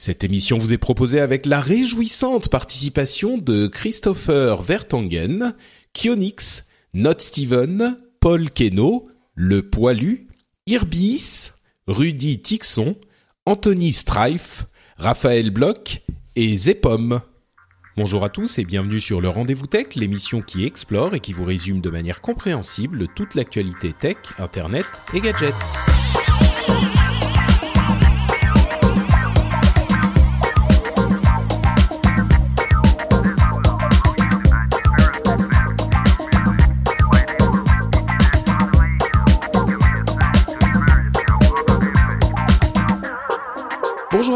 Cette émission vous est proposée avec la réjouissante participation de Christopher Vertongen, Kionix, Not Steven, Paul Keno, Le Poilu, Irbis, Rudy Tixon, Anthony Strife, Raphaël Bloch et Zepom. Bonjour à tous et bienvenue sur le Rendez-vous Tech, l'émission qui explore et qui vous résume de manière compréhensible toute l'actualité tech, internet et gadgets.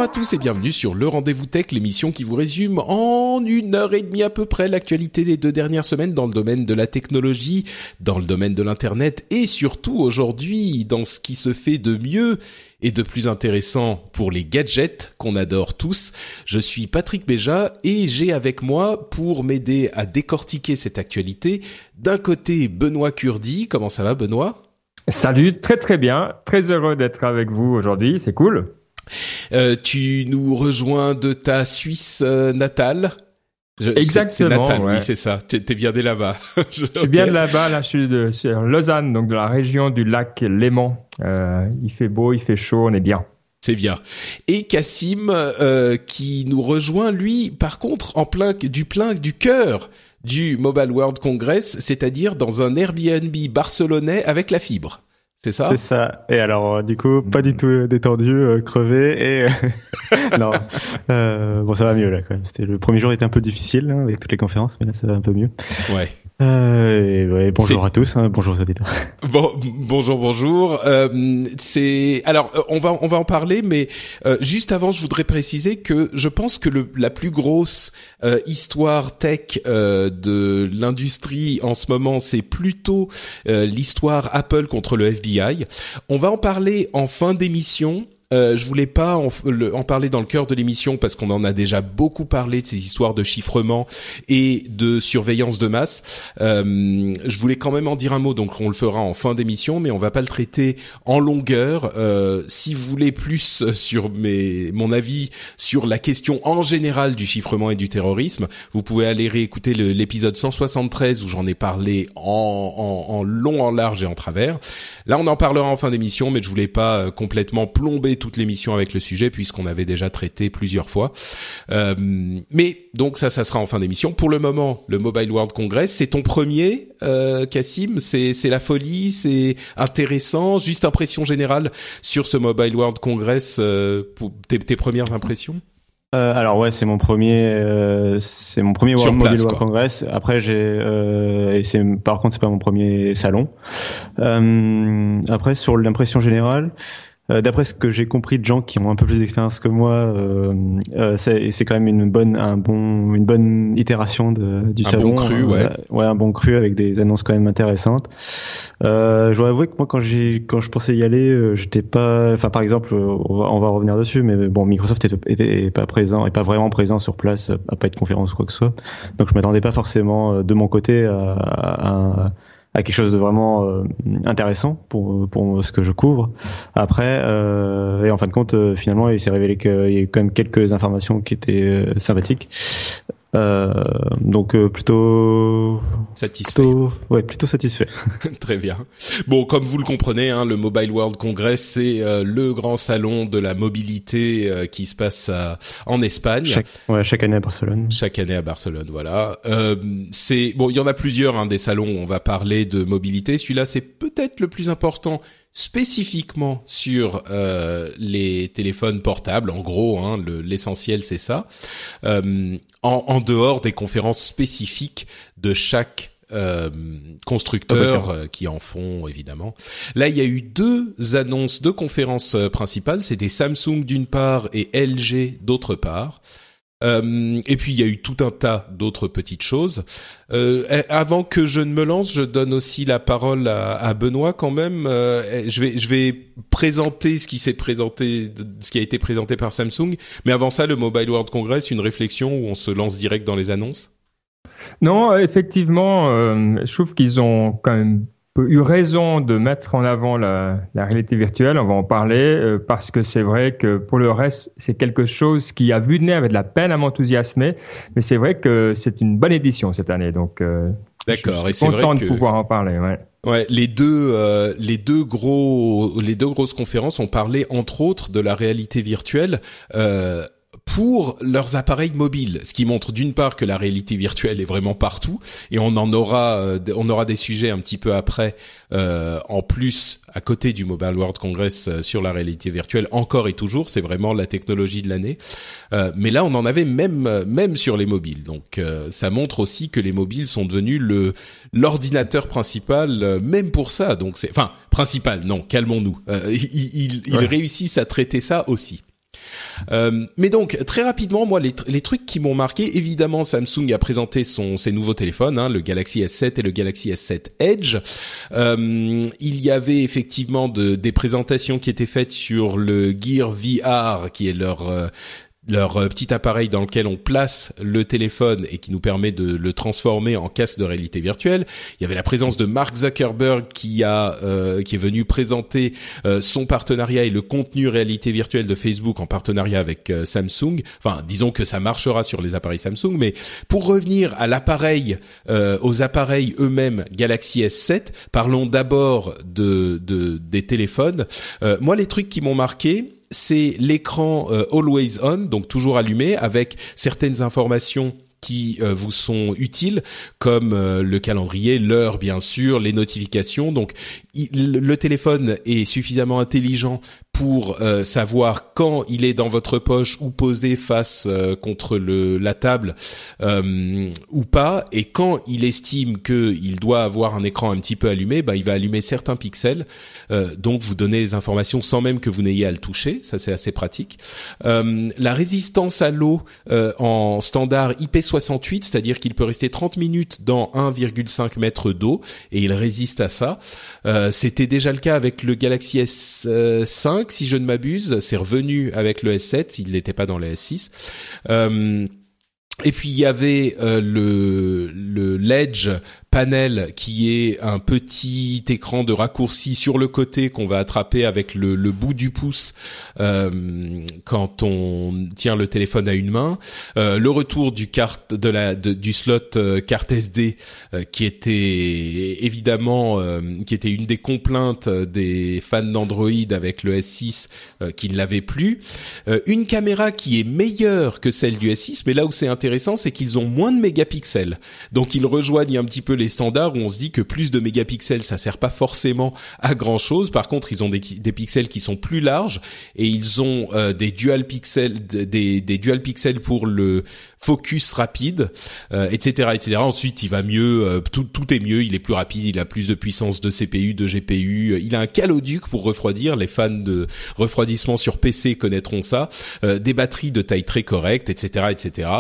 À tous et bienvenue sur le Rendez-vous Tech, l'émission qui vous résume en une heure et demie à peu près l'actualité des deux dernières semaines dans le domaine de la technologie, dans le domaine de l'internet et surtout aujourd'hui dans ce qui se fait de mieux et de plus intéressant pour les gadgets qu'on adore tous. Je suis Patrick Béja et j'ai avec moi pour m'aider à décortiquer cette actualité d'un côté Benoît Curdi. Comment ça va Benoît? Salut, très très bien, très heureux d'être avec vous aujourd'hui, c'est cool. Euh, tu nous rejoins de ta Suisse euh, natale. Je, Exactement. C'est ouais. oui, c'est ça. Tu es bien de là-bas. je, je suis bien de là-bas. Là, je suis de sur Lausanne, donc de la région du lac Léman. Euh, il fait beau, il fait chaud, on est bien. C'est bien. Et Cassim, euh, qui nous rejoint, lui, par contre, en plein du plein du cœur du Mobile World Congress, c'est-à-dire dans un Airbnb barcelonais avec la fibre. C'est ça? C'est ça. Et alors, euh, du coup, pas du tout détendu, euh, crevé et non. Euh, bon, ça va mieux là. Quand même. C'était le premier jour était un peu difficile hein, avec toutes les conférences, mais là ça va un peu mieux. Ouais. Euh, ouais, bonjour à tous, hein, bonjour aux auditeurs. Bon, bonjour, bonjour. Euh, c'est alors on va on va en parler, mais euh, juste avant, je voudrais préciser que je pense que le, la plus grosse euh, histoire tech euh, de l'industrie en ce moment, c'est plutôt euh, l'histoire Apple contre le FBI. On va en parler en fin d'émission. Euh, je voulais pas en, en, parler dans le cœur de l'émission parce qu'on en a déjà beaucoup parlé de ces histoires de chiffrement et de surveillance de masse. Euh, je voulais quand même en dire un mot, donc on le fera en fin d'émission, mais on va pas le traiter en longueur. Euh, si vous voulez plus sur mes, mon avis sur la question en général du chiffrement et du terrorisme, vous pouvez aller réécouter l'épisode 173 où j'en ai parlé en, en, en long, en large et en travers. Là, on en parlera en fin d'émission, mais je voulais pas complètement plomber toute l'émission avec le sujet puisqu'on avait déjà traité plusieurs fois. Euh, mais donc ça, ça sera en fin d'émission. Pour le moment, le Mobile World Congress, c'est ton premier, euh, Cassim. C'est c'est la folie, c'est intéressant. Juste impression générale sur ce Mobile World Congress, euh, pour tes, tes premières impressions? Euh, alors ouais, c'est mon premier, euh, c'est mon premier World Mobile World Congress. Après j'ai, euh, et c'est par contre c'est pas mon premier salon. après sur l'impression générale, euh, d'après ce que j'ai compris de gens qui ont un peu plus d'expérience que moi, euh, euh, c'est quand même une bonne, un bon, une bonne itération de, du un salon. Bon cru, ouais. ouais, un bon cru avec des annonces quand même intéressantes. Euh, je dois avouer que moi, quand j'ai, quand je pensais y aller, j'étais pas, enfin, par exemple, on va, on va revenir dessus, mais bon, Microsoft était, était pas présent, et pas vraiment présent sur place, à pas être conférence ou quoi que ce soit. Donc, je m'attendais pas forcément de mon côté à, à, à à quelque chose de vraiment euh, intéressant pour pour ce que je couvre. Après, euh, et en fin de compte, euh, finalement, il s'est révélé qu'il y a eu quand même quelques informations qui étaient euh, sympathiques. Euh, donc euh, plutôt satisfait. Plutôt, ouais, plutôt satisfait. Très bien. Bon, comme vous le comprenez, hein, le Mobile World Congress, c'est euh, le grand salon de la mobilité euh, qui se passe à, en Espagne. Chaque, ouais, chaque année à Barcelone. Chaque année à Barcelone, voilà. Euh, c'est bon, il y en a plusieurs hein, des salons où on va parler de mobilité. Celui-là, c'est peut-être le plus important spécifiquement sur euh, les téléphones portables. En gros, hein, l'essentiel c'est ça. Euh, en, en, dehors des conférences spécifiques de chaque constructeurs qui en font évidemment. Là, il y a eu deux annonces, deux conférences principales. C'était Samsung d'une part et LG d'autre part. Euh, et puis il y a eu tout un tas d'autres petites choses. Euh, avant que je ne me lance, je donne aussi la parole à, Benoît quand même. Euh, je vais je vais présenter ce qui s'est présenté, ce qui a été présenté par Samsung. Mais avant ça, le Mobile World Congress, une réflexion où on se lance direct dans les annonces? Non, effectivement, euh, je trouve qu'ils ont quand même eu raison de mettre en avant la, la réalité virtuelle, on va en parler, euh, parce que c'est vrai que pour le reste, c'est quelque chose qui a vu de nez avec de la peine à m'enthousiasmer, mais c'est vrai que c'est une bonne édition cette année, donc euh, D'accord, et c'est vrai que de pouvoir en parler. Ouais. Ouais, les deux, euh, les deux gros, les deux grosses conférences ont parlé entre autres de la réalité virtuelle. Euh, pour leurs appareils mobiles, ce qui montre d'une part que la réalité virtuelle est vraiment partout, et on en aura, euh, on aura des sujets un petit peu après, euh, en plus à côté du Mobile World Congress euh, sur la réalité virtuelle, encore et toujours, c'est vraiment la technologie de l'année. mais là, on en avait même même sur les mobiles, donc ça montre aussi que les mobiles sont devenus le l'ordinateur principal, même pour ça. Donc c'est, enfin principal, non, calmons-nous. ils, ils réussissent à traiter ça aussi. Euh, mais donc très rapidement, moi les, les trucs qui m'ont marqué, évidemment Samsung a présenté son ses nouveaux téléphones, hein, le Galaxy S7 et le Galaxy S7 Edge. Euh, il y avait effectivement de, des présentations qui étaient faites sur le Gear VR, qui est leur euh, leur euh, petit appareil dans lequel on place le téléphone et qui nous permet de le transformer en casque de réalité virtuelle. Il y avait la présence de Mark Zuckerberg qui a euh, qui est venu présenter euh, son partenariat et le contenu réalité virtuelle de Facebook en partenariat avec Samsung. Enfin, disons que ça marchera sur les appareils Samsung, mais pour revenir à l'appareil, aux appareils eux-mêmes Galaxy S7, parlons d'abord de, de, des téléphones. moi, les trucs qui m'ont marqué c'est l'écran euh, always on, donc toujours allumé, avec certaines informations qui euh, vous sont utiles, comme euh, le calendrier, l'heure bien sûr, les notifications. Donc le téléphone est suffisamment intelligent pour euh, savoir quand il est dans votre poche ou posé face contre le, la table ou pas, et quand il estime qu'il doit avoir un écran un petit peu allumé, bah, il va allumer certains pixels, donc vous donner les informations sans même que vous n'ayez à le toucher, ça c'est assez pratique. la résistance à l'eau en standard IP 68, c'est-à-dire qu'il peut rester 30 minutes dans 1,5 mètre d'eau et il résiste à ça. Euh, C'était déjà le cas avec le Galaxy S5, si je ne m'abuse. C'est revenu avec le S7, il n'était pas dans le S6. Euh, et puis il y avait euh, le le Ledge panel qui est un petit écran de raccourci sur le côté qu'on va attraper avec le, le bout du pouce euh, quand on tient le téléphone à une main. Euh, le retour du carte de la du slot euh, carte SD euh, qui était évidemment qui était une des complaintes des fans d'Android avec le S6 qui ne l'avait plus. une caméra qui est meilleure que celle du S6, mais là où c'est intéressant, c'est qu'ils ont moins de mégapixels. Donc ils rejoignent un petit peu les standards où on se dit que plus de mégapixels, ça sert pas forcément à grand chose. Par contre, ils ont des, pixels qui sont plus larges et ils ont euh, des dual pixels, des, dual pixels pour le focus rapide, euh, etc., etc. Ensuite, il va mieux, euh, tout est mieux, il est plus rapide, il a plus de puissance de CPU, de GPU, il a un caloduc pour refroidir. Les fans de refroidissement sur PC connaîtront ça. des batteries de taille très correcte, etc., etc.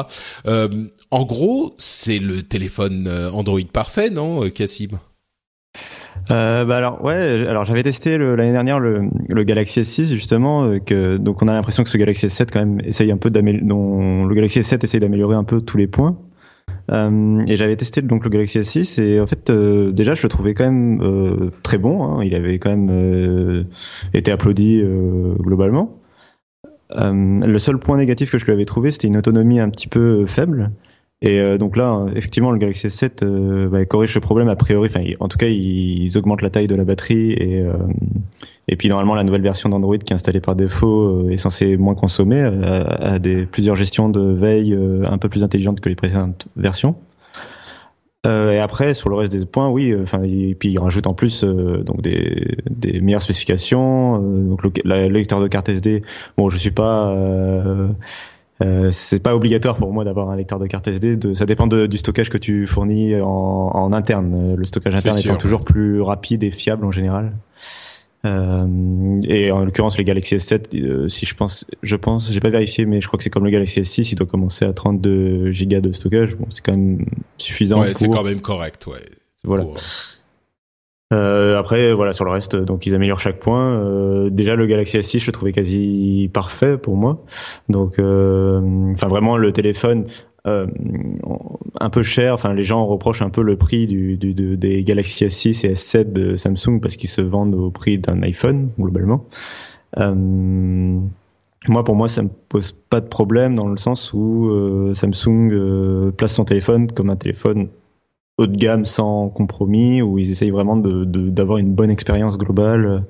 en gros, c'est le téléphone Android parfait non, euh, Cassim euh, bah alors ouais, alors j'avais testé l'année dernière le, Galaxy S6 justement, euh, donc on a l'impression que ce Galaxy S7 quand même essaye un peu d'améliorer, le Galaxy S7 essaye d'améliorer un peu tous les points. Euh, et j'avais testé donc le Galaxy S6 et en fait euh, déjà je le trouvais quand même euh, très bon. Hein, il avait quand même été applaudi globalement. le seul point négatif que je lui avais trouvé, c'était une autonomie un petit peu faible. Et euh, donc là, effectivement, le Galaxy S7 euh, bah, corrige ce problème a priori. Enfin, en tout cas, ils, augmentent la taille de la batterie et euh, et puis normalement, la nouvelle version d'Android qui est installée par défaut est censée moins consommer, a, des plusieurs gestions de veille un peu plus intelligentes que les précédentes versions. et après, sur le reste des points, oui. Enfin, et puis il rajoute en plus donc des, des meilleures spécifications. donc le, lecteur de carte SD. Bon, je suis pas Euh, c'est pas obligatoire pour moi d'avoir un lecteur de carte SD. De, ça dépend de, du stockage que tu fournis en, en interne. Le stockage interne étant toujours plus rapide et fiable en général. Euh, et en l'occurrence, le Galaxy S7, euh, si je pense, je pense, j'ai pas vérifié, mais je crois que c'est comme le Galaxy S6, il doit commencer à 32 gigas de stockage. Bon, c'est quand même suffisant. Ouais, c'est quand même correct, ouais. Voilà. Euh, après, voilà, sur le reste, donc ils améliorent chaque point. Euh, déjà, le Galaxy S6, je le trouvais quasi parfait pour moi. Donc, euh, enfin, vraiment, le téléphone, euh, un peu cher. Enfin, les gens reprochent un peu le prix du, du des Galaxy S6 et S7 de Samsung parce qu'ils se vendent au prix d'un iPhone globalement. Euh, moi, pour moi, ça me pose pas de problème dans le sens où euh, Samsung euh, place son téléphone comme un téléphone haut de gamme sans compromis, où ils essayent vraiment de d'avoir une bonne expérience globale.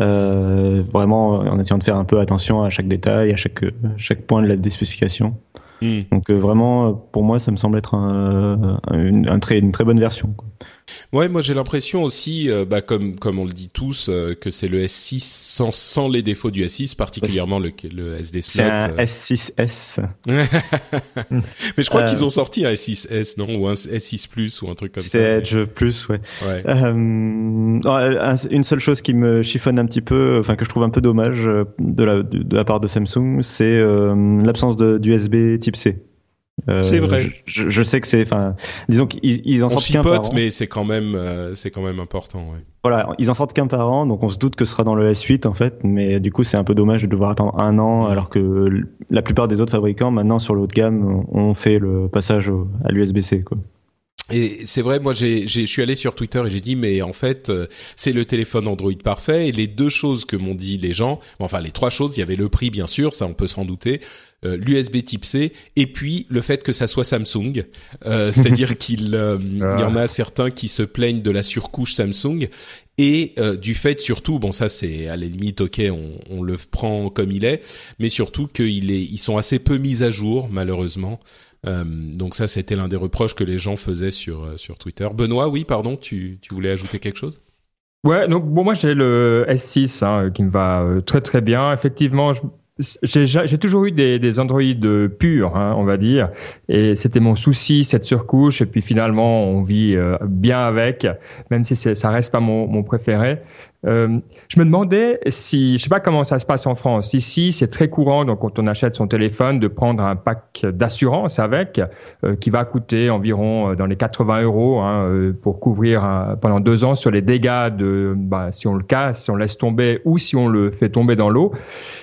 Euh, vraiment en essayant de faire un peu attention à chaque détail, à chaque chaque point de la spécification. Hmm. Donc euh, vraiment, pour moi, ça me semble être un, un, très, une très bonne version. Quoi. Ouais, moi j'ai l'impression aussi, euh, bah, comme comme on le dit tous, euh, que c'est le S6 sans, sans les défauts du S6, particulièrement le, le SD slot. C'est un S6S. Mais je crois qu'ils ont sorti un S6S, non, ou un S6 Plus ou un truc comme ça. C'est Edge Plus, ouais. ouais. une seule chose qui me chiffonne un petit peu, enfin que je trouve un peu dommage de la de la part de Samsung, c'est l'absence d'USB Type C. Euh, c'est vrai. Je, je, sais que c'est, enfin, disons qu'ils ils en sortent qu'un par an. mais c'est quand même, euh, c'est quand même important. Ouais. Voilà, ils en sortent qu'un par an, donc on se doute que ce sera dans le S8 en fait, mais du coup c'est un peu dommage de devoir attendre un an, alors que la plupart des autres fabricants maintenant sur le haut de gamme ont fait le passage à l'USB-C quoi. Et c'est vrai, moi j'ai, je suis allé sur Twitter et j'ai dit mais en fait euh, c'est le téléphone Android parfait. Et les deux choses que m'ont dit les gens, enfin les trois choses, il y avait le prix bien sûr, ça on peut s'en douter, euh, l'USB Type C et puis le fait que ça soit Samsung, euh, c'est-à-dire qu'il euh, y en a certains qui se plaignent de la surcouche Samsung. Et du fait surtout, bon ça c'est à la limite ok, on, on, le prend comme il est, mais surtout qu'ils ils sont assez peu mis à jour malheureusement. Euh, donc ça, c'était l'un des reproches que les gens faisaient sur euh, sur Twitter. Benoît, oui, pardon, tu tu voulais ajouter quelque chose? Ouais, donc bon, moi j'ai le S6 hein, qui me va euh, très très bien. Effectivement, j'ai toujours eu des, des Android purs, hein, on va dire, et c'était mon souci cette surcouche. Et puis finalement, on vit bien avec, même si ça reste pas mon, mon préféré. Euh, je me demandais si, je sais pas comment ça se passe en France. Ici, c'est très courant, donc quand on achète son téléphone, de prendre un pack d'assurance avec, euh, qui va coûter environ euh, dans les 80 euros hein, pour couvrir pendant deux ans sur les dégâts de, bah, si on le casse, si on laisse tomber ou si on le fait tomber dans l'eau.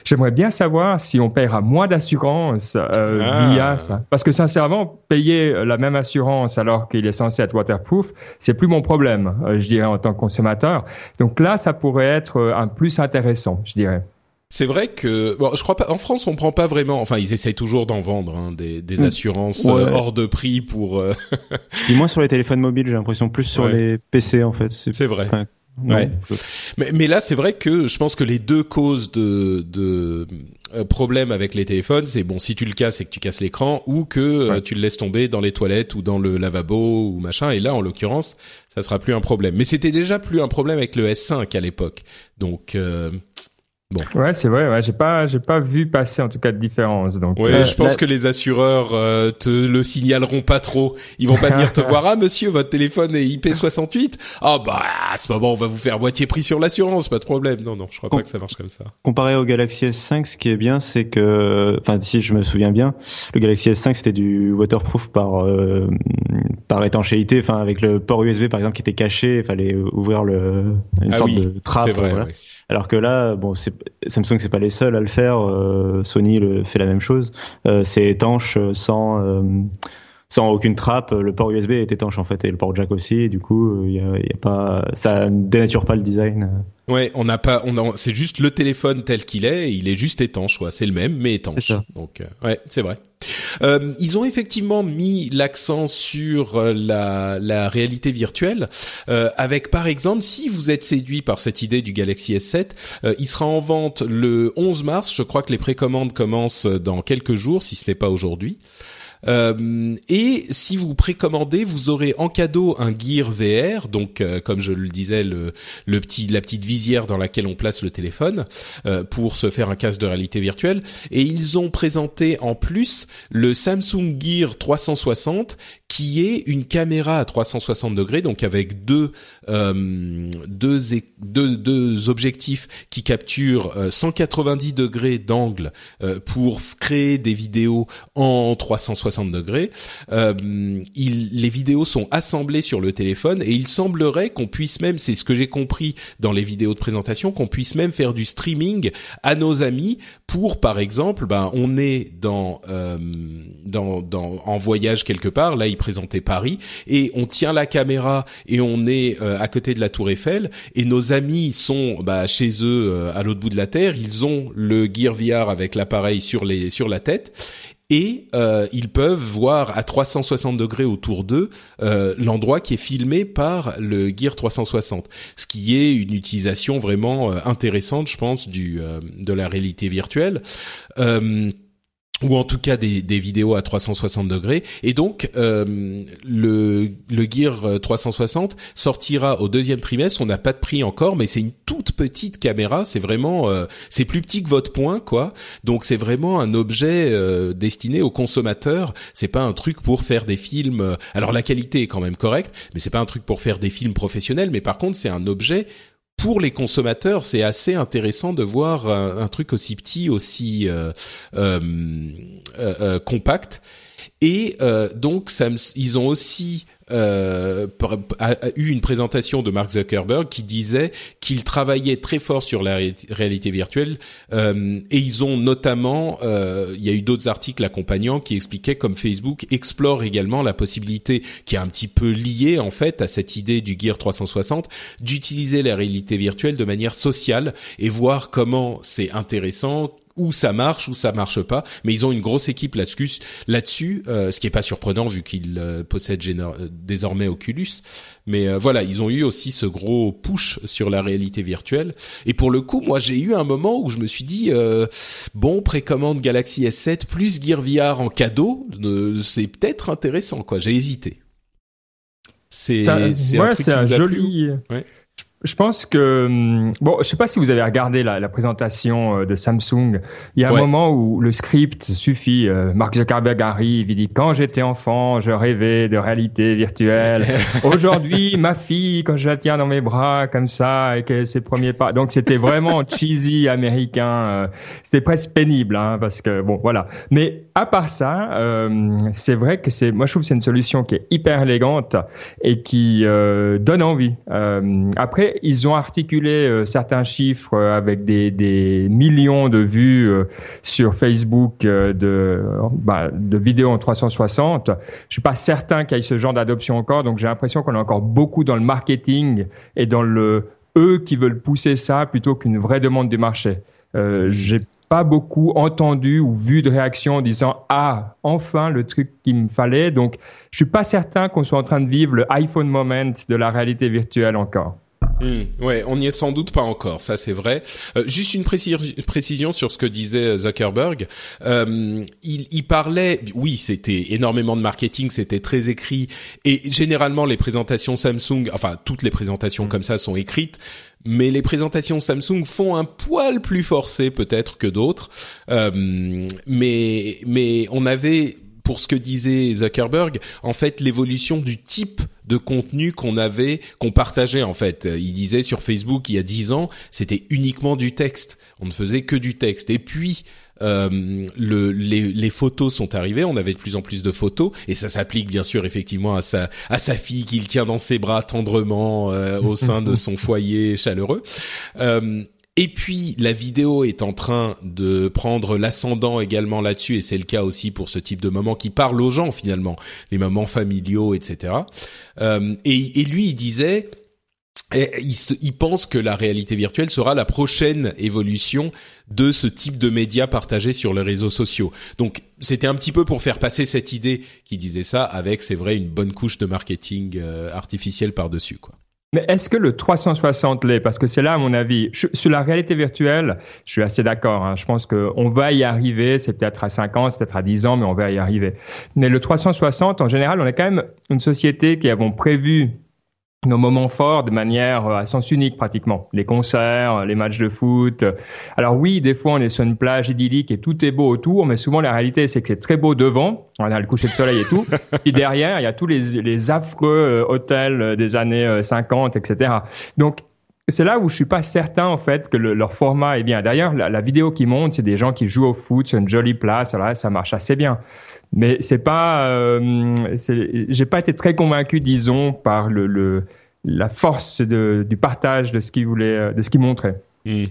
J'aimerais bien savoir si on paiera moins d'assurance ah. via ça, parce que sincèrement, payer la même assurance alors qu'il est censé être waterproof, c'est plus mon problème, je dirais en tant que consommateur. Donc là, ça ça pourrait être euh, un plus intéressant, je dirais. C'est vrai que bon, je crois pas. En France, on prend pas vraiment. Enfin, ils essayent toujours d'en vendre hein, des, des, mm. assurances euh, hors de prix pour. Euh... Moins sur les téléphones mobiles, j'ai l'impression plus sur les PC en fait. C'est vrai. ouais. Mais, mais là, c'est vrai que je pense que les deux causes de, de problème avec les téléphones, c'est bon si tu le casses et que tu casses l'écran ou que tu le laisses tomber dans les toilettes ou dans le lavabo ou machin. Et là, en l'occurrence, ça sera plus un problème. Mais c'était déjà plus un problème avec le S5 à l'époque. Donc euh, Bon. Ouais, c'est vrai. Ouais, j'ai pas, j'ai pas vu passer en tout cas de différence. Donc. Ouais, je pense que les assureurs euh, te le signaleront pas trop. Ils vont pas venir te voir. Ah, monsieur, votre téléphone est IP68. Ah bah, à ce moment, on va vous faire moitié prix sur l'assurance, pas de problème. Non, non, je crois pas que ça marche comme ça. Comparé au Galaxy S5, ce qui est bien, c'est que, enfin, si je me souviens bien, le Galaxy S5 c'était du waterproof par euh, par étanchéité. Enfin, avec le port USB par exemple qui était caché, il fallait ouvrir le une ah sorte de trappe. Vrai, voilà. Alors que là, bon, Samsung c'est pas les seuls à le faire. Euh, Sony le fait la même chose. Euh, c'est étanche euh, sans sans aucune trappe. Le port USB est étanche en fait et le port jack aussi. Du coup, il y a, y a, pas, ça dénature pas le design. Ouais, on n'a pas, on c'est juste le téléphone tel qu'il est, il est juste étanche, quoi. C'est le même, mais étanche. Donc, euh, ouais, c'est vrai. Euh, ils ont effectivement mis l'accent sur euh, la, la réalité virtuelle, euh, avec par exemple, si vous êtes séduit par cette idée du Galaxy S7, euh, il sera en vente le 11 mars. Je crois que les précommandes commencent dans quelques jours, si ce n'est pas aujourd'hui. Euh, et si vous précommandez, vous aurez en cadeau un Gear VR, donc euh, comme je le disais, le, petit, la petite visière dans laquelle on place le téléphone euh, pour se faire un casque de réalité virtuelle. Et ils ont présenté en plus le Samsung Gear 360, qui est une caméra à 360 degrés, donc avec deux deux, deux, deux objectifs qui capturent 190 degrés d'angle pour créer des vidéos en 360 degrés. Euh, les vidéos sont assemblées sur le téléphone et il semblerait qu'on puisse même, c'est ce que j'ai compris dans les vidéos de présentation, qu'on puisse même faire du streaming à nos amis pour, par exemple, ben on est dans, euh, en voyage quelque part. Là, il présentait Paris et on tient la caméra et on est euh, à côté de la Tour Eiffel et nos amis sont bah, chez eux à l'autre bout de la terre. Ils ont le Gear VR avec l'appareil sur la tête et euh, ils peuvent voir à 360 degrés autour d'eux euh, l'endroit qui est filmé par le Gear 360, ce qui est une utilisation vraiment euh, intéressante, je pense, du de la réalité virtuelle ou en tout cas des, des, vidéos à 360 degrés. Et donc euh, le, le Gear 360 sortira au deuxième trimestre. On n'a pas de prix encore, mais c'est une toute petite caméra. C'est vraiment, euh, c'est plus petit que votre poing, quoi. Donc c'est vraiment un objet euh, destiné aux consommateurs. C'est pas un truc pour faire des films. Alors la qualité est quand même correcte, mais c'est pas un truc pour faire des films professionnels. Mais par contre, c'est un objet pour les consommateurs, c'est assez intéressant de voir un, truc aussi petit, aussi euh, euh, euh, compact. Et donc, ils ont aussi euh, a, eu une présentation de Mark Zuckerberg qui disait qu'il travaillait très fort sur la réalité virtuelle euh, et ils ont notamment, euh, il y a eu d'autres articles accompagnants qui expliquaient comme Facebook explore également la possibilité qui est un petit peu liée en fait à cette idée du Gear 360 d'utiliser la réalité virtuelle de manière sociale et voir comment c'est intéressant où ça marche, ou ça marche pas. Mais ils ont une grosse équipe là-dessus, là-dessus, euh, ce qui est pas surprenant vu qu'ils euh, possèdent euh, désormais Oculus. Mais voilà, ils ont eu aussi ce gros push sur la réalité virtuelle. Et pour le coup, moi, j'ai eu un moment où je me suis dit, bon, précommande Galaxy S7 plus Gear VR en cadeau, c'est peut-être intéressant, quoi. J'ai hésité. C'est c'est un, truc qui un joli. Ouais. Je pense que hum, bon, je sais pas si vous avez regardé la, la présentation euh, de Samsung. Il y a un moment où le script suffit. Euh, Mark Zuckerberg arrive, il dit quand j'étais enfant, je rêvais de réalité virtuelle. Aujourd'hui, ma fille, quand je la tiens dans mes bras comme ça et qu'elle ses premiers pas. Donc c'était vraiment cheesy américain. Euh, c'était presque pénible, hein, parce que bon, voilà. Mais à part ça, euh, c'est vrai que c'est, moi je trouve que c'est une solution qui est hyper élégante et qui donne envie. après ils ont articulé euh, certains chiffres euh, avec des, millions de vues euh, sur Facebook de, bah, de vidéos en 360. Je suis pas certain qu'il y ait ce genre d'adoption encore, donc j'ai l'impression qu'on est encore beaucoup dans le marketing et dans le eux qui veulent pousser ça plutôt qu'une vraie demande du marché. Euh, j'ai pas beaucoup entendu ou vu de réaction en disant ah enfin le truc qu'il me fallait donc je suis pas certain qu'on soit en train de vivre le iPhone moment de la réalité virtuelle encore. Hmm, ouais, on n'y est sans doute pas encore, ça c'est vrai. Euh, juste une précision sur ce que disait Zuckerberg. Euh, il, il, parlait, oui, c'était énormément de marketing, c'était très écrit, et généralement les présentations Samsung, enfin toutes les présentations hmm. comme ça sont écrites, mais les présentations Samsung font un poil plus forcé peut-être que d'autres. Euh, mais mais on avait pour ce que disait Zuckerberg, en fait, l'évolution du type de contenu qu'on avait, qu'on partageait en fait. Il disait sur Facebook il y a dix ans, c'était uniquement du texte. On ne faisait que du texte. Et puis euh, le, les, les, photos sont arrivées, on avait de plus en plus de photos, et ça s'applique bien sûr effectivement à sa à sa fille qu'il tient dans ses bras tendrement euh, au sein de son foyer chaleureux. Euh, et puis la vidéo est en train de prendre l'ascendant également là-dessus, et c'est le cas aussi pour ce type de moments qui parlent aux gens finalement, les moments familiaux, etc. Euh, et, et, lui, il disait, il, il, pense que la réalité virtuelle sera la prochaine évolution de ce type de médias partagés sur les réseaux sociaux. Donc c'était un petit peu pour faire passer cette idée qui disait ça avec, c'est vrai, une bonne couche de marketing euh, artificiel par-dessus, quoi. Mais est-ce que le 360 l'est? Parce que c'est là, à mon avis, sur la réalité virtuelle, je suis assez d'accord. Hein. Je pense qu'on va y arriver. C'est peut-être à 5 ans, c'est peut-être à 10 ans, mais on va y arriver. Mais le 360, en général, on est quand même une société qui avons prévu nos moments forts de manière euh, à sens unique pratiquement. Les concerts, les matchs de foot. Alors oui, des fois on est sur une plage idyllique et tout est beau autour, mais souvent la réalité c'est que c'est très beau devant, on a le coucher de soleil et tout, et derrière il y a tous les, les affreux euh, hôtels euh, des années 50, etc. Donc c'est là où je suis pas certain en fait que leur format est bien. D'ailleurs, la, vidéo qui monte, c'est des gens qui jouent au foot sur une jolie place. Alors ça marche assez bien. Mais c'est pas, euh, j'ai pas été très convaincu, disons, par le, le la force de, du partage de ce qu'il voulait, euh, de ce qu'il montrait. Hmm.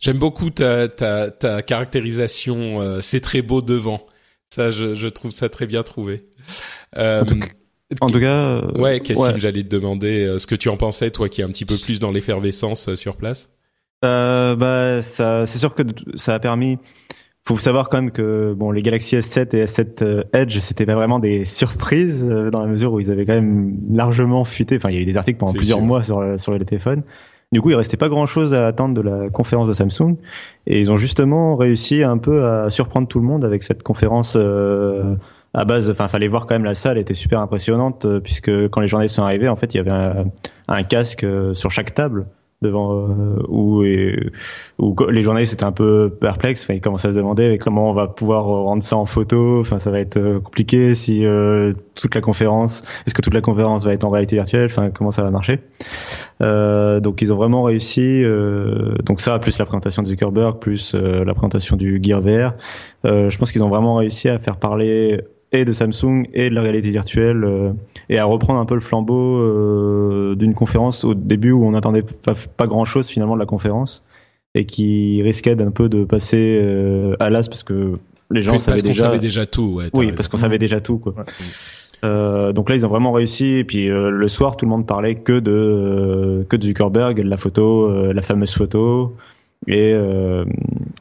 J'aime beaucoup ta, ta, ta caractérisation. Euh, c'est très beau devant. Ça, je, je trouve ça très bien trouvé. Euh, en, tout, cas, ouais, Cassim, j'allais te demander ce que tu en pensais, toi, qui es un petit peu plus dans l'effervescence sur place. bah, ça, c'est sûr que ça a permis faut savoir quand même que bon les Galaxy S7 et S7 euh, Edge c'était pas vraiment des surprises euh, dans la mesure où ils avaient quand même largement fuité. Enfin il y a eu des articles pendant plusieurs mois sur sur les téléphones du coup il restait pas grand chose à attendre de la conférence de Samsung. Et ils ont justement réussi un peu à surprendre tout le monde avec cette conférence euh, à base enfin fallait voir quand même la salle était super impressionnante puisque quand les journalistes sont arrivés en fait il y avait un, un casque sur chaque table devant euh, où, et, où les journalistes étaient un peu perplexes. Enfin, ils commençaient à se demander comment on va pouvoir rendre ça en photo? Enfin, ça va être euh, compliqué si euh, toute la conférence. Est-ce que toute la conférence va être en réalité virtuelle? Enfin, comment ça va marcher? Euh, Donc, ils ont vraiment réussi. Euh, donc ça, plus la présentation de Zuckerberg, plus la présentation du Gear VR. je pense qu'ils ont vraiment réussi à faire parler et de Samsung et de la réalité virtuelle euh, et à reprendre un peu le flambeau euh, d'une conférence au début où on n'attendait pas, grand chose finalement de la conférence et qui risquait d'un peu de passer euh, à l'as parce que les gens savaient déjà savait déjà tout ouais, oui parce qu'on savait déjà tout quoi. Euh, donc là ils ont vraiment réussi et puis le soir tout le monde parlait que de que de Zuckerberg de la photo la fameuse photo et, euh,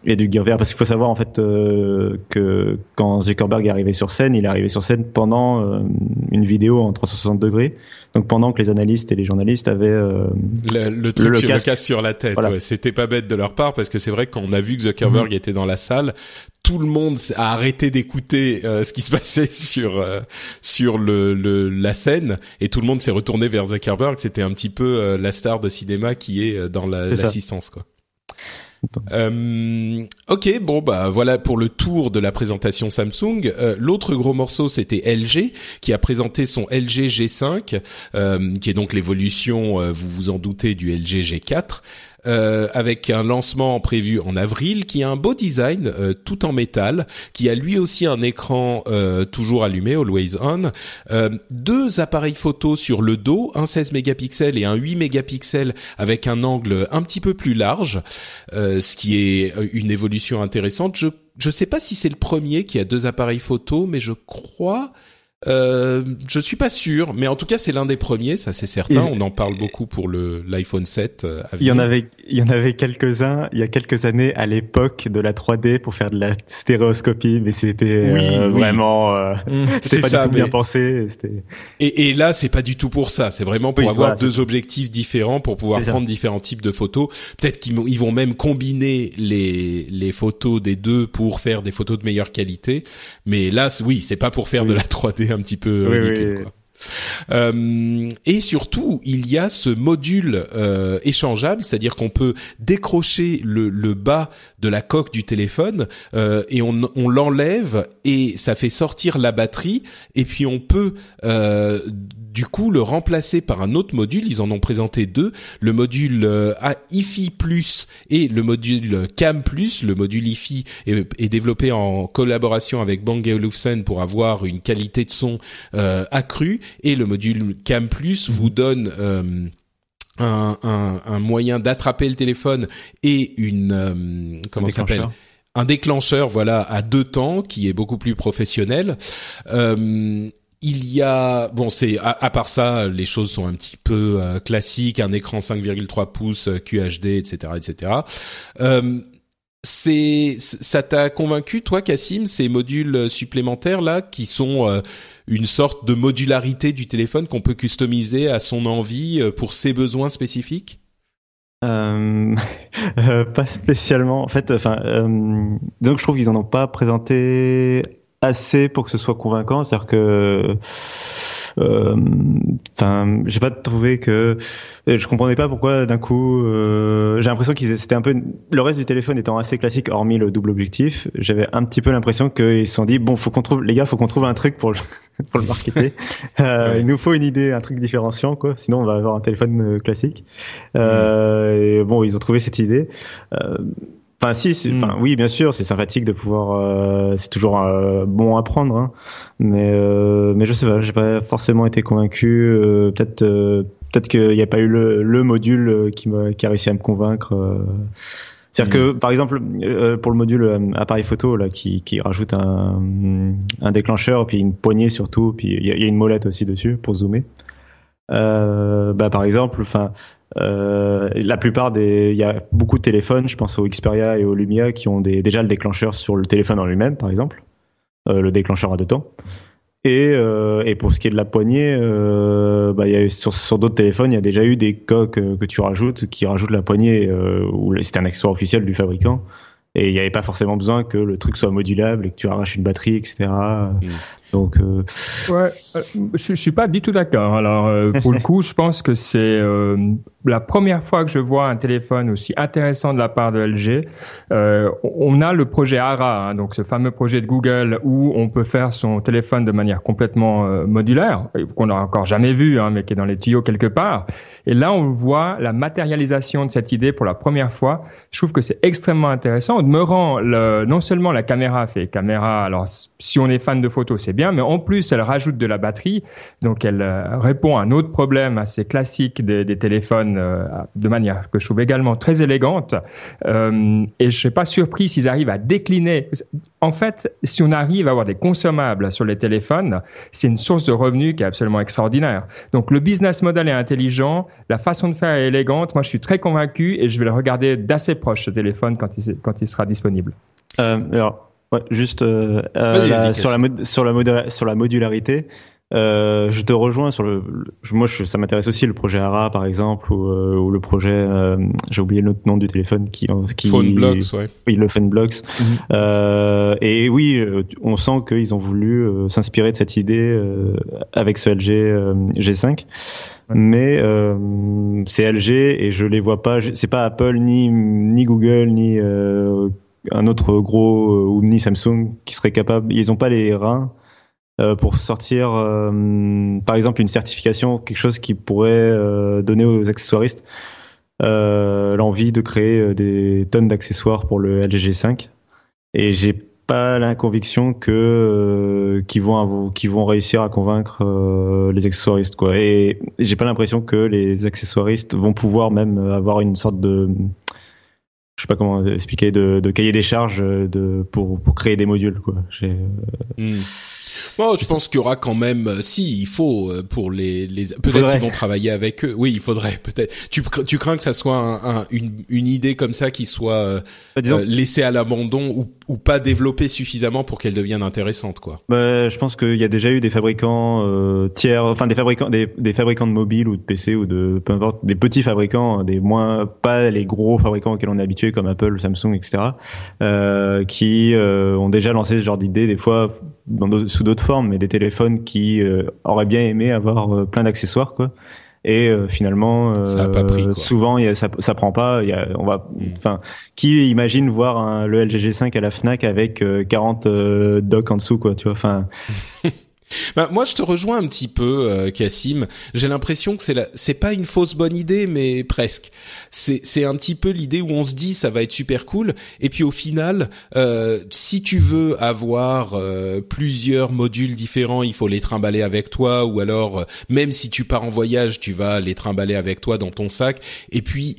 et du Gear VR parce qu'il faut savoir en fait euh, que quand Zuckerberg est arrivé sur scène, il est arrivé sur scène pendant euh, une vidéo en 360 degrés. Donc pendant que les analystes et les journalistes avaient euh, le, le, truc le, casque. sur la tête, ouais, c'était pas bête de leur part parce que c'est vrai qu'on a vu que Zuckerberg mhm. était dans la salle, tout le monde a arrêté d'écouter euh, ce qui se passait sur sur le, le, la scène et tout le monde s'est retourné vers Zuckerberg. C'était un petit peu la star de cinéma qui est dans l'assistance quoi. Euh, ok, bon bah voilà pour le tour de la présentation Samsung. Euh, l'autre gros morceau c'était LG qui a présenté son LG G5, euh, qui est donc l'évolution, vous vous en doutez, du LG G4 euh, avec un lancement prévu en avril, qui a un beau design euh, tout en métal, qui a lui aussi un écran euh, toujours allumé, always on, deux appareils photo sur le dos, un 16 mégapixels et un 8 mégapixels avec un angle un petit peu plus large, ce qui est une évolution intéressante. Je je sais pas si c'est le premier qui a deux appareils photo, mais je crois euh, je suis pas sûr, mais en tout cas c'est l'un des premiers, ça c'est certain. On en parle beaucoup pour le l'iPhone 7. Euh, il y en avait, il y en avait quelques uns il y a quelques années à l'époque de la 3D pour faire de la stéréoscopie, mais c'était euh, vraiment, euh, mmh. c'était pas ça, du tout bien pensé. Et, et là c'est pas du tout pour ça. C'est vraiment pour avoir deux objectifs différents pour pouvoir prendre différents types de photos. Peut-être qu'ils ils vont même combiner les les photos des deux pour faire des photos de meilleure qualité. Mais là oui, c'est pas pour faire de la 3D un petit peu ridicule. Quoi. Euh, et surtout, il y a ce module euh, échangeable, c'est-à-dire qu'on peut décrocher le, le, bas de la coque du téléphone euh, et on, on l'enlève et ça fait sortir la batterie et puis on peut euh, du coup le remplacer par un autre module. Ils en ont présenté deux, le module euh, IFI Plus et le module Cam Plus. Le module IFI est, développé en collaboration avec Bang Olufsen pour avoir une qualité de son euh, accrue et le module Cam Plus vous donne euh, un, un, un, moyen d'attraper le téléphone et une euh, comment s'appelle? Un déclencheur. Voilà à deux temps qui est beaucoup plus professionnel. Euh, il y a bon c'est à, part ça les choses sont un petit peu euh, classiques un écran 5,3 pouces QHD etc etc euh, c'est ça t'a convaincu toi Cassim ces modules supplémentaires là qui sont euh, une sorte de modularité du téléphone qu'on peut customiser à son envie euh, pour ses besoins spécifiques? Euh, pas spécialement. En fait enfin donc je trouve qu'ils en ont pas présenté assez pour que ce soit convaincant. C'est-à-dire que euh, enfin, j'ai pas trouvé que je comprenais pas pourquoi d'un coup. Euh, j'ai l'impression qu'ils c'était un peu le reste du téléphone étant assez classique, hormis le double objectif. J'avais un petit peu l'impression qu'ils se sont dit bon, faut qu'on trouve les gars, faut qu'on trouve un truc pour le pour le marketer. Euh, il nous faut une idée, un truc différenciant quoi. Sinon, on va avoir un téléphone classique. Euh, et bon, ils ont trouvé cette idée. Euh, Enfin, si, enfin, hmm. oui, bien sûr, c'est sympathique de pouvoir. Euh, c'est toujours euh, bon à prendre, hein. mais euh, mais je sais pas, j'ai pas forcément été convaincu. peut-être peut-être qu'il n'y a pas eu le, le module qui m'a qui a réussi à me convaincre. C'est-à-dire que, hmm. par exemple, pour le module appareil photo là, qui, qui rajoute un, un déclencheur, puis une poignée surtout, puis il y, y a, une molette aussi dessus pour zoomer. bah, par exemple, enfin, euh, la plupart des, il y a beaucoup de téléphones, je pense au Xperia et au Lumia, qui ont des, déjà le déclencheur sur le téléphone en lui-même, par exemple, euh, le déclencheur à deux temps. Et, euh, et pour ce qui est de la poignée, euh, bah, y a, sur, sur d'autres téléphones, il y a déjà eu des coques euh, que tu rajoutes qui rajoutent la poignée, euh, où c'était un accessoire officiel du fabricant. Et il n'y avait pas forcément besoin que le truc soit modulable et que tu arraches une batterie, etc. Donc, euh... ouais, euh, je, je suis pas du tout d'accord. Alors, euh, pour le coup, je pense que c'est euh, la première fois que je vois un téléphone aussi intéressant de la part de LG. on a le projet ARA, hein, donc ce fameux projet de Google où on peut faire son téléphone de manière complètement modulaire, qu'on n'a encore jamais vu, hein, mais qui est dans les tuyaux quelque part. Et là, on voit la matérialisation de cette idée pour la première fois. Je trouve que c'est extrêmement intéressant. Au demeurant, le, non seulement la caméra fait caméra. Alors, si on est fan de photos, c'est bien mais en plus, elle rajoute de la batterie. Donc, elle euh, répond à un autre problème assez classique des, téléphones euh, de manière que je trouve également très élégante. Euh, et je ne suis pas surpris s'ils arrivent à décliner. En fait, si on arrive à avoir des consommables sur les téléphones, c'est une source de revenus qui est absolument extraordinaire. Donc, le business model est intelligent, la façon de faire est élégante. Moi, je suis très convaincu et je vais le regarder d'assez proche, ce téléphone, quand il, quand il sera disponible. alors, Ouais, juste euh, euh sur la sur la sur la modularité. Euh, je te rejoins sur le. moi, je, ça m'intéresse aussi le projet ARA, par exemple, ou, euh, ou le projet. Euh, j'ai oublié le nom du téléphone qui. qui Phoneblocks, ouais. Oui, le Phoneblocks. Mhm. et oui, on sent qu'ils ont voulu s'inspirer de cette idée avec ce LG G5 mais euh, c'est LG et je les vois pas. C'est pas Apple ni ni Google ni euh, un autre gros euh, ou ni Samsung qui serait capable. Ils n'ont pas les reins euh, pour sortir, euh, par exemple, une certification, quelque chose qui pourrait donner aux accessoiristes l'envie de créer des tonnes d'accessoires pour le LG G5. Et j'ai pas la conviction que qu'ils vont qu'ils vont réussir à convaincre les accessoiristes quoi. Et j'ai pas l'impression que les accessoiristes vont pouvoir même avoir une sorte de je sais pas comment expliquer, de, de cahier des charges de, pour, pour créer des modules. Quoi. J'ai, hmm. Bon, je pense qu'il y aura quand même, euh, si il faut euh, pour les, les peut-être qu'ils vont travailler avec eux. Oui, il faudrait peut-être. Tu, tu crains que ça soit un, une, une idée comme ça qui soit euh, bah, laissée à l'abandon ou, ou pas développée suffisamment pour qu'elle devienne intéressante, quoi. Bah, je pense qu'il y a déjà eu des fabricants euh, tiers, enfin des fabricants, des, des fabricants de mobiles ou de PC ou de peu importe, des petits fabricants, des moins pas les gros fabricants auxquels on est habitué comme Apple, Samsung, etc. Euh, qui ont déjà lancé ce genre d'idée des fois dans sous d'autres formes, mais des téléphones qui euh, auraient bien aimé avoir euh, plein d'accessoires, quoi. Et euh, finalement, ça a pas pris, quoi. souvent, y a, ça, ça prend pas. Y a, on va, mm. enfin, qui imagine voir un, le LG G5 à la Fnac avec 40 docks en dessous, quoi, tu vois. Enfin. Bah, moi, je te rejoins un petit peu, euh, Cassim. J'ai l'impression que c'est la... c'est pas une fausse bonne idée, mais presque. C'est c'est un petit peu l'idée où on se dit ça va être super cool, et puis au final, euh, si tu veux avoir euh, plusieurs modules différents, il faut les trimballer avec toi, ou alors euh, même si tu pars en voyage, tu vas les trimballer avec toi dans ton sac, et puis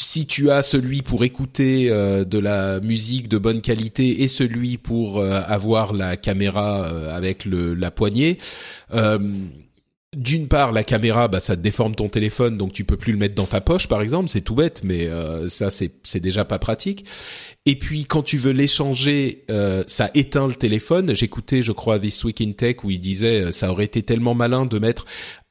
si tu as celui pour écouter euh, de la musique de bonne qualité et celui pour euh, avoir la caméra euh, avec le, la poignée, d'une part, la caméra, bah, ça déforme ton téléphone, donc tu peux plus le mettre dans ta poche, par exemple. C'est tout bête, mais euh, ça, c'est déjà pas pratique. Et puis, quand tu veux l'échanger, euh, ça éteint le téléphone. J'écoutais, je crois, This Week in Tech où il disait, euh, ça aurait été tellement malin de mettre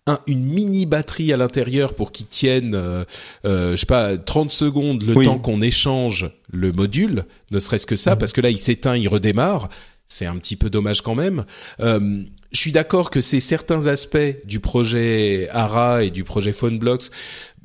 un, une mini batterie à l'intérieur pour qu'il tienne, euh, je sais pas, 30 secondes le temps qu'on échange le module, ne serait-ce que ça, mmh. parce que là, il s'éteint, il redémarre c'est un petit peu dommage quand même. Euh, je suis d'accord que c'est certains aspects du projet ARA et du projet PhoneBlocks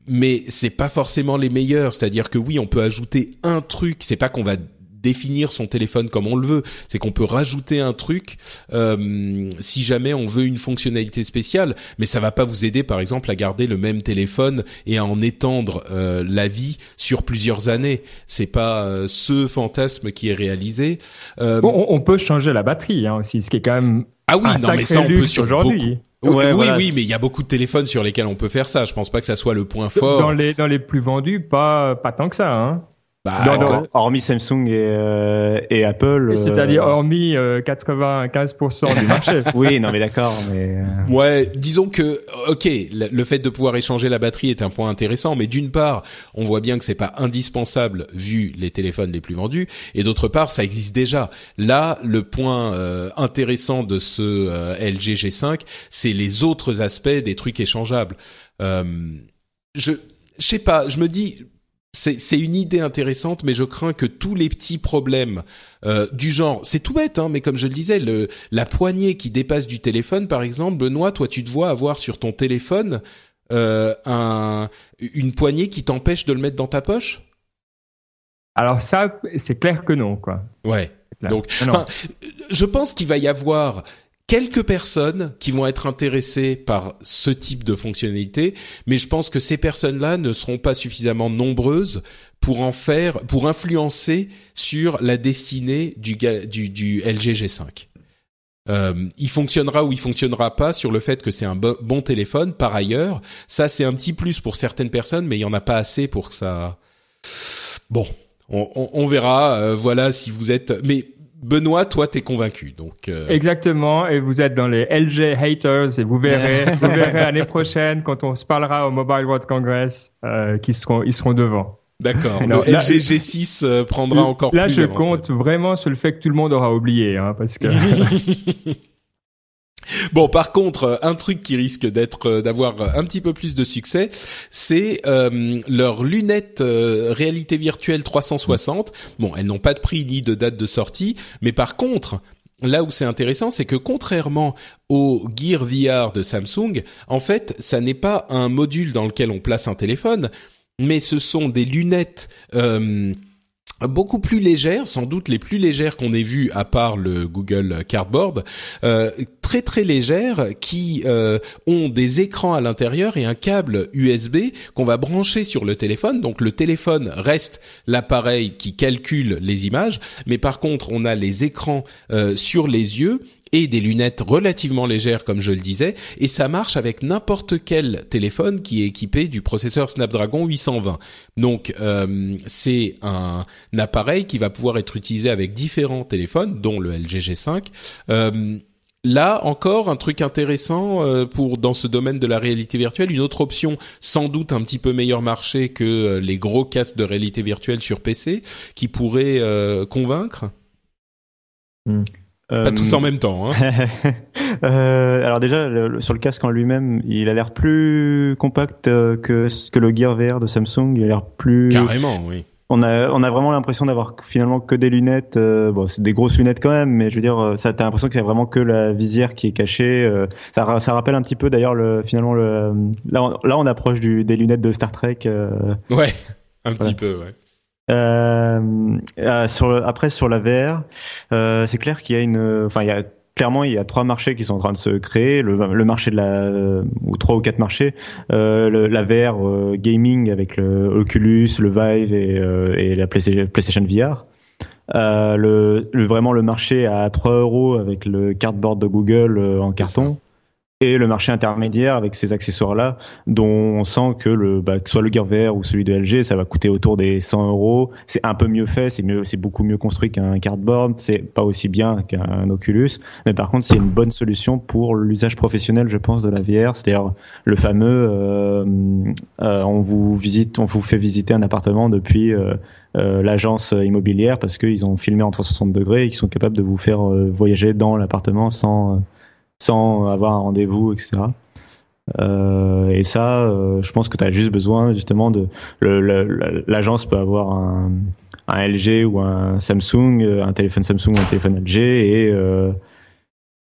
mais c'est pas forcément les meilleurs. C'est-à-dire que oui, on peut ajouter un truc. C'est pas qu'on va définir son téléphone comme on le veut. C'est qu'on peut rajouter un truc euh, si jamais on veut une fonctionnalité spéciale, mais ça va pas vous aider, par exemple, à garder le même téléphone et à en étendre euh, la vie sur plusieurs années. C'est pas euh, ce fantasme qui est réalisé. Euh, bon, on peut changer la batterie hein, aussi, ce qui est quand même ah oui, non mais ça on peut sur aujourd'hui. Oui, oui, oui, mais il y a beaucoup de téléphones sur lesquels on peut faire ça. Je pense pas que ça soit le point fort. Dans les dans les plus vendus, pas pas tant que ça. Hein. Bah, hormis Samsung et, euh, et Apple. C'est-à-dire euh, hormis 95% euh, du marché. oui, non mais d'accord. Mais ouais, disons que ok, le fait de pouvoir échanger la batterie est un point intéressant, mais d'une part, on voit bien que c'est pas indispensable vu les téléphones les plus vendus, et d'autre part, ça existe déjà. Là, le point intéressant de ce LG G5, c'est les autres aspects des trucs échangeables. je je sais pas, je me dis c'est une idée intéressante, mais je crains que tous les petits problèmes euh, du genre, c'est tout bête, hein, mais comme je le disais, le, la poignée qui dépasse du téléphone, par exemple, Benoît, toi, tu te vois avoir sur ton téléphone euh, un, une poignée qui t'empêche de le mettre dans ta poche? Alors ça, c'est clair que non, quoi. Ouais. Donc, je pense qu'il va y avoir quelques personnes qui vont être intéressées par ce type de fonctionnalité, mais je pense que ces personnes-là ne seront pas suffisamment nombreuses pour en faire, pour influencer sur la destinée du, du, du LG G5. Euh, il fonctionnera ou il fonctionnera pas sur le fait que c'est un bon téléphone. Par ailleurs, ça c'est un petit plus pour certaines personnes, mais il y en a pas assez pour que ça. Bon, on, on, on verra. Euh, voilà si vous êtes. Mais Benoît, toi, t'es convaincu, donc. Euh... Exactement, et vous êtes dans les LG haters, et vous verrez, vous verrez l'année prochaine quand on se parlera au Mobile World Congress, euh, qu'ils seront, ils seront devant. D'accord. Le LG G6 euh, prendra encore là, plus. Là, je compte vraiment sur le fait que tout le monde aura oublié, hein, parce que. Bon, par contre, euh, un truc qui risque d'être euh, d'avoir un petit peu plus de succès, c'est euh, leurs lunettes réalité virtuelle 360. Bon, elles n'ont pas de prix ni de date de sortie, mais par contre, là où c'est intéressant, c'est que contrairement au Gear VR de Samsung, en fait, ça n'est pas un module dans lequel on place un téléphone, mais ce sont des lunettes beaucoup plus légères, sans doute les plus légères qu'on ait vues à part le Google Cardboard, euh, très très légères qui euh, ont des écrans à l'intérieur et un câble USB qu'on va brancher sur le téléphone. Donc le téléphone reste l'appareil qui calcule les images, mais par contre on a les écrans euh, sur les yeux et des lunettes relativement légères comme je le disais et ça marche avec n'importe quel téléphone qui est équipé du processeur Snapdragon 820. Donc euh, c'est un, appareil qui va pouvoir être utilisé avec différents téléphones dont le LG G5. Euh, là encore un truc intéressant euh, pour dans ce domaine de la réalité virtuelle, une autre option sans doute un petit peu meilleur marché que les gros casques de réalité virtuelle sur PC qui pourrait convaincre. Hmm. Pas tous en euh, même temps. Hein. euh, alors déjà, sur le casque en lui-même, il a l'air plus compact euh, que, que le Gear VR de Samsung. Il a l'air plus... Carrément, oui. On a, on a vraiment l'impression d'avoir finalement que des lunettes. Euh, bon, c'est des grosses lunettes quand même, mais je veux dire, ça, t'as l'impression qu'il y a vraiment que la visière qui est cachée. ça, ça rappelle un petit peu d'ailleurs le, finalement le. Là, on, là, on approche du, des lunettes de Star Trek. ouais, un petit peu, ouais. Euh, euh, sur le, après sur la VR, euh, c'est clair qu'il y a une, enfin il y a clairement il y a trois marchés qui sont en train de se créer. Le, le marché de la ou trois ou quatre marchés, euh, la VR euh, gaming avec le Oculus, le Vive et, et la PlayStation, VR. le, le, vraiment le marché à 3 euros avec le cardboard de Google en carton le marché intermédiaire avec ces accessoires-là, dont on sent que le, bah, soit le Gear ou celui de LG, ça va coûter autour des 100 euros. C'est un peu mieux fait, c'est mieux, c'est beaucoup mieux construit qu'un cardboard, c'est pas aussi bien qu'un Oculus, mais par contre c'est une bonne solution pour l'usage professionnel, je pense, de la VR, c'est-à-dire le fameux, euh, euh, on vous visite, on vous fait visiter un appartement depuis euh, l'agence immobilière parce qu'ils ont filmé en 360 degrés et qu'ils sont capables de vous faire voyager dans l'appartement sans sans avoir un rendez-vous, etc. Euh, et ça, euh, je pense que tu as juste besoin justement de l'agence peut avoir un, LG ou un Samsung, un téléphone Samsung ou un téléphone LG et euh,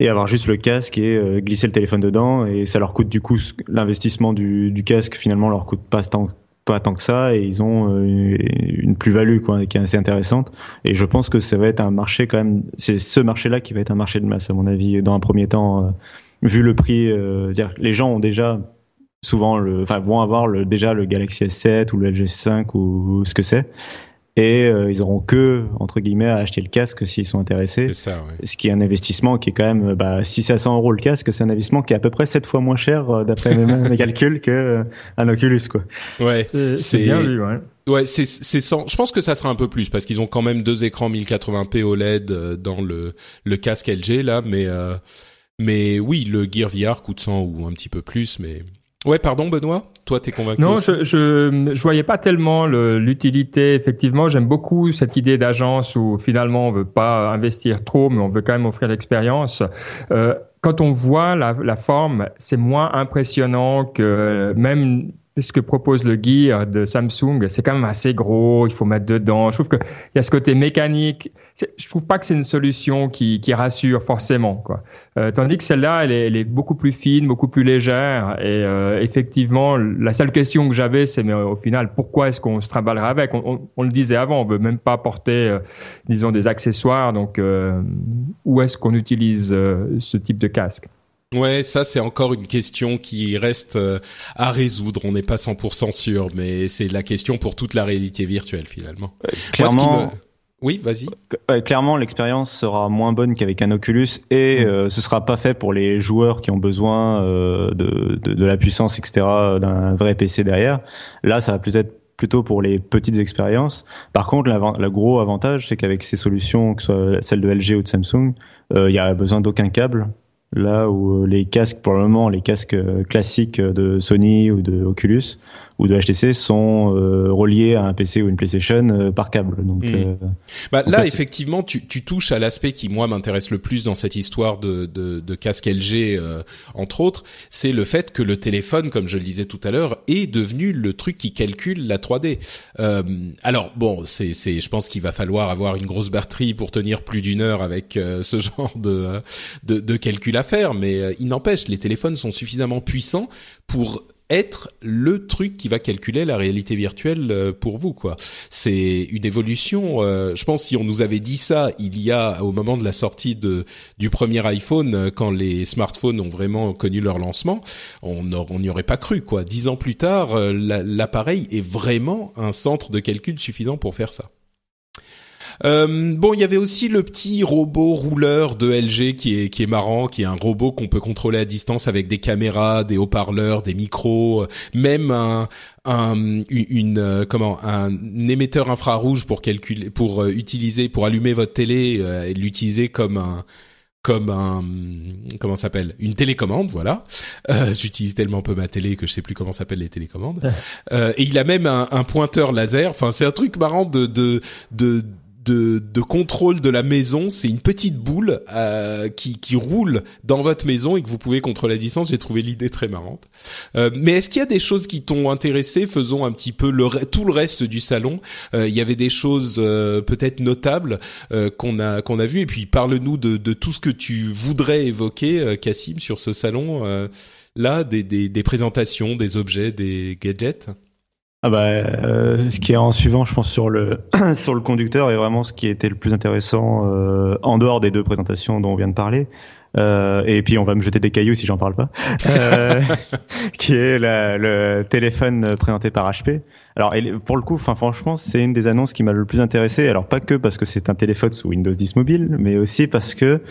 et avoir juste le casque et euh, glisser le téléphone dedans et ça leur coûte du coup l'investissement du, du, casque finalement leur coûte pas tant pas tant que ça et ils ont euh, une plus-value quoi qui est assez intéressante. Et je pense que ça va être un marché quand même c'est ce marché-là qui va être un marché de masse à mon avis dans un premier temps euh, vu le prix euh, dire les gens ont déjà souvent le enfin vont avoir le déjà le Galaxy S7 ou le LG 5 ou ce que c'est et euh, ils auront que entre guillemets à acheter le casque s'ils sont intéressés. Ça, ouais. Ce qui est un investissement qui est quand même bah, si c'est à 100 euros le casque, c'est un investissement qui est à peu près 7 fois moins cher euh, d'après mes, calculs que euh, un Oculus quoi. Ouais, c'est bien vu. Ouais. Ouais, c'est c'est Je pense que ça sera un peu plus parce qu'ils ont quand même deux écrans 1080p OLED dans le le casque LG là, mais mais oui, le Gear VR coûte 100 ou un petit peu plus, mais Ouais, pardon Benoît, toi t'es convaincu Non, je, je je voyais pas tellement l'utilité. Effectivement, j'aime beaucoup cette idée d'agence où finalement on veut pas investir trop, mais on veut quand même offrir l'expérience. Euh, quand on voit la, la forme, c'est moins impressionnant que même ce que propose le Gear de Samsung, c'est quand même assez gros, il faut mettre dedans. Je trouve qu'il y a ce côté mécanique. Je trouve pas que c'est une solution qui, rassure forcément. Quoi. Euh, tandis que celle-là, elle est, beaucoup plus fine, beaucoup plus légère. Et euh, effectivement, la seule question que j'avais, c'est mais au final, pourquoi est-ce qu'on se trimballerait avec? On, le disait avant, on veut même pas porter, euh, disons, des accessoires. Donc, euh, où est-ce qu'on utilise euh, ce type de casque? Ouais, ça c'est encore une question qui reste euh, à résoudre. On n'est pas 100% sûr, mais c'est la question pour toute la réalité virtuelle finalement. Euh, clairement. Me... Oui, vas-y. Euh, clairement, l'expérience sera moins bonne qu'avec un Oculus et mm. euh, ce sera pas fait pour les joueurs qui ont besoin euh, de, de, de, la puissance, etc., d'un vrai PC derrière. Là, ça va peut-être plutôt pour les petites expériences. Par contre, le gros avantage, c'est qu'avec ces solutions, que ce soit celle de LG ou de Samsung, il y a besoin d'aucun câble là où les casques, pour le moment, les casques classiques de Sony ou de Oculus ou de HTC sont euh, reliés à un PC ou une PlayStation euh, par câble. Donc, mmh. euh, bah, là, effectivement, tu, tu touches à l'aspect qui moi m'intéresse le plus dans cette histoire de, de, de casque LG, euh, entre autres, c'est le fait que le téléphone, comme je le disais tout à l'heure, est devenu le truc qui calcule la 3D. Euh, alors bon, c'est, c'est, je pense qu'il va falloir avoir une grosse batterie pour tenir plus d'une heure avec ce genre de, de, de calcul à faire, mais il n'empêche, les téléphones sont suffisamment puissants pour être le truc qui va calculer la réalité virtuelle euh, pour vous quoi. C'est une évolution. Euh, je pense si on nous avait dit ça il y a au moment de la sortie de du premier iPhone, euh, quand les smartphones ont vraiment connu leur lancement, on n'y aurait pas cru quoi. Dix ans plus tard, l'appareil est vraiment un centre de calcul suffisant pour faire ça. Euh, bon, il y avait aussi le petit robot rouleur de LG qui est qui est marrant, qui est un robot qu'on peut contrôler à distance avec des caméras, des haut-parleurs, des micros, même un, un une euh, comment un émetteur infrarouge pour calculer pour euh, utiliser pour allumer votre télé et l'utiliser comme un comme un comment s'appelle une télécommande voilà. Euh, j'utilise tellement peu ma télé que je sais plus comment s'appellent les télécommandes. Euh, et il a même un, un pointeur laser. Enfin c'est un truc marrant de de de de, de contrôle de la maison. C'est une petite boule euh, qui, qui roule dans votre maison et que vous pouvez contrôler à distance. J'ai trouvé l'idée très marrante. Euh, mais est-ce qu'il y a des choses qui t'ont intéressé? Faisons un petit peu le, tout le reste du salon. Euh, il y avait des choses euh, peut-être notables euh, qu'on a qu'on a vu. Et puis parle-nous de, de tout ce que tu voudrais évoquer, euh, Cassim, sur ce salon. là, des, des, des présentations, des objets, des gadgets. Ah bah, euh, ce qui est en suivant, je pense, sur le sur le conducteur est vraiment ce qui était le plus intéressant euh, en dehors des deux présentations dont on vient de parler. Euh, et puis on va me jeter des cailloux si j'en parle pas. Euh, qui est la, le téléphone présenté par HP. Alors pour le coup, enfin franchement, c'est une des annonces qui m'a le plus intéressé. Alors pas que parce que c'est un téléphone sous Windows 10 mobile, mais aussi parce que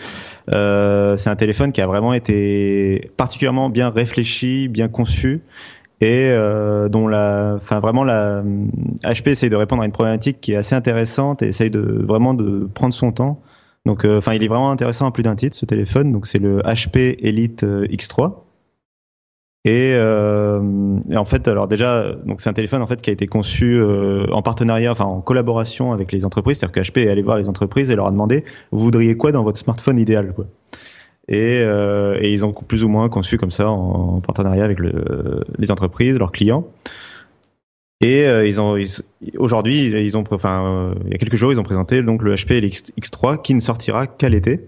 euh, c'est un téléphone qui a vraiment été particulièrement bien réfléchi, bien conçu et euh, dont la, enfin vraiment la HP essaye de répondre à une problématique qui est assez intéressante et essaye de vraiment de prendre son temps. Donc, euh, enfin, il est vraiment intéressant à plus d'un titre ce téléphone. Donc, c'est le HP Elite euh, X3. Et, euh, en fait, alors déjà, donc c'est un téléphone en fait qui a été conçu euh, en partenariat, enfin en collaboration avec les entreprises. C'est-à-dire que HP est allé voir les entreprises et leur a demandé vous voudriez quoi dans votre smartphone idéal quoi? Et, euh, et, ils ont plus ou moins conçu comme ça en, partenariat avec le, les entreprises, leurs clients. Et euh, ils ont aujourd'hui ils ont enfin euh, il y a quelques jours ils ont présenté donc le HP X3 qui ne sortira qu'à l'été.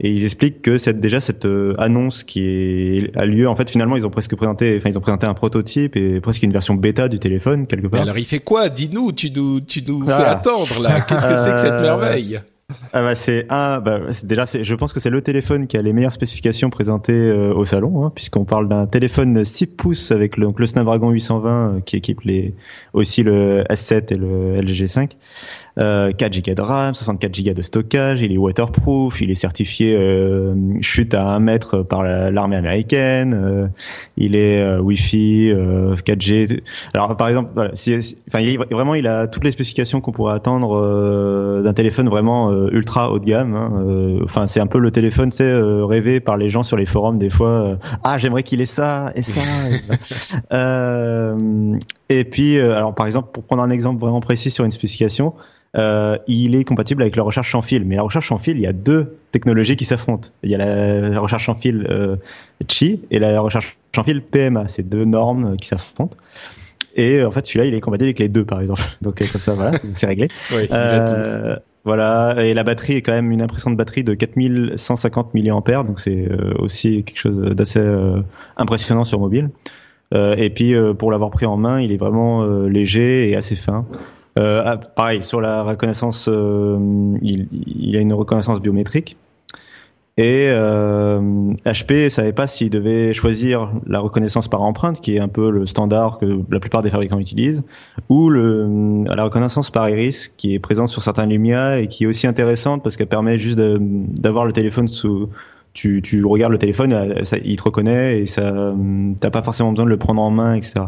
Et ils expliquent que c'est déjà cette annonce qui est, a lieu. En fait, finalement, ils ont presque présenté, enfin, ils ont présenté un prototype et presque une version bêta du téléphone quelque part. Mais alors, il fait quoi? Dis-nous, tu nous, tu nous ah. fais attendre là. Qu'est-ce que c'est que cette merveille? Ah bah c'est un, bah déjà je pense que c'est le téléphone qui a les meilleures spécifications présentées euh, au salon, hein, puisqu'on parle d'un téléphone 6 pouces avec le, donc le Snapdragon 820 euh, qui équipe les aussi le S7 et le LG G5 euh, 4 Go de RAM, 64 Go de stockage, il est waterproof, il est certifié euh, chute à 1 mètre par l'armée américaine, euh, il est euh, Wi-Fi, 4G. Euh, Alors par exemple, voilà, si, enfin, il, vraiment il a toutes les spécifications qu'on pourrait attendre d'un téléphone vraiment ultra haut de gamme. Hein, enfin c'est un peu le téléphone, c'est rêvé par les gens sur les forums des fois. ah j'aimerais qu'il ait ça et ça. et puis alors par exemple pour prendre un exemple vraiment précis sur une spécification. Euh, il est compatible avec la recherche sans fil. Mais la recherche sans fil, il y a deux technologies qui s'affrontent. Il y a la recherche sans fil euh, Qi et la recherche sans fil PMA. C'est deux normes qui s'affrontent. Et en fait, celui-là, il est compatible avec les deux, par exemple. Donc euh, comme ça, voilà, c'est réglé. Oui, euh, voilà, et la batterie est quand même une impressionnante batterie de 4150 mAh, donc c'est euh, aussi quelque chose d'assez impressionnant sur mobile. Et puis pour l'avoir pris en main, il est vraiment léger et assez fin. Euh, ah, pareil, sur la reconnaissance, euh, il, il, a une reconnaissance biométrique. Et euh, HP savait pas s'il devait choisir la reconnaissance par empreinte, qui est un peu le standard que la plupart des fabricants utilisent, ou la reconnaissance par iris, qui est présente sur certains Lumia et qui est aussi intéressante parce qu'elle permet juste d'avoir le téléphone sous tu, tu regardes le téléphone, ça, il te reconnaît et ça, t'as pas forcément besoin de le prendre en main, etc.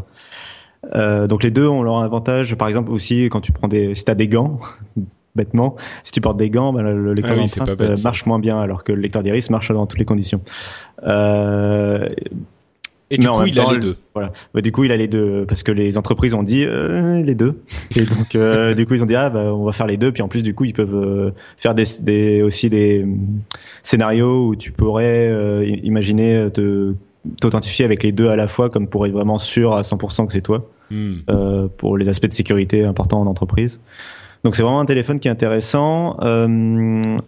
Euh, donc les deux ont leur avantage. Par exemple aussi quand tu prends des, si t'as des gants, bêtement, si tu portes des gants, bah, le lecteur ah euh, marche moins bien, alors que le lecteur d'iris marche dans toutes les conditions. Euh, et du coup, il a les deux. Voilà. Bah, du coup, il a les deux parce que les entreprises ont dit euh, les deux. Et donc, euh, du coup, ils ont dit ah bah on va faire les deux. Puis en plus, du coup, ils peuvent faire des, des, aussi des scénarios où tu pourrais imaginer te t'authentifier avec les deux à la fois, comme pour être vraiment sûr à 100% que c'est toi, euh, pour les aspects de sécurité importants en entreprise. Donc c'est vraiment un téléphone qui est intéressant. Euh,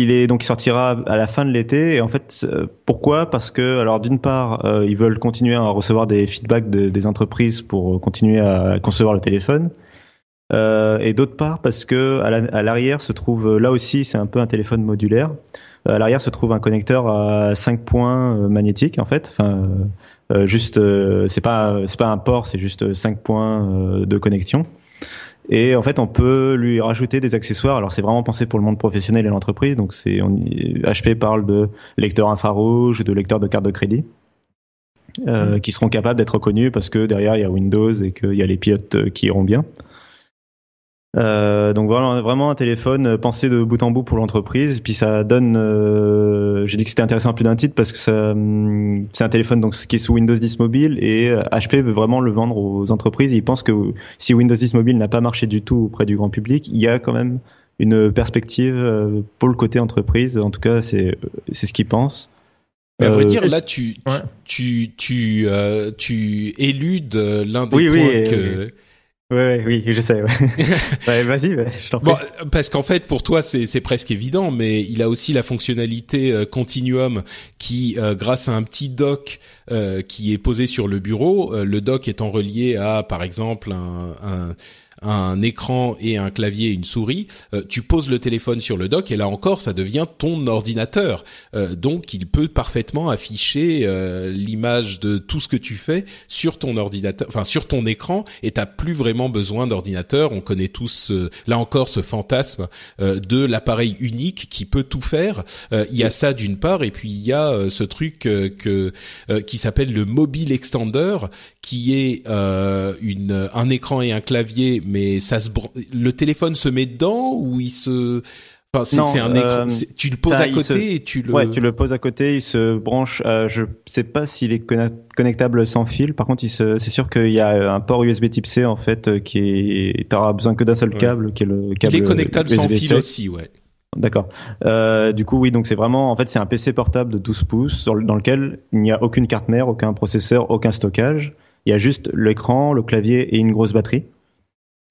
il est donc il sortira à la fin de l'été et en fait pourquoi? Parce que alors d'une part euh, ils veulent continuer à recevoir des feedbacks de, des entreprises pour continuer à concevoir le téléphone. Euh, et d'autre part parce que à l'arrière se trouve là aussi c'est un peu un téléphone modulaire. À l'arrière se trouve un connecteur à 5 points euh, magnétiques en fait. Enfin, euh, euh, juste, c'est pas c'est pas un port, c'est juste 5 points de connexion. Et en fait, on peut lui rajouter des accessoires. Alors, c'est vraiment pensé pour le monde professionnel et l'entreprise. Donc, c'est HP parle de lecteur infrarouge, de lecteur de carte de crédit, euh, qui seront capables d'être reconnus parce que derrière il y a Windows et qu'il y a les pilotes qui iront bien. Euh, donc voilà, vraiment un téléphone euh, pensé de bout en bout pour l'entreprise. Puis ça donne, euh, j'ai dit que c'était intéressant à plus d'un titre parce que ça, hum, c'est un téléphone donc qui est sous Windows 10 mobile et HP euh, veut vraiment le vendre aux entreprises. ils pensent que si Windows 10 mobile n'a pas marché du tout auprès du grand public, il y a quand même une perspective pour le côté entreprise. En tout cas, c'est c'est ce qu'ils pensent. Mais à vrai dire, là, tu, tu, tu, tu, tu éludes l'un des points que Ouais, oui, je sais. Ouais. vas-y, je t'en bon, parce qu'en fait, pour toi, c'est presque évident, mais il a aussi la fonctionnalité euh, Continuum qui, euh, grâce à un petit dock euh, qui est posé sur le bureau, le dock étant relié à, par exemple, un, un un écran et un clavier et une souris, euh, tu poses le téléphone sur le dock et là encore ça devient ton ordinateur. Euh, donc il peut parfaitement afficher euh, l'image de tout ce que tu fais sur ton ordinateur, enfin sur ton écran et t'as plus vraiment besoin d'ordinateur. On connaît tous là encore ce fantasme de l'appareil unique qui peut tout faire. Il y a ça d'une part et puis il y a ce truc que qui s'appelle le mobile extender qui est une un écran et un clavier mais ça se le téléphone se met dedans ou il se Enfin, c'est un écran. Euh, tu le poses à côté et tu le. Ouais, tu le poses à côté. Il se branche. Euh, je sais pas s'il est connectable sans fil. Par contre, il se... c'est sûr qu'il y a un port USB Type C en fait euh, qui est. T'auras besoin que d'un seul câble, qui est le câble. Il est connectable sans fil aussi, ouais. D'accord. Euh, du coup, oui, donc c'est vraiment, en fait, c'est un PC portable de 12 pouces dans lequel il n'y a aucune carte mère, aucun processeur, aucun stockage. Il y a juste l'écran, le clavier et une grosse batterie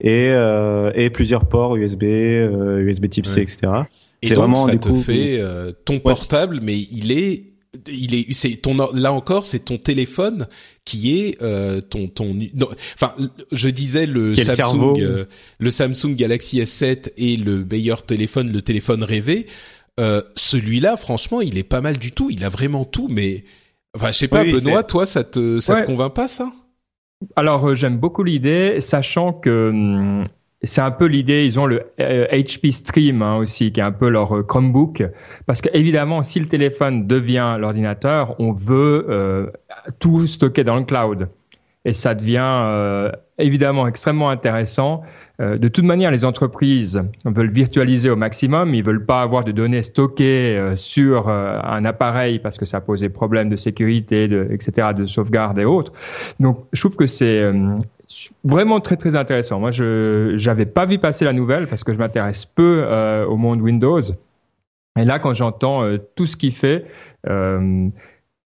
et, euh, et plusieurs ports USB, euh, USB Type C, etc. Et donc vraiment, ça te fait euh, ton portable, mais il est il est c'est ton là encore c'est ton téléphone qui est euh, ton ton enfin je disais le Samsung euh, le Samsung Galaxy S7 et le meilleur téléphone le téléphone rêvé. Euh, celui-là franchement il est pas mal du tout. Il a vraiment tout mais enfin je sais pas Benoît toi ça te ça te convainc pas ça? Alors, euh, j'aime beaucoup l'idée, sachant que hum, c'est un peu l'idée, ils ont le HP euh, Stream hein, aussi, qui est un peu leur euh, Chromebook, parce qu'évidemment, si le téléphone devient l'ordinateur, on veut tout stocker dans le cloud. Et ça devient évidemment extrêmement intéressant euh, de toute manière, les entreprises veulent virtualiser au maximum. Ils veulent pas avoir de données stockées euh, sur euh, un appareil parce que ça pose des problèmes de sécurité, de, etc., de sauvegarde et autres. Donc, je trouve que c'est vraiment très très intéressant. Moi, je j'avais pas vu passer la nouvelle parce que je m'intéresse peu au monde Windows. Et là, quand j'entends tout ce qu'il fait,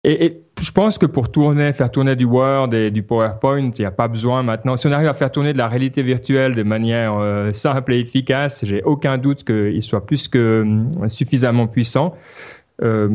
et, je pense que pour tourner, faire tourner du Word et du PowerPoint, il n'y a pas besoin maintenant. Si on arrive à faire tourner de la réalité virtuelle de manière euh, simple et efficace, j'ai aucun doute qu'il soit plus que euh, suffisamment puissant. Euh,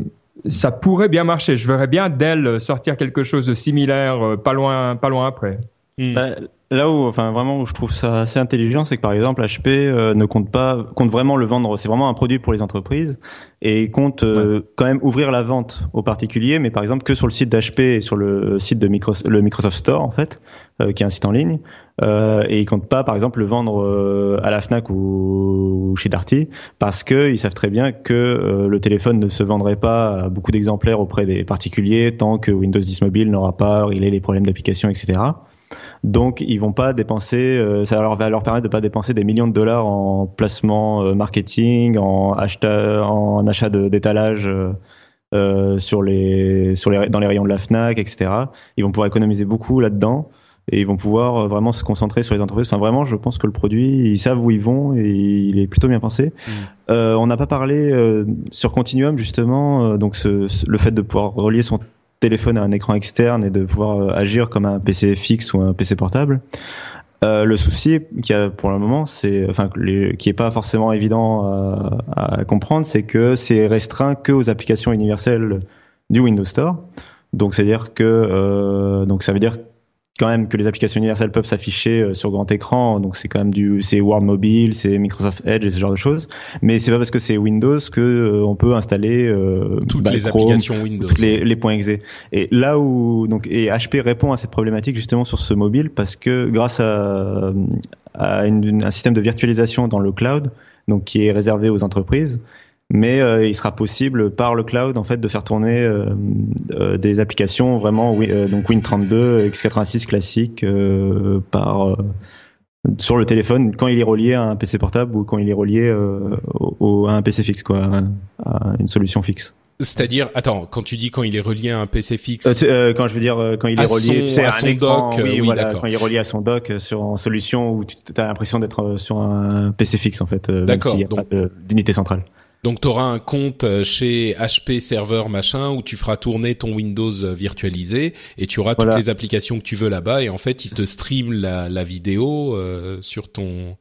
ça pourrait bien marcher. Je verrais bien Dell sortir quelque chose de similaire, euh, pas loin, pas loin après. Hmm. Bah, là où, enfin vraiment où je trouve ça assez intelligent, c'est que par exemple HP euh, ne compte pas, compte vraiment le vendre. C'est vraiment un produit pour les entreprises et compte euh, quand même ouvrir la vente aux particuliers, mais par exemple que sur le site d'HP et sur le site de Microsoft, le Microsoft Store en fait, euh, qui est un site en ligne. et ils comptent pas par exemple le vendre à la Fnac ou, chez Darty parce que ils savent très bien que le téléphone ne se vendrait pas à beaucoup d'exemplaires auprès des particuliers tant que Windows 10 Mobile n'aura pas réglé les problèmes d'application, etc. Donc ils vont pas dépenser, euh, ça leur va leur permettre de pas dépenser des millions de dollars en placement euh, marketing, en achat, en achat d'étalage euh, sur les sur les dans les rayons de la Fnac, etc. Ils vont pouvoir économiser beaucoup là-dedans et ils vont pouvoir vraiment se concentrer sur les entreprises. Enfin, vraiment, je pense que le produit, ils savent où ils vont et il est plutôt bien pensé. Mmh. on n'a pas parlé sur Continuum justement, donc ce, le fait de pouvoir relier son téléphone à un écran externe et de pouvoir euh, agir comme un PC fixe ou un PC portable. Euh, le souci qu'il y a pour le moment, c'est, enfin, qui est pas forcément évident à, à comprendre, c'est que c'est restreint que aux applications universelles du Windows Store. Donc, c'est à dire que, euh, donc ça veut dire quand même que les applications universelles peuvent s'afficher euh, sur grand écran. Donc c'est quand même du, c'est Word Mobile, c'est Microsoft Edge et ce genre de choses. Mais c'est pas parce que c'est Windows que euh, on peut installer euh, toutes bah, les applications Windows, toutes les, les points exe. Et là où donc et HP répond à cette problématique justement sur ce mobile parce que grâce à, à un système de virtualisation dans le cloud, donc qui est réservé aux entreprises, mais euh, il sera possible par le cloud en fait de faire tourner euh, euh, des applications vraiment donc Win32 x86 classique par sur le téléphone quand il est relié à un PC portable ou quand il est relié au, à un PC fixe quoi à une solution fixe. C'est-à-dire, attends, quand tu dis quand il est relié à un PC fixe, quand je veux dire quand il est relié à son dock, oui, voilà, quand il est relié à son dock sur une solution où tu as l'impression d'être sur un PC fixe en fait, d'accord, s'il n'y a pas d'unité centrale. Donc tu auras un compte chez HP Server machin où tu feras tourner ton Windows virtualisé et tu auras toutes les applications que tu veux là-bas et en fait il te stream la, la vidéo sur ton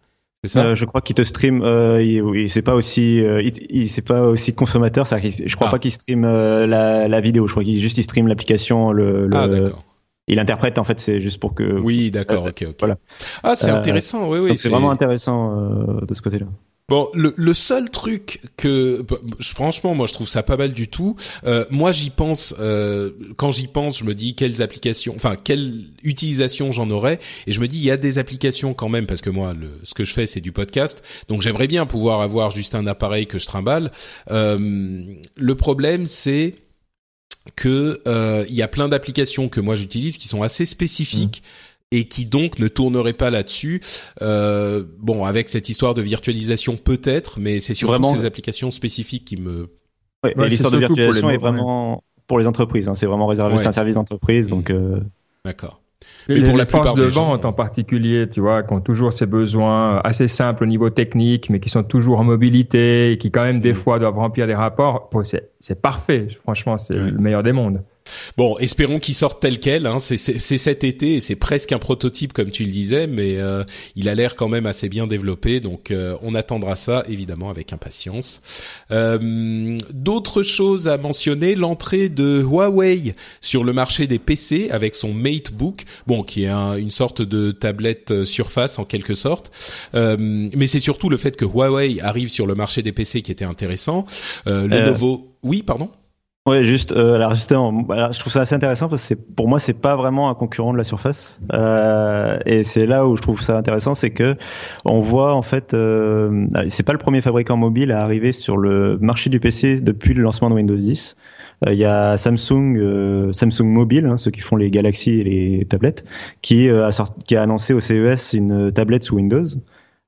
euh, je crois qu'il te stream. Euh, il, c'est pas aussi, euh, il, c'est pas aussi consommateur. Ça, je crois ah. pas qu'il stream euh, la, la, vidéo. Je crois qu'il juste il stream l'application. Le, le, ah d'accord. Il interprète en fait. C'est juste pour que. Oui, d'accord. ok, ok. Voilà. Ah, c'est intéressant. Oui, oui. C'est vraiment intéressant de ce côté-là. Bon, le, le, seul truc que, franchement, moi je trouve ça pas mal du tout. Euh, moi j'y pense, euh, quand j'y pense, je me dis quelles applications, enfin quelle utilisation j'en aurais, et je me dis il y a des applications quand même parce que moi le, ce que je fais c'est du podcast, donc j'aimerais bien pouvoir avoir juste un appareil que je trimballe. Euh, le problème c'est que euh, il y a plein d'applications que moi j'utilise qui sont assez spécifiques. Mmh et qui donc ne tournerait pas là-dessus. Euh, bon, avec cette histoire de virtualisation peut-être, mais c'est surtout vraiment... ces applications spécifiques qui me. Ouais, l'histoire de virtualisation est vraiment pour les entreprises. Hein, c'est vraiment réservé, c'est un service d'entreprise, donc. Euh... D'accord. Mais pour la forces de vente en particulier, tu vois, qui ont toujours ces besoins assez simples au niveau technique, mais qui sont toujours en mobilité et qui quand même des mm. fois doivent remplir des rapports, c'est parfait. Franchement, c'est le meilleur des mondes. Bon, espérons qu'il sorte tel quel. Hein. C'est cet été et c'est presque un prototype comme tu le disais, mais euh, il a l'air quand même assez bien développé. Donc euh, on attendra ça évidemment avec impatience. Euh, d'autres choses à mentionner l'entrée de Huawei sur le marché des PC avec son MateBook, bon qui est une sorte de tablette Surface en quelque sorte. mais c'est surtout le fait que Huawei arrive sur le marché des PC qui était intéressant. le nouveau, oui, pardon? Ouais, juste euh, alors justement, je trouve ça assez intéressant parce que c'est pour moi c'est pas vraiment un concurrent de la Surface euh, et c'est là où je trouve ça intéressant, c'est que on voit en fait, euh, c'est pas le premier fabricant mobile à arriver sur le marché du PC depuis le lancement de Windows 10. Euh, il y a Samsung, euh, Samsung Mobile, hein, ceux qui font les Galaxy et les tablettes, qui a sorti, qui a annoncé au CES une tablette sous Windows.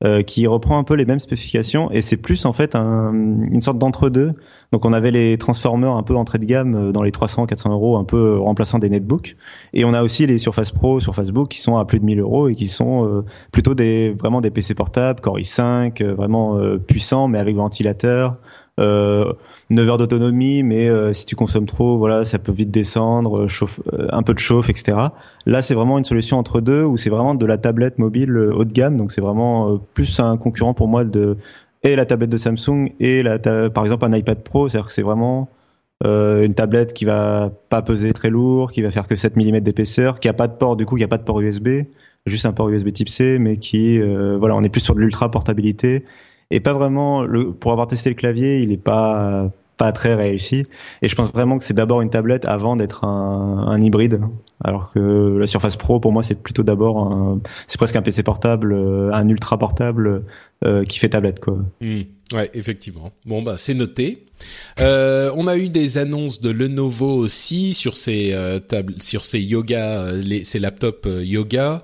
Euh, qui reprend un peu les mêmes spécifications et c'est plus en fait un, une sorte d'entre-deux. Donc on avait les Transformers un peu entrée de gamme euh, dans les 300-400 euros, un peu euh, remplaçant des netbooks. Et on a aussi les Surface Pro, Surface Book qui sont à plus de 1000 euros et qui sont plutôt des vraiment des PC portables, Core i5, vraiment puissants mais avec ventilateur, euh, 9 heures d'autonomie, mais euh, si tu consommes trop, voilà, ça peut vite descendre, euh, euh, un peu de chauffe, etc. Là, c'est vraiment une solution entre deux, où c'est vraiment de la tablette mobile haut de gamme, donc c'est vraiment plus un concurrent pour moi de et la tablette de Samsung et la par exemple un iPad Pro, c'est-à-dire que c'est vraiment une tablette qui va pas peser très lourd, qui va faire que 7 mm d'épaisseur, qui a pas de port du coup, qui a pas de port USB, juste un port USB Type C, mais qui voilà, on est plus sur de l'ultra portabilité et pas vraiment le, pour avoir testé le clavier, il est pas pas très réussi. Et je pense vraiment que c'est d'abord une tablette avant d'être un, un, hybride. Alors que la Surface Pro, pour moi, c'est plutôt d'abord c'est presque un PC portable, euh, un ultra portable euh, qui fait tablette, quoi. Mmh. Ouais, effectivement. Bon bah c'est noté. Euh, on a eu des annonces de Lenovo aussi sur ces euh, tables, sur ces yoga, les, ces laptops yoga.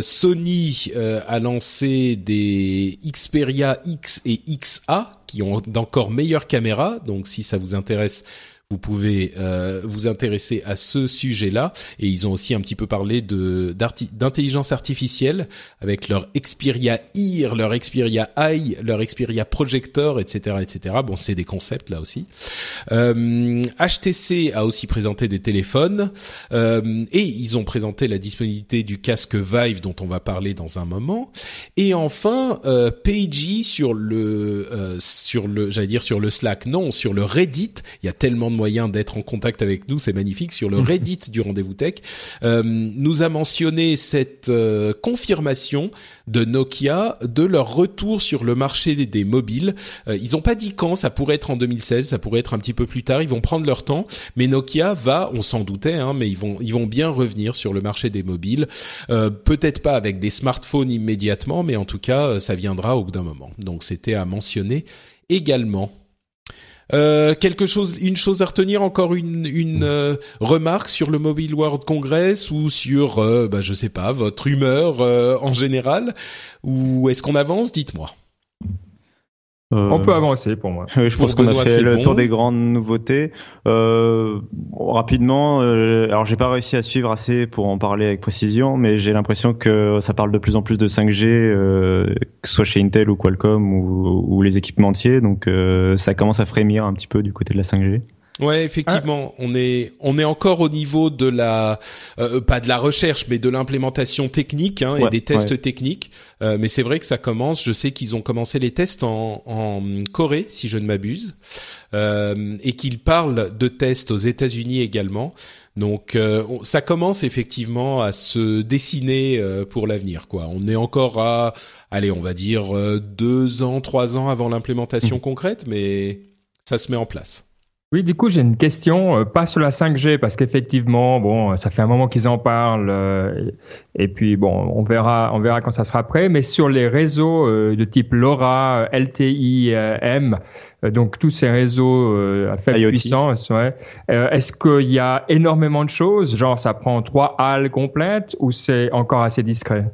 Sony a lancé des Xperia X et XA qui ont d'encore meilleures caméras. Donc si ça vous intéresse, vous pouvez euh, vous intéresser à ce sujet-là. Et ils ont aussi un petit peu parlé de d'intelligence artificielle avec leur Xperia Ear, leur Xperia Eye, leur Xperia Projector, etc., etc. Bon, c'est des concepts là aussi. Euh, HTC a aussi présenté des téléphones euh, et ils ont présenté la disponibilité du casque Vive dont on va parler dans un moment. Et enfin, euh, Pagey sur le euh, sur le j'allais dire sur le Slack, non, sur le Reddit. Il y a tellement de moyen d'être en contact avec nous, c'est magnifique. Sur le Reddit du rendez-vous tech, euh, nous a mentionné cette euh, confirmation de Nokia de leur retour sur le marché des, mobiles. Euh, ils n'ont pas dit quand, ça pourrait être en 2016, ça pourrait être un petit peu plus tard. Ils vont prendre leur temps, mais Nokia va, on s'en doutait, hein, mais ils vont ils vont bien revenir sur le marché des mobiles. Peut-être pas avec des smartphones immédiatement, mais en tout cas, ça viendra au bout d'un moment. Donc c'était à mentionner également. Euh, quelque chose, une chose à retenir, encore une, une euh, remarque sur le Mobile World Congress ou sur, euh, bah, je sais pas, votre humeur en général, ou est-ce qu'on avance? Dites-moi. Euh, On peut avancer pour moi. je pense qu'on a fait le tour des grandes nouveautés. Euh, rapidement, euh, alors j'ai pas réussi à suivre assez pour en parler avec précision, mais j'ai l'impression que ça parle de plus en plus de 5G, euh, que ce soit chez Intel ou Qualcomm ou, ou les équipementiers. Donc euh, ça commence à frémir un petit peu du côté de la 5G. Ouais, effectivement, on est on est encore au niveau de la euh, pas de la recherche, mais de l'implémentation technique hein, et des tests techniques. Euh, mais c'est vrai que ça commence. Je sais qu'ils ont commencé les tests en, en Corée, si je ne m'abuse, euh, et qu'ils parlent de tests aux États-Unis également. Donc euh, ça commence effectivement à se dessiner euh, pour l'avenir. Quoi, on est encore à allez, on va dire deux ans, trois ans avant l'implémentation mmh. concrète, mais ça se met en place. Oui, du coup, j'ai une question, euh, pas sur la 5G, parce qu'effectivement, bon, ça fait un moment qu'ils en parlent, euh, et puis bon, on verra, on verra quand ça sera prêt, mais sur les réseaux euh, de type LoRa, LTI, M, donc tous ces réseaux à faible puissance, ouais, est-ce qu'il y a énormément de choses, genre ça prend trois halles complètes, ou c'est encore assez discret?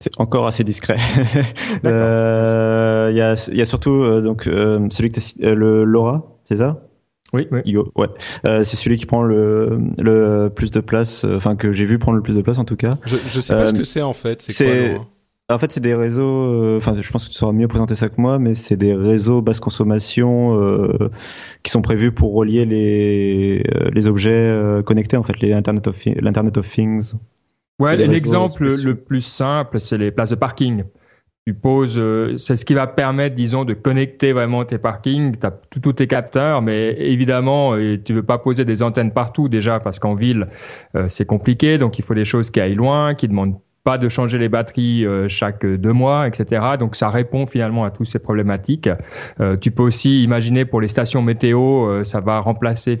C'est encore assez discret. Il euh, y, a, y a surtout donc celui que le LoRa, c'est ça? Oui, oui. ouais. Euh, c'est celui qui prend le, le plus de place, euh, enfin que j'ai vu prendre le plus de place en tout cas. Je, je sais pas ce euh, que c'est en fait. C'est quoi En fait, c'est des réseaux. Enfin, je pense que tu sauras mieux présenter ça que moi, mais c'est des réseaux basse consommation euh, qui sont prévus pour relier les les objets connectés, en fait, les Internet of l'Internet of Things. Ouais, l'exemple le plus simple, c'est les places de parking tu poses, euh, c'est ce qui va permettre, disons, de connecter vraiment tes parkings. As tous tes capteurs, mais évidemment, euh, tu veux pas poser des antennes partout déjà parce qu'en ville, euh, c'est compliqué. Donc, il faut des choses qui aillent loin, qui demandent pas de changer les batteries chaque deux mois, etc. Donc, ça répond finalement à toutes ces problématiques. tu peux aussi imaginer pour les stations météo, ça va remplacer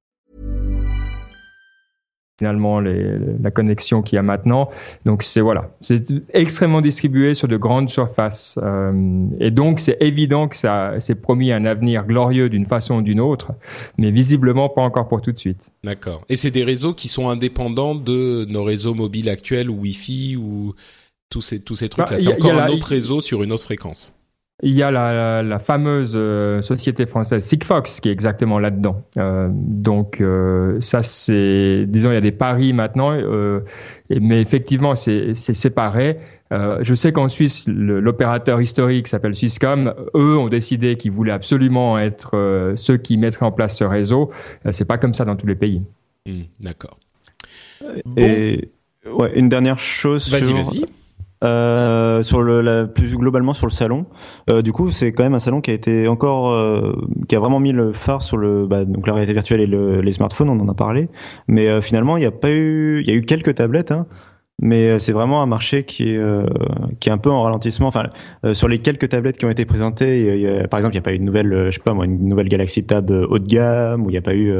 Finalement les, la connexion qu'il y a maintenant. Donc c'est voilà, c'est extrêmement distribué sur de grandes surfaces euh, et donc c'est évident que ça c'est promis un avenir glorieux d'une façon ou d'une autre, mais visiblement pas encore pour tout de suite. D'accord. Et c'est des réseaux qui sont indépendants de nos réseaux mobiles actuels ou Wi-Fi ou tous ces tous ces trucs là. Bah, c'est encore un autre réseau sur une autre fréquence. Il y a la, la, fameuse euh, société française Sigfox qui est exactement là-dedans. Euh, donc euh, ça c'est, disons, il y a des paris maintenant, euh, mais effectivement c'est séparé. je sais qu'en Suisse, l'opérateur historique s'appelle Swisscom. Eux ont décidé qu'ils voulaient absolument être ceux qui mettraient en place ce réseau. c'est pas comme ça dans tous les pays. Hmm, d'accord. Et ouais, une dernière chose. Vas-y, vas-y. Euh, sur le la, plus globalement sur le salon. Euh, du coup, c'est quand même un salon qui a été encore euh, qui a vraiment mis le phare sur le bah, donc la réalité virtuelle et le, les smartphones, on en a parlé. Mais euh, finalement, il n'y a pas eu il y a eu quelques tablettes hein, mais c'est vraiment un marché qui est qui est un peu en ralentissement. Enfin, sur les quelques tablettes qui ont été présentées, il y a, par exemple, il n'y a pas eu une nouvelle, je sais pas moi, une nouvelle Galaxy Tab haut de gamme, ou il n'y a pas eu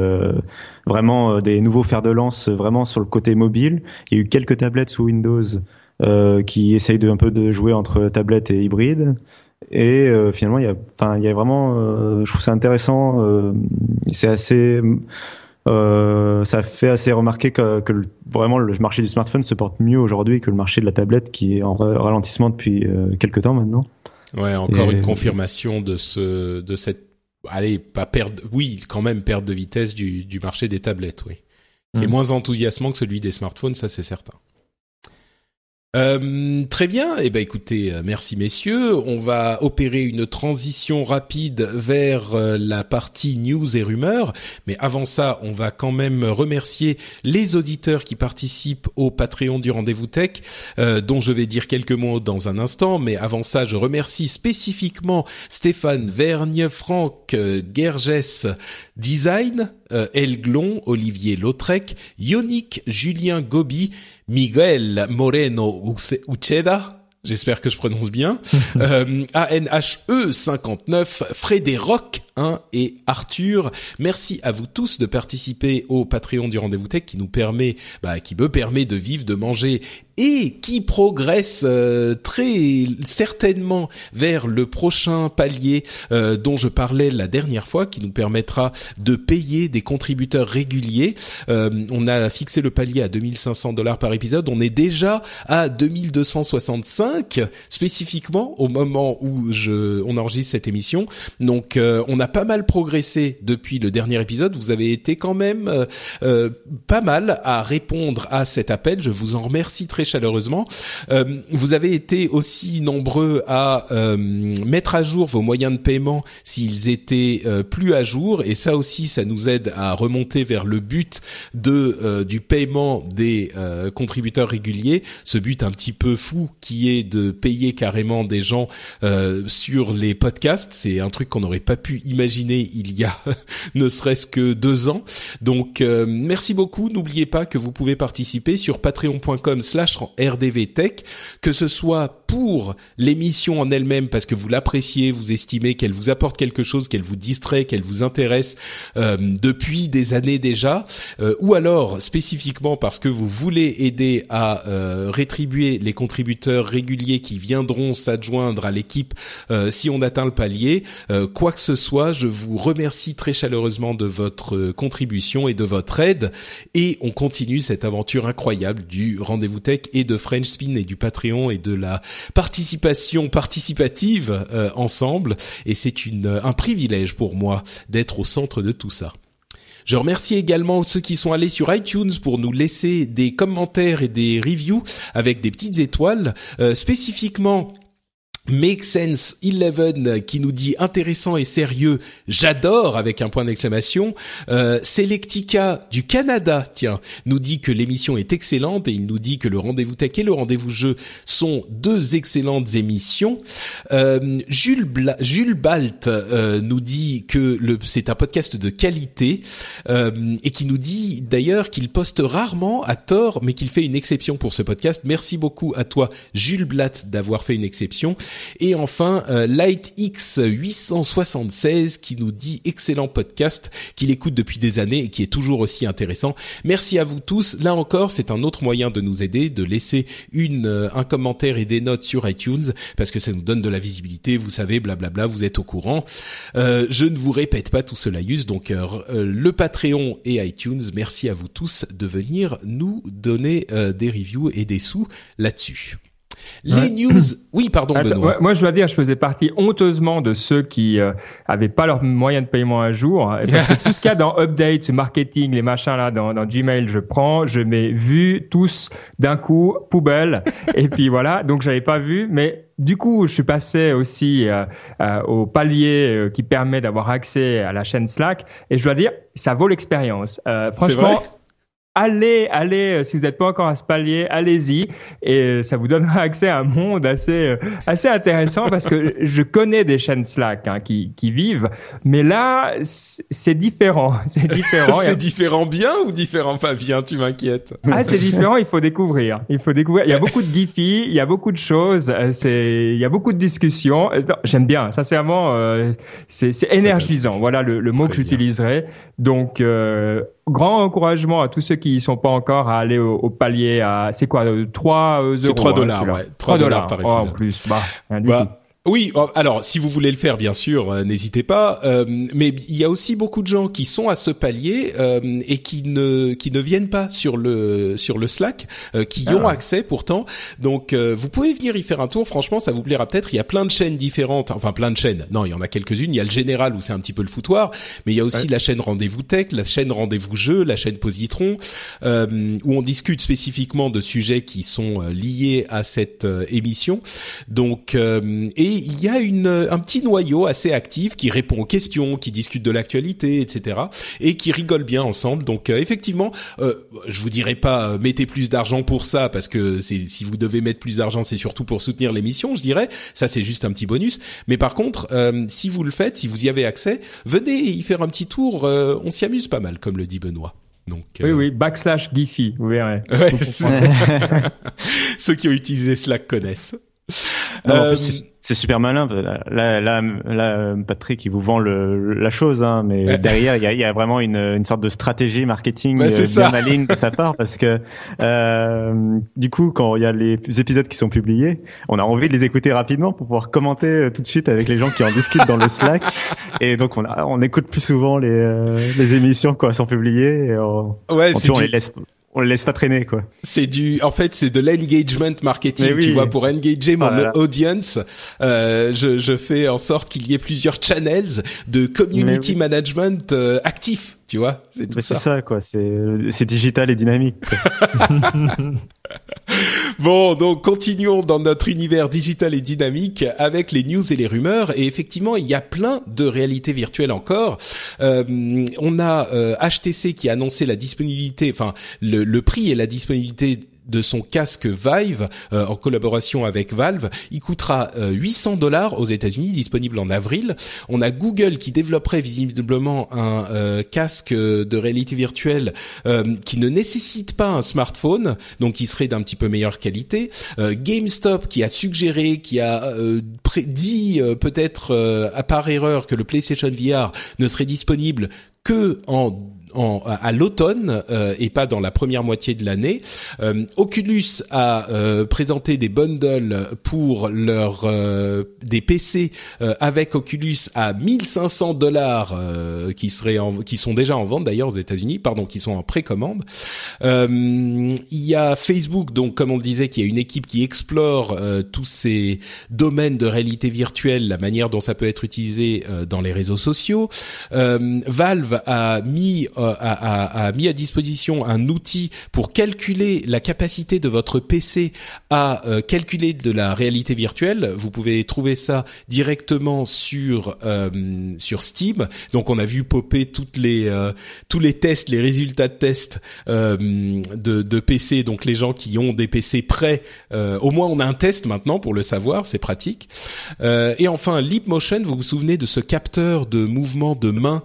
vraiment des nouveaux fers de lance vraiment sur le côté mobile. Il y a eu quelques tablettes sous Windows euh, qui essaye de un peu de jouer entre tablette et hybride. Et euh, finalement, il y a, enfin, il y a vraiment, euh, je trouve ça intéressant. c'est assez, ça fait assez remarquer que, que vraiment le marché du smartphone se porte mieux aujourd'hui que le marché de la tablette qui est en ralentissement depuis quelques temps maintenant. Ouais, encore une confirmation de ce, de cette, allez, pas perdre, oui, quand même perte de vitesse du, du marché des tablettes, oui, qui est mmh. moins enthousiasmant que celui des smartphones, ça c'est certain. Euh, très bien. Eh ben, écoutez, euh, merci messieurs. On va opérer une transition rapide vers euh, la partie news et rumeurs. Mais avant ça, on va quand même remercier les auditeurs qui participent au Patreon du Rendez-vous Tech, dont je vais dire quelques mots dans un instant. Mais avant ça, je remercie spécifiquement Stéphane Vergne, Franck Gerges Design, Elglon, Olivier Lautrec, Yonick, Julien Gobi Miguel Moreno Ucheda, j'espère que je prononce bien, euh, ANHE59, Frédéric 1 et Arthur. Merci à vous tous de participer au Patreon du Rendez-vous Tech qui nous permet, bah, qui me permet de vivre, de manger et qui progresse euh, très certainement vers le prochain palier euh, dont je parlais la dernière fois, qui nous permettra de payer des contributeurs réguliers. Euh, on a fixé le palier à 2500 dollars par épisode. On est déjà à 2265 spécifiquement au moment où je on enregistre cette émission. Donc on a pas mal progressé depuis le dernier épisode. Vous avez été quand même euh, euh, pas mal à répondre à cet appel. Je vous en remercie très chaleureusement. Euh, vous avez été aussi nombreux à mettre à jour vos moyens de paiement s'ils étaient plus à jour, et ça aussi, ça nous aide à remonter vers le but de du paiement des contributeurs réguliers. Ce but un petit peu fou qui est de payer carrément des gens sur les podcasts. C'est un truc qu'on n'aurait pas pu imaginer il y a ne serait-ce que deux ans. Donc euh, merci beaucoup. N'oubliez pas que vous pouvez participer sur patreon.com/slash rdvtech, que ce soit pour l'émission en elle-même parce que vous l'appréciez, vous estimez qu'elle vous apporte quelque chose, qu'elle vous distrait, qu'elle vous intéresse euh, depuis des années déjà, euh, ou alors spécifiquement parce que vous voulez aider à rétribuer les contributeurs réguliers qui viendront s'adjoindre à l'équipe si on atteint le palier, quoi que ce soit je vous remercie très chaleureusement de votre euh, contribution et de votre aide. Et on continue cette aventure incroyable du Rendez-vous Tech et de French Spin et du Patreon et de la participation participative euh, ensemble. Et c'est une, un privilège pour moi d'être au centre de tout ça. Je remercie également ceux qui sont allés sur iTunes pour nous laisser des commentaires et des reviews avec des petites étoiles, euh, spécifiquement Make Sense 11 qui nous dit intéressant et sérieux, j'adore avec un point d'exclamation. Euh, Selectica du Canada, tiens, nous dit que l'émission est excellente et il nous dit que le rendez-vous tech et le rendez-vous jeu sont deux excellentes émissions. Euh, Jules, Jules Balt euh, nous dit que c'est un podcast de qualité et qui nous dit d'ailleurs qu'il poste rarement à tort, mais qu'il fait une exception pour ce podcast. Merci beaucoup à toi, Jules Blatt, d'avoir fait une exception. Et enfin, euh, LightX 876 qui nous dit excellent podcast qu'il écoute depuis des années et qui est toujours aussi intéressant. Merci à vous tous. Là encore, c'est un autre moyen de nous aider, de laisser une euh, un commentaire et des notes sur iTunes parce que ça nous donne de la visibilité. Vous savez, blablabla, vous êtes au courant. Euh, je ne vous répète pas tout cela, use. Donc euh, le Patreon et iTunes, merci à vous tous de venir nous donner des reviews et des sous là-dessus. Les news. Oui, pardon, Benoît. moi, je dois dire, je faisais partie honteusement de ceux qui euh, avaient pas leurs moyens de paiement à jour. Parce que tout ce qu'il y a dans updates, marketing, les machins là, dans, dans Gmail, je prends, je mets vu tous d'un coup poubelle. et puis voilà. Donc j'avais pas vu, mais du coup, je suis passé aussi euh, euh, au palier euh, qui permet d'avoir accès à la chaîne Slack. Et je dois dire, ça vaut l'expérience. franchement allez, allez, euh, si vous n'êtes pas encore à ce palier, allez-y et euh, ça vous donnera accès à un monde assez euh, assez intéressant parce que je connais des chaînes Slack hein, qui qui vivent, mais là c'est différent, c'est différent. c'est différent bien ou différent pas bien Tu m'inquiètes. Ah c'est différent, il faut découvrir, il faut découvrir. Il y a beaucoup de Giphy, il y a beaucoup de choses, c'est il y a beaucoup de discussions. J'aime bien, sincèrement, euh, c'est c'est énergisant. Voilà le, le mot que j'utiliserai. Donc euh, grand encouragement à tous ceux qui sont pas encore à aller au, palier à c'est quoi 3 euh, euros c'est 3 hein, dollars ouais. 3, dollars par épisode oh, en plus bah, bah Oui, oh, alors si vous voulez le faire, bien sûr, euh, n'hésitez pas. Euh, mais il y a aussi beaucoup de gens qui sont à ce palier euh, et qui ne qui ne viennent pas sur le sur le Slack, qui y ont ah. accès pourtant. Donc vous pouvez venir y faire un tour. Franchement, ça vous plaira peut-être. Il y a plein de chaînes différentes. Enfin, plein de chaînes. Non, il y en a quelques-unes. Il y a le général où c'est un petit peu le foutoir, mais il y a aussi la chaîne Rendez-vous Tech, la chaîne Rendez-vous Jeu, la chaîne Positron, où on discute spécifiquement de sujets qui sont liés à cette émission. Donc et il y a une, un petit noyau assez actif qui répond aux questions, qui discute de l'actualité, etc. et qui rigole bien ensemble. Donc euh, effectivement, euh, je vous dirais pas euh, mettez plus d'argent pour ça parce que c'est si vous devez mettre plus d'argent, c'est surtout pour soutenir l'émission, je dirais. Ça c'est juste un petit bonus. Mais par contre, euh, si vous le faites, si vous y avez accès, venez y faire un petit tour. on s'y amuse pas mal, comme le dit Benoît. Donc, oui, oui, backslash Giphy, vous verrez. Ceux qui ont utilisé Slack connaissent. Euh, c'est super malin. Là, là, là, Patrick, il vous vend le, la chose, hein, mais derrière, il y a, y a, vraiment une, une sorte de stratégie marketing bah, euh, bien maligne de sa part, parce que euh, du coup, quand il y a les épisodes qui sont publiés, on a envie de les écouter rapidement pour pouvoir commenter euh, tout de suite avec les gens qui en discutent dans le Slack, et donc on, on écoute plus souvent les, les émissions quand elles sont publiées. Et on, ouais, on, on les laisse on le laisse pas traîner quoi. C'est du, en fait, c'est de l'engagement marketing. Tu vois, pour engager mon audience, euh, je, je fais en sorte qu'il y ait plusieurs channels de community management euh, actifs. Tu vois, c'est tout ça. C'est ça quoi. C'est c'est digital et dynamique. bon, donc continuons dans notre univers digital et dynamique avec les news et les rumeurs. Et effectivement, il y a plein de réalités virtuelles encore. Euh, on a HTC euh, qui a annoncé la disponibilité, enfin le, le prix et la disponibilité de son casque Vive euh, en collaboration avec Valve. Il coûtera 800 euh, dollars aux États-Unis, disponible en avril. On a Google qui développerait visiblement un euh, casque de réalité virtuelle qui ne nécessite pas un smartphone, donc qui serait d'un petit peu meilleure qualité. GameStop qui a suggéré, qui a dit peut-être à part erreur que le PlayStation VR ne serait disponible que en à l'automne euh, et pas dans la première moitié de l'année. Euh, Oculus a euh, présenté des bundles pour leur des PC avec Oculus à 1500 dollars qui seraient qui sont déjà en vente d'ailleurs aux États-Unis, pardon, qui sont en précommande. il y a Facebook donc comme on le disait, qui a une équipe qui explore tous ces domaines de réalité virtuelle, la manière dont ça peut être utilisé dans les réseaux sociaux. Valve a mis euh, a, a, mis à disposition un outil pour calculer la capacité de votre PC à euh, calculer de la réalité virtuelle. Vous pouvez trouver ça directement sur euh, sur Steam. Donc on a vu popper toutes les tous les tests, les résultats de tests de, de PC. Donc les gens qui ont des PC prêts, au moins on a un test maintenant pour le savoir, c'est pratique. et enfin Leap Motion, vous vous souvenez de ce capteur de mouvement de main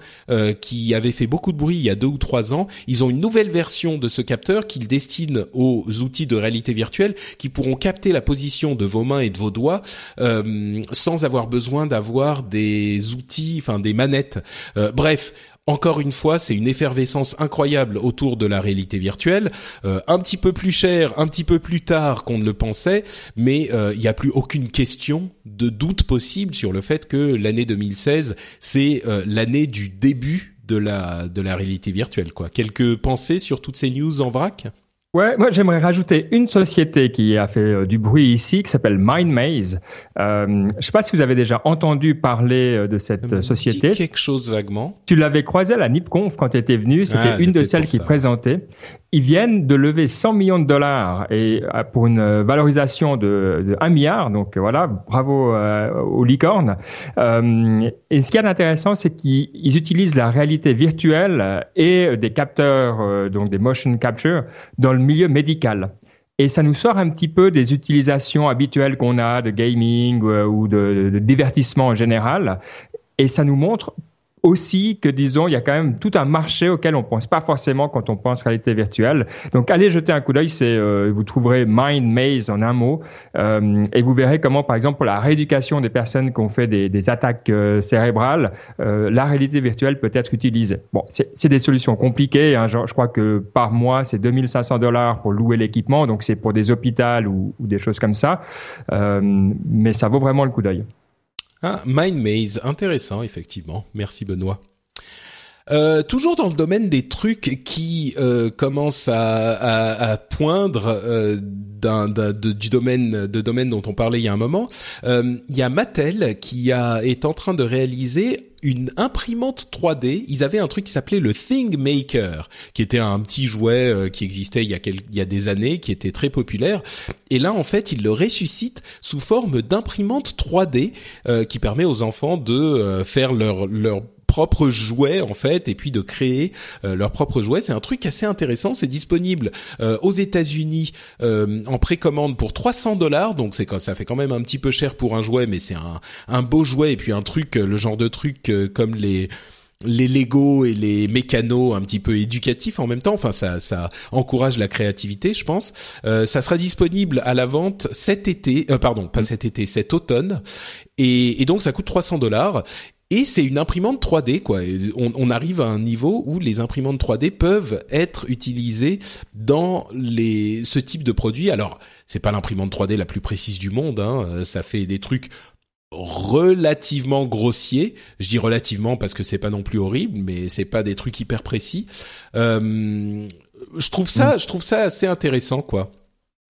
qui avait fait beaucoup de bruit y a deux ou trois ans. Ils ont une nouvelle version de ce capteur qu'ils destinent aux outils de réalité virtuelle qui pourront capter la position de vos mains et de vos doigts euh, sans avoir besoin d'avoir des outils, enfin des manettes. Euh, bref, encore une fois, c'est une effervescence incroyable autour de la réalité virtuelle, euh, un petit peu plus cher, un petit peu plus tard qu'on ne le pensait, mais il n'y a plus aucune question de doute possible sur le fait que l'année 2016, c'est l'année du début de la de la réalité virtuelle quoi. Quelques pensées sur toutes ces news en vrac? Ouais, moi j'aimerais rajouter une société qui a fait euh, du bruit ici, qui s'appelle MindMaze. Euh, je ne sais pas si vous avez déjà entendu parler euh, de cette société. quelque chose vaguement. Tu l'avais croisé à la NipConf quand tu étais venu. C'était ah, une de celles qui présentait. Ils viennent de lever 100 millions de dollars et euh, pour une valorisation de, de 1 milliard. Donc voilà, bravo euh, aux licornes. Euh, et ce qui est intéressant, c'est qu'ils utilisent la réalité virtuelle et des capteurs, donc des motion capture, dans le milieu médical. Et ça nous sort un petit peu des utilisations habituelles qu'on a de gaming ou de, de, divertissement en général. Et ça nous montre aussi que, disons, il y a quand même tout un marché auquel on pense pas forcément quand on pense réalité virtuelle. Donc, allez jeter un coup d'œil. C'est, euh, vous trouverez Mind Maze en un mot, euh, et vous verrez comment, par exemple, pour la rééducation des personnes qui ont fait des, des attaques euh, cérébrales, euh, la réalité virtuelle peut être utilisée. Bon, c'est des solutions compliquées. Hein, je, je, crois que par mois, c'est 2500 dollars pour louer l'équipement. Donc, c'est pour des hôpitaux ou, ou, des choses comme ça. mais ça vaut vraiment le coup d'œil. Ah, Mind Maze, intéressant effectivement. Merci Benoît. Euh, toujours dans le domaine des trucs qui euh, commencent à, à, à poindre euh, d'un, d'un- du domaine de domaine dont on parlait il y a un moment, euh, il y a Mattel qui a est en train de réaliser une imprimante 3D. Ils avaient un truc qui s'appelait le Thing Maker, qui était un petit jouet euh, qui existait il y a quel- il y a des années, qui était très populaire. Et là, en fait, ils le ressuscitent sous forme d'imprimante 3D euh, qui permet aux enfants de faire leur leur propre jouet en fait et puis de créer euh, leur propre jouet c'est un truc assez intéressant c'est disponible euh, aux États-Unis euh, en précommande pour 300 dollars donc c'est ça fait quand même un petit peu cher pour un jouet mais c'est un un beau jouet et puis un truc euh, le genre de truc euh, comme les les Lego et les mécanos un petit peu éducatifs en même temps. Enfin, ça, ça encourage la créativité, je pense. Euh, ça sera disponible à la vente cet été, euh, pardon, pas cet été, cet automne, et, et donc ça coûte 300 dollars. Et c'est une imprimante 3D, quoi. On, on arrive à un niveau où les imprimantes 3D peuvent être utilisées dans les ce type de produit. Alors, c'est pas l'imprimante 3D la plus précise du monde. Hein. Euh, Ça fait des trucs relativement grossiers. Je dis relativement parce que c'est pas non plus horrible, mais c'est pas des trucs hyper précis. Euh, je trouve ça, je trouve ça assez intéressant, quoi.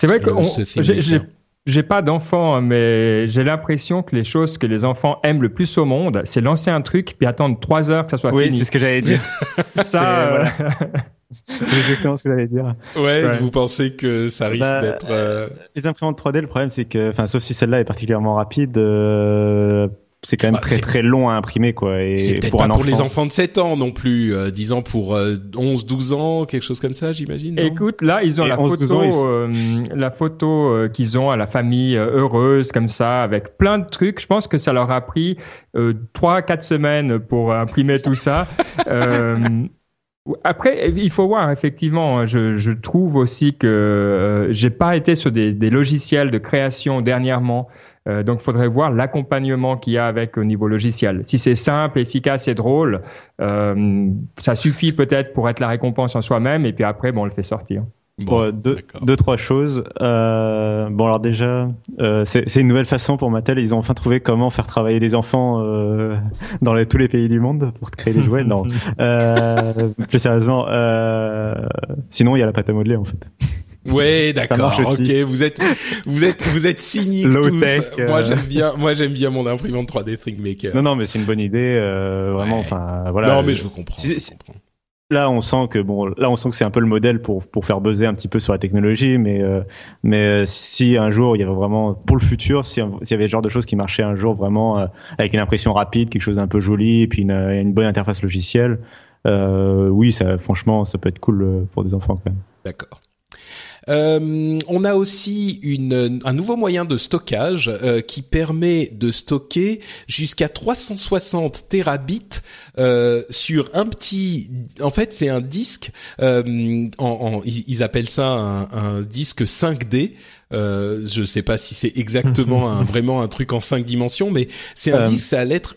C'est vrai que J'ai- pas d'enfants, hein, mais j'ai l'impression que les choses que les enfants aiment le plus au monde, c'est lancer un truc puis attendre trois heures que ça soit Oui, fini. c'est ce que j'allais dire. ça. c'est- euh, voilà. c'est exactement ce que j'allais dire. Ouais, Ouais. vous pensez que ça risque Bah, d'être euh, Les imprimantes 3D, le problème c'est que, enfin, sauf si celle-là est particulièrement rapide, euh, c'est quand même Bah, très très long à imprimer quoi. Et C'est peut-être pour pas pour les enfants de 7 ans non plus, euh, disons pour euh, 11, 12 ans, quelque chose comme ça, j'imagine. Écoute, là, ils ont Et la 11, 12 ans, photo, ils- euh, la photo euh, qu'ils ont à la famille euh, heureuse comme ça, avec plein de trucs. Je pense que ça leur a pris euh, trois, quatre semaines pour imprimer tout ça. Euh, après, il faut voir effectivement. Je, je trouve aussi que euh, j'ai pas été sur des, des logiciels de création dernièrement. Euh, donc, il faudrait voir l'accompagnement qu'il y a avec au niveau logiciel. Si c'est simple, efficace et drôle, euh, ça suffit peut-être pour être la récompense en soi-même. Et puis après, bon, on le fait sortir. Bon, Bon, deux, deux, trois choses. Euh, bon, alors déjà, euh, c'est c'est une nouvelle façon pour Mattel. Ils ont enfin trouvé comment faire travailler des enfants euh, dans les, tous les pays du monde pour créer des jouets. Non, euh, plus sérieusement, euh, sinon il y a la pâte à modeler en fait. Ouais, d'accord. Ok, vous êtes vous êtes vous êtes cyniques tous. tech, Moi euh. j'aime bien moi j'aime bien mon imprimante 3D ThinkMaker. Non, non, mais c'est une bonne idée, euh, vraiment. Ouais. Enfin, voilà. non mais je vous comprends. Je. Là, on sent que bon, là, on sent que c'est un peu le modèle pour pour faire buzzer un petit peu sur la technologie, mais euh, mais euh, si un jour il y avait vraiment pour le futur, si s'il y avait ce genre de choses qui marchaient un jour vraiment euh, avec une impression rapide, quelque chose d'un peu joli, et puis une, une bonne interface logicielle, euh, oui, ça, franchement, ça peut être cool euh, pour des enfants quand même. D'accord. Euh, on a aussi une, un nouveau moyen de stockage euh, qui permet de stocker jusqu'à 360 terabits euh, sur un petit. En fait, c'est un disque. euh, en, en- ils appellent ça un, un disque 5D. Euh, je sais pas si c'est exactement un, vraiment un truc en cinq dimensions, mais c'est un Euh. disque.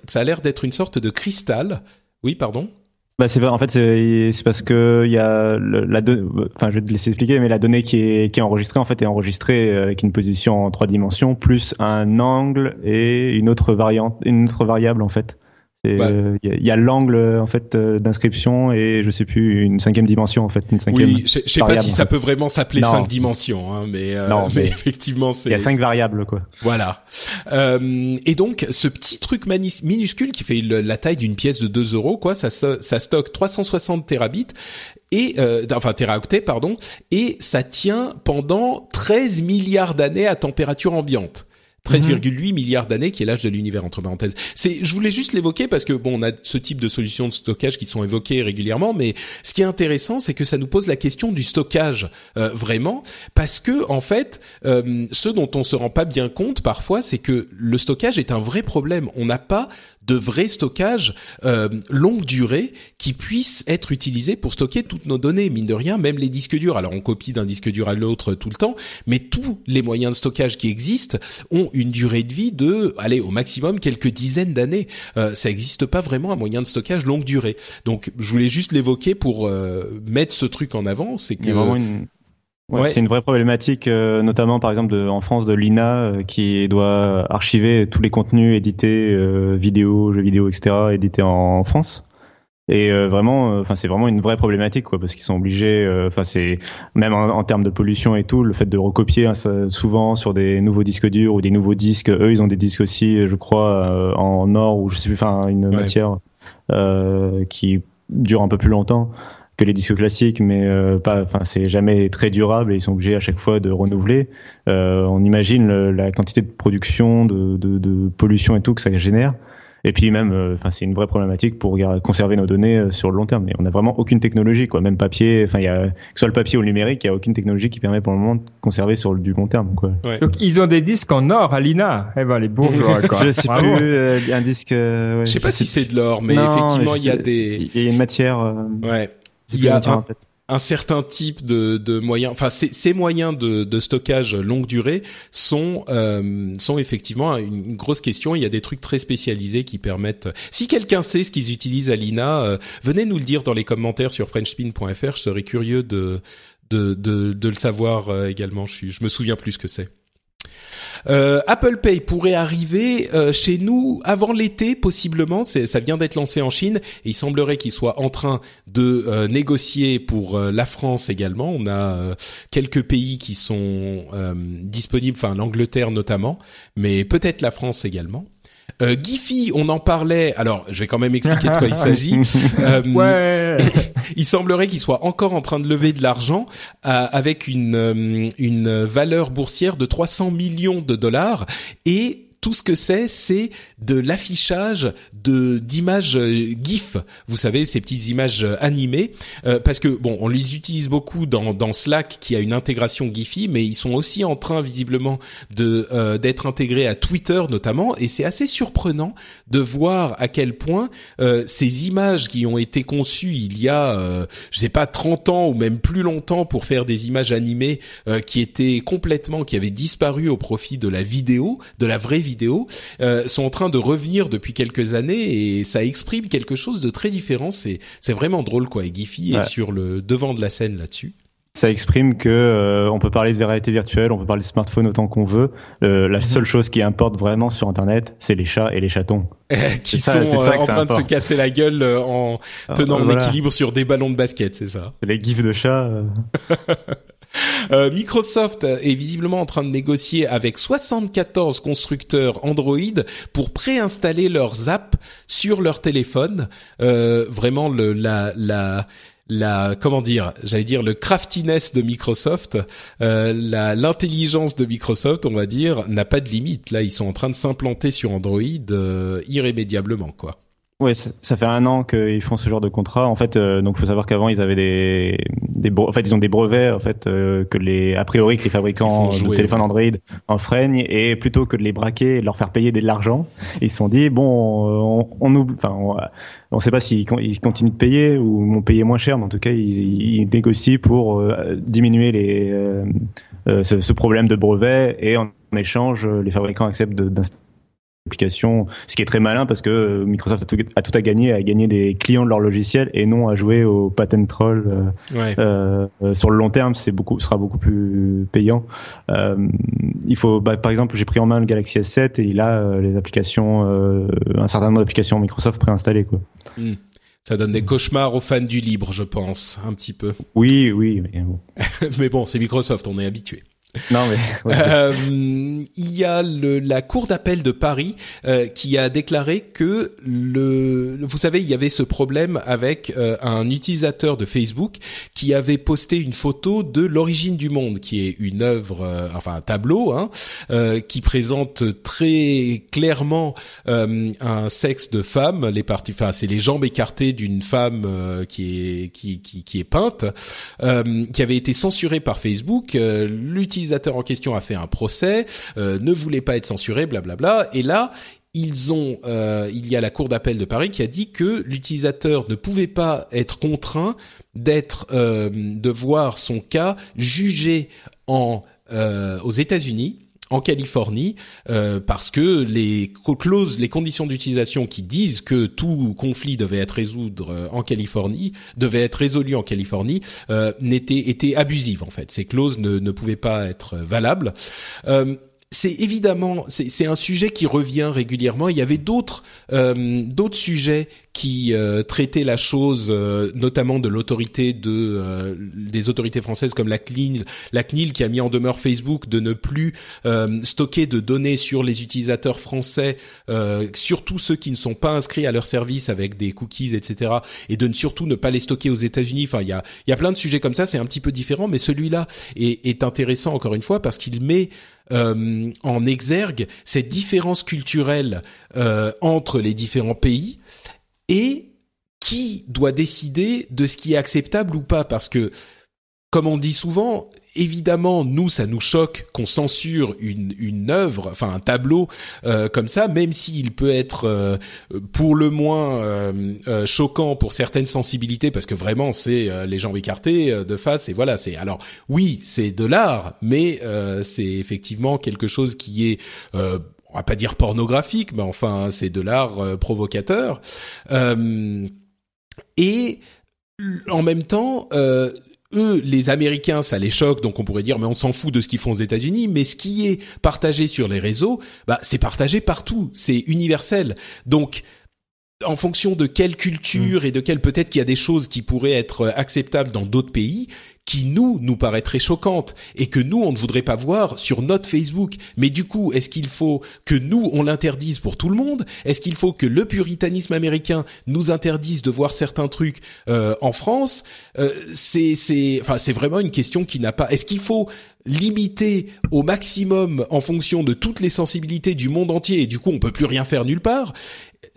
Ça a l'air d'être une sorte de cristal. Oui, pardon. Bah c'est en fait c'est parce que il y a le- la enfin je vais te laisser expliquer mais la donnée qui est qui est enregistrée en fait est enregistrée euh, avec une position en trois dimensions plus un angle et une autre variante une autre variable en fait. Et, Ouais. euh, Il y a, il l'angle en fait euh, d'inscription et je sais plus une cinquième dimension en fait une cinquième. Oui, je, je sais pas si ça peut vraiment s'appeler cinq dimensions, hein, mais, euh, Non, mais mais effectivement, c'est Il y a cinq variables quoi. voilà. Euh, et donc, ce petit truc minuscule qui fait le- la taille d'une pièce de 2 euros, quoi, ça, ça, ça stocke 360 terabits et euh, enfin teraoctets, pardon, et ça tient pendant 13 milliards d'années à température ambiante. 13,8 milliards d'années, qui est l'âge de l'univers entre parenthèses. C'est, je voulais juste l'évoquer parce que bon, on a ce type de solutions de stockage qui sont évoquées régulièrement, mais ce qui est intéressant, c'est que ça nous pose la question du stockage euh, vraiment, parce que en fait, euh, ce dont on se rend pas bien compte parfois, c'est que le stockage est un vrai problème. On n'a pas de vrai stockage euh, longue durée qui puisse être utilisé pour stocker toutes nos données. Mine de rien, même les disques durs. Alors on copie d'un disque dur à l'autre tout le temps, mais tous les moyens de stockage qui existent ont une durée de vie de, allez, au maximum quelques dizaines d'années. Euh, ça n'existe pas vraiment un moyen de stockage longue durée. Donc je voulais juste l'évoquer pour euh, mettre ce truc en avant. C'est Il y que a vraiment une Ouais, C'est une vraie problématique, euh, notamment par exemple de, en France de l'INA euh, qui doit archiver tous les contenus édités, euh, vidéos, jeux vidéo, etc., édités en, France. Et vraiment, enfin c'est vraiment une vraie problématique, quoi, parce qu'ils sont obligés. Enfin c'est même en, termes de pollution et tout, le fait de recopier hein, souvent sur des nouveaux disques durs ou des nouveaux disques. Eux, ils ont des disques aussi, je crois, en or ou je sais plus, enfin une matière qui dure un peu plus longtemps que les disques classiques, mais euh, pas. Enfin, c'est jamais très durable et ils sont obligés à chaque fois de renouveler. Euh, on imagine la quantité de production, de, de, de, pollution et tout que ça génère. Et puis même, euh, enfin, c'est une vraie problématique pour conserver nos données sur le long terme. Mais on n'a vraiment aucune technologie, quoi. Même papier, enfin, il y a que ce soit le papier ou le numérique, il y a aucune technologie qui permet pour le moment de conserver sur le, du long terme, quoi. Donc ils ont des disques en or à l'INA. Eh ben les bourgeois. Quoi. Je sais plus un disque. Ouais, je sais pas si c'est de l'or, mais effectivement, il y a des. Il y a une matière. Ouais il y a un, certain type de, de moyens, enfin ces, moyens de, de, stockage longue durée sont euh, sont effectivement une, grosse question. Il y a des trucs très spécialisés qui permettent. Si quelqu'un sait ce qu'ils utilisent à l'INA, euh, venez nous le dire dans les commentaires sur FrenchSpin.fr. Je serais curieux de de, de, de le savoir euh, également. Je, je me souviens plus ce que c'est. Euh, Apple Pay pourrait arriver euh, chez nous avant l'été possiblement. Ça vient d'être lancé en Chine et il semblerait qu'il soit en train de euh, négocier pour la France également. On a quelques pays qui sont disponibles, enfin l'Angleterre notamment, mais peut-être la France également. Euh, Giphy, on en parlait. Alors, je vais quand même expliquer de quoi il s'agit. Euh, ouais. il semblerait qu'il soit encore en train de lever de l'argent euh, avec une euh, une valeur boursière de 300 millions de dollars et tout ce que c'est, c'est de l'affichage de d'images euh, GIF. Vous savez, ces petites images euh, animées, euh, parce que bon, on les utilise beaucoup dans, dans Slack, qui a une intégration Giphy, mais ils sont aussi en train visiblement de d'être intégrés à Twitter notamment, et c'est assez surprenant de voir à quel point ces images qui ont été conçues il y a, je sais pas, 30 ans ou même plus longtemps pour faire des images animées qui étaient complètement, qui avaient disparu au profit de la vidéo, de la vraie vidéo vidéo euh, sont en train de revenir depuis quelques années et ça exprime quelque chose de très différent. C'est c'est vraiment drôle quoi. Et Giphy est sur le devant de la scène là-dessus ça exprime que euh, on peut parler de réalité virtuelle, on peut parler de smartphone autant qu'on veut. Euh, la mhm. seule chose qui importe vraiment sur Internet, c'est les chats et les chatons. qui sont en train de se casser la gueule en ah, tenant l'équilibre équilibre sur des ballons de basket, c'est ça Les gifs de chats. Euh, Microsoft est visiblement en train de négocier avec 74 constructeurs Android pour préinstaller leurs apps sur leur téléphone. Euh, vraiment le la la comment dire j'allais dire le craftiness de Microsoft euh, l'intelligence de Microsoft on va dire n'a pas de limite là ils sont en train de s'implanter sur Android euh, irrémédiablement quoi Ouais, ça fait un an qu'ils font ce genre de contrat. En fait, euh, donc faut savoir qu'avant ils avaient des, des, en fait ils ont des brevets en fait euh, que les, a priori que les fabricants de téléphones Android enfreignent et plutôt que de les braquer et de leur faire payer de l'argent, ils se sont dit bon, on, on oublie, enfin on, on sait pas s'ils ils continuent de payer ou vont payer moins cher, mais en tout cas ils, ils négocient pour euh, diminuer les ce, ce, problème de brevets et en échange les fabricants acceptent d'installer application, ce qui est très malin parce que euh, Microsoft a tout, a tout à gagner, à gagner des clients de leur logiciel et non à jouer au patent troll. Euh, euh, sur le long terme, c'est beaucoup, sera beaucoup plus payant. il faut, bah, par exemple, j'ai pris en main le Galaxy S7 et il a les applications, un certain nombre d'applications Microsoft préinstallées, quoi. Hmm. Ça donne des cauchemars aux fans du libre, je pense, un petit peu. Oui, oui, mais bon. mais bon, c'est Microsoft, on est habitué. Non mais euh, il y a le, la cour d'appel de Paris euh, qui a déclaré que le vous savez il y avait ce problème avec euh, un utilisateur de Facebook qui avait posté une photo de l'origine du monde qui est une œuvre euh, enfin un tableau hein, qui présente très clairement un sexe de femme les parties enfin c'est les jambes écartées d'une femme qui est qui, qui, qui est peinte qui avait été censurée par Facebook l'utilisateur l'utilisateur en question a fait un procès, euh, ne voulait pas être censuré, blablabla. Et là, ils ont, euh, il y a la cour d'appel de Paris qui a dit que l'utilisateur ne pouvait pas être contraint d'être, euh, de voir son cas jugé aux États-Unis en Californie parce que les clauses, les conditions d'utilisation qui disent que tout conflit devait être résoudre en Californie, devait être résolu en Californie, n'étaient étaient abusives en fait. Ces clauses ne, ne pouvaient pas être valables c'est évidemment c'est un sujet qui revient régulièrement. Il y avait d'autres euh, d'autres sujets qui euh, traitaient la chose, euh, notamment de l'autorité de des autorités françaises comme la CNIL, la CNIL qui a mis en demeure Facebook de ne plus stocker de données sur les utilisateurs français, surtout ceux qui ne sont pas inscrits à leur service avec des cookies, etc. Et de ne surtout ne pas les stocker aux États-Unis. Enfin, il y a il y a plein de sujets comme ça. C'est un petit peu différent, mais celui-là est, est intéressant encore une fois parce qu'il met euh, en exergue cette différence culturelle euh, entre les différents pays et qui doit décider de ce qui est acceptable ou pas. Parce que comme on dit souvent, évidemment, nous, ça nous choque qu'on censure une, une œuvre, enfin un tableau euh, comme ça, même s'il peut être euh, pour le moins euh, choquant pour certaines sensibilités, parce que vraiment, c'est les jambes écartées de face, et voilà, c'est alors oui, c'est de l'art, mais c'est effectivement quelque chose qui est on va pas dire pornographique, mais enfin, c'est de l'art provocateur. et en même temps, euh, eux, les Américains, ça les choque, donc on pourrait dire, mais on s'en fout de ce qu'ils font aux États-Unis. Mais ce qui est partagé sur les réseaux, bah, c'est partagé partout, c'est universel. Donc, en fonction de quelle culture mm. et de quelle peut-être qu'il y a des choses qui pourraient être acceptables dans d'autres pays, qui nous nous paraîtraient choquantes et que nous on ne voudrait pas voir sur notre Facebook. Mais du coup, est-ce qu'il faut que nous on l'interdise pour tout le monde? Est-ce qu'il faut que le puritanisme américain nous interdise de voir certains trucs euh, en France? Euh, C'est c'est enfin c'est vraiment une question qui n'a pas. Est-ce qu'il faut limiter au maximum en fonction de toutes les sensibilités du monde entier? Et du coup on peut plus rien faire nulle part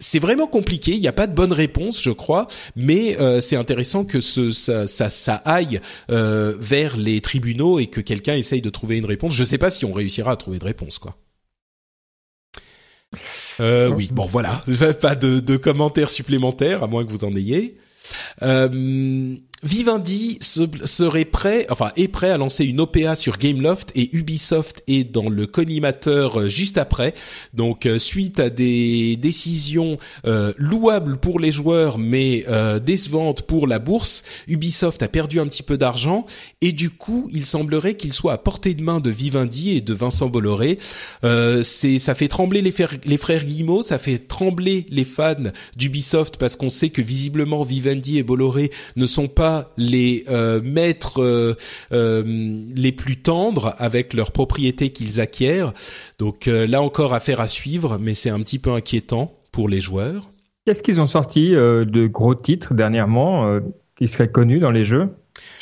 c'est vraiment compliqué. Il n'y a pas de bonne réponse, je crois, mais euh, c'est intéressant que ce, ça, ça, ça aille euh, vers les tribunaux et que quelqu'un essaye de trouver une réponse. Je ne sais pas si on réussira à trouver de réponse, quoi. Euh, oui, bon voilà, pas de, de commentaires supplémentaires à moins que vous en ayez. Euh, Vivendi serait prêt, enfin est prêt à lancer une OPA sur Gameloft et Ubisoft est dans le collimateur euh, juste après. Donc euh, suite à des décisions euh, louables pour les joueurs mais décevantes pour la bourse, Ubisoft a perdu un petit peu d'argent et du coup il semblerait qu'il soit à portée de main de Vivendi et de Vincent Bolloré. c'est ça fait trembler les, frères, les frères Guillemot, ça fait trembler les fans d'Ubisoft parce qu'on sait que visiblement Vivendi et Bolloré ne sont pas les euh, maîtres euh, euh, les plus tendres avec leurs propriétés qu'ils acquièrent. Donc là encore affaire à suivre, mais c'est un petit peu inquiétant pour les joueurs. Qu'est-ce qu'ils ont sorti de gros titres dernièrement qui seraient connus dans les jeux?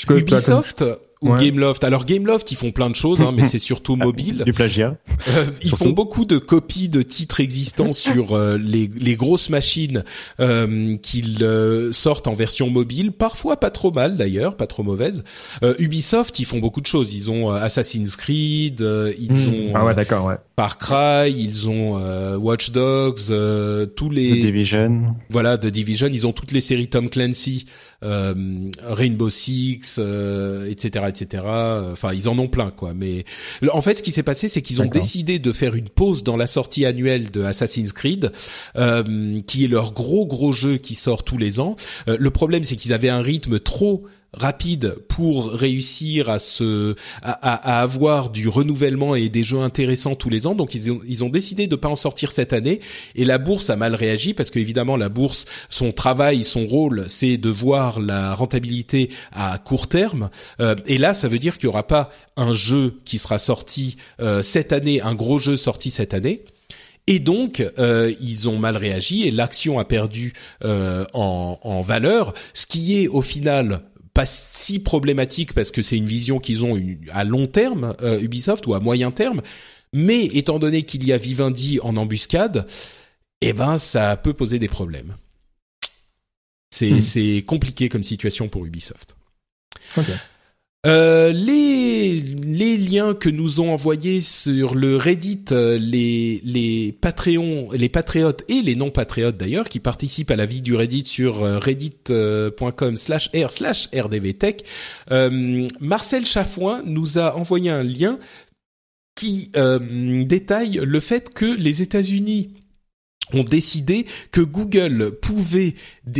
Ubisoft? Ou Gameloft. Alors Gameloft, ils font plein de choses, hein, mais c'est surtout mobile. Du plagiat. Euh, ils font beaucoup de copies de titres existants sur euh, les, les, grosses machines euh, qu'ils euh, sortent en version mobile. Parfois pas trop mal d'ailleurs, pas trop mauvaise. Ubisoft, ils font beaucoup de choses. Ils ont Assassin's Creed, ils hmm. ont ah ouais, d'accord, ouais. Far Cry, ils ont Watch Dogs, tous les The Division. Voilà, The Division. Ils ont toutes les séries Tom Clancy, Rainbow Six, etc etc. Enfin, ils en ont plein, quoi. Mais en fait, ce qui s'est passé, c'est qu'ils ont décidé de faire une pause dans la sortie annuelle de Assassin's Creed, euh, qui est leur gros gros jeu qui sort tous les ans. Euh, le problème, c'est qu'ils avaient un rythme trop rapide pour réussir à se à, à, avoir du renouvellement et des jeux intéressants tous les ans. Donc ils ont, ils ont décidé de pas en sortir cette année et la bourse a mal réagi parce qu'évidemment la bourse, son travail, son rôle, c'est de voir la rentabilité à court terme. Euh, et là, ça veut dire qu'il y aura pas un jeu qui sera sorti euh, cette année, un gros jeu sorti cette année. Et donc, euh, ils ont mal réagi et l'action a perdu euh, en, en, valeur, ce qui est au final pas si problématique parce que c'est une vision qu'ils ont à long terme euh, Ubisoft ou à moyen terme. Mais étant donné qu'il y a Vivendi en embuscade eh ben ça peut poser des problèmes. C'est c'est compliqué comme situation pour Ubisoft. Okay. Euh, les liens que nous ont envoyés sur le Reddit euh, les les Patreons les patriotes et les non patriotes d'ailleurs qui participent à la vie du Reddit sur euh, reddit.com/r/rdvtech Marcel Chafoin nous a envoyé un lien qui détaille le fait que les États-Unis ont décidé que Google pouvait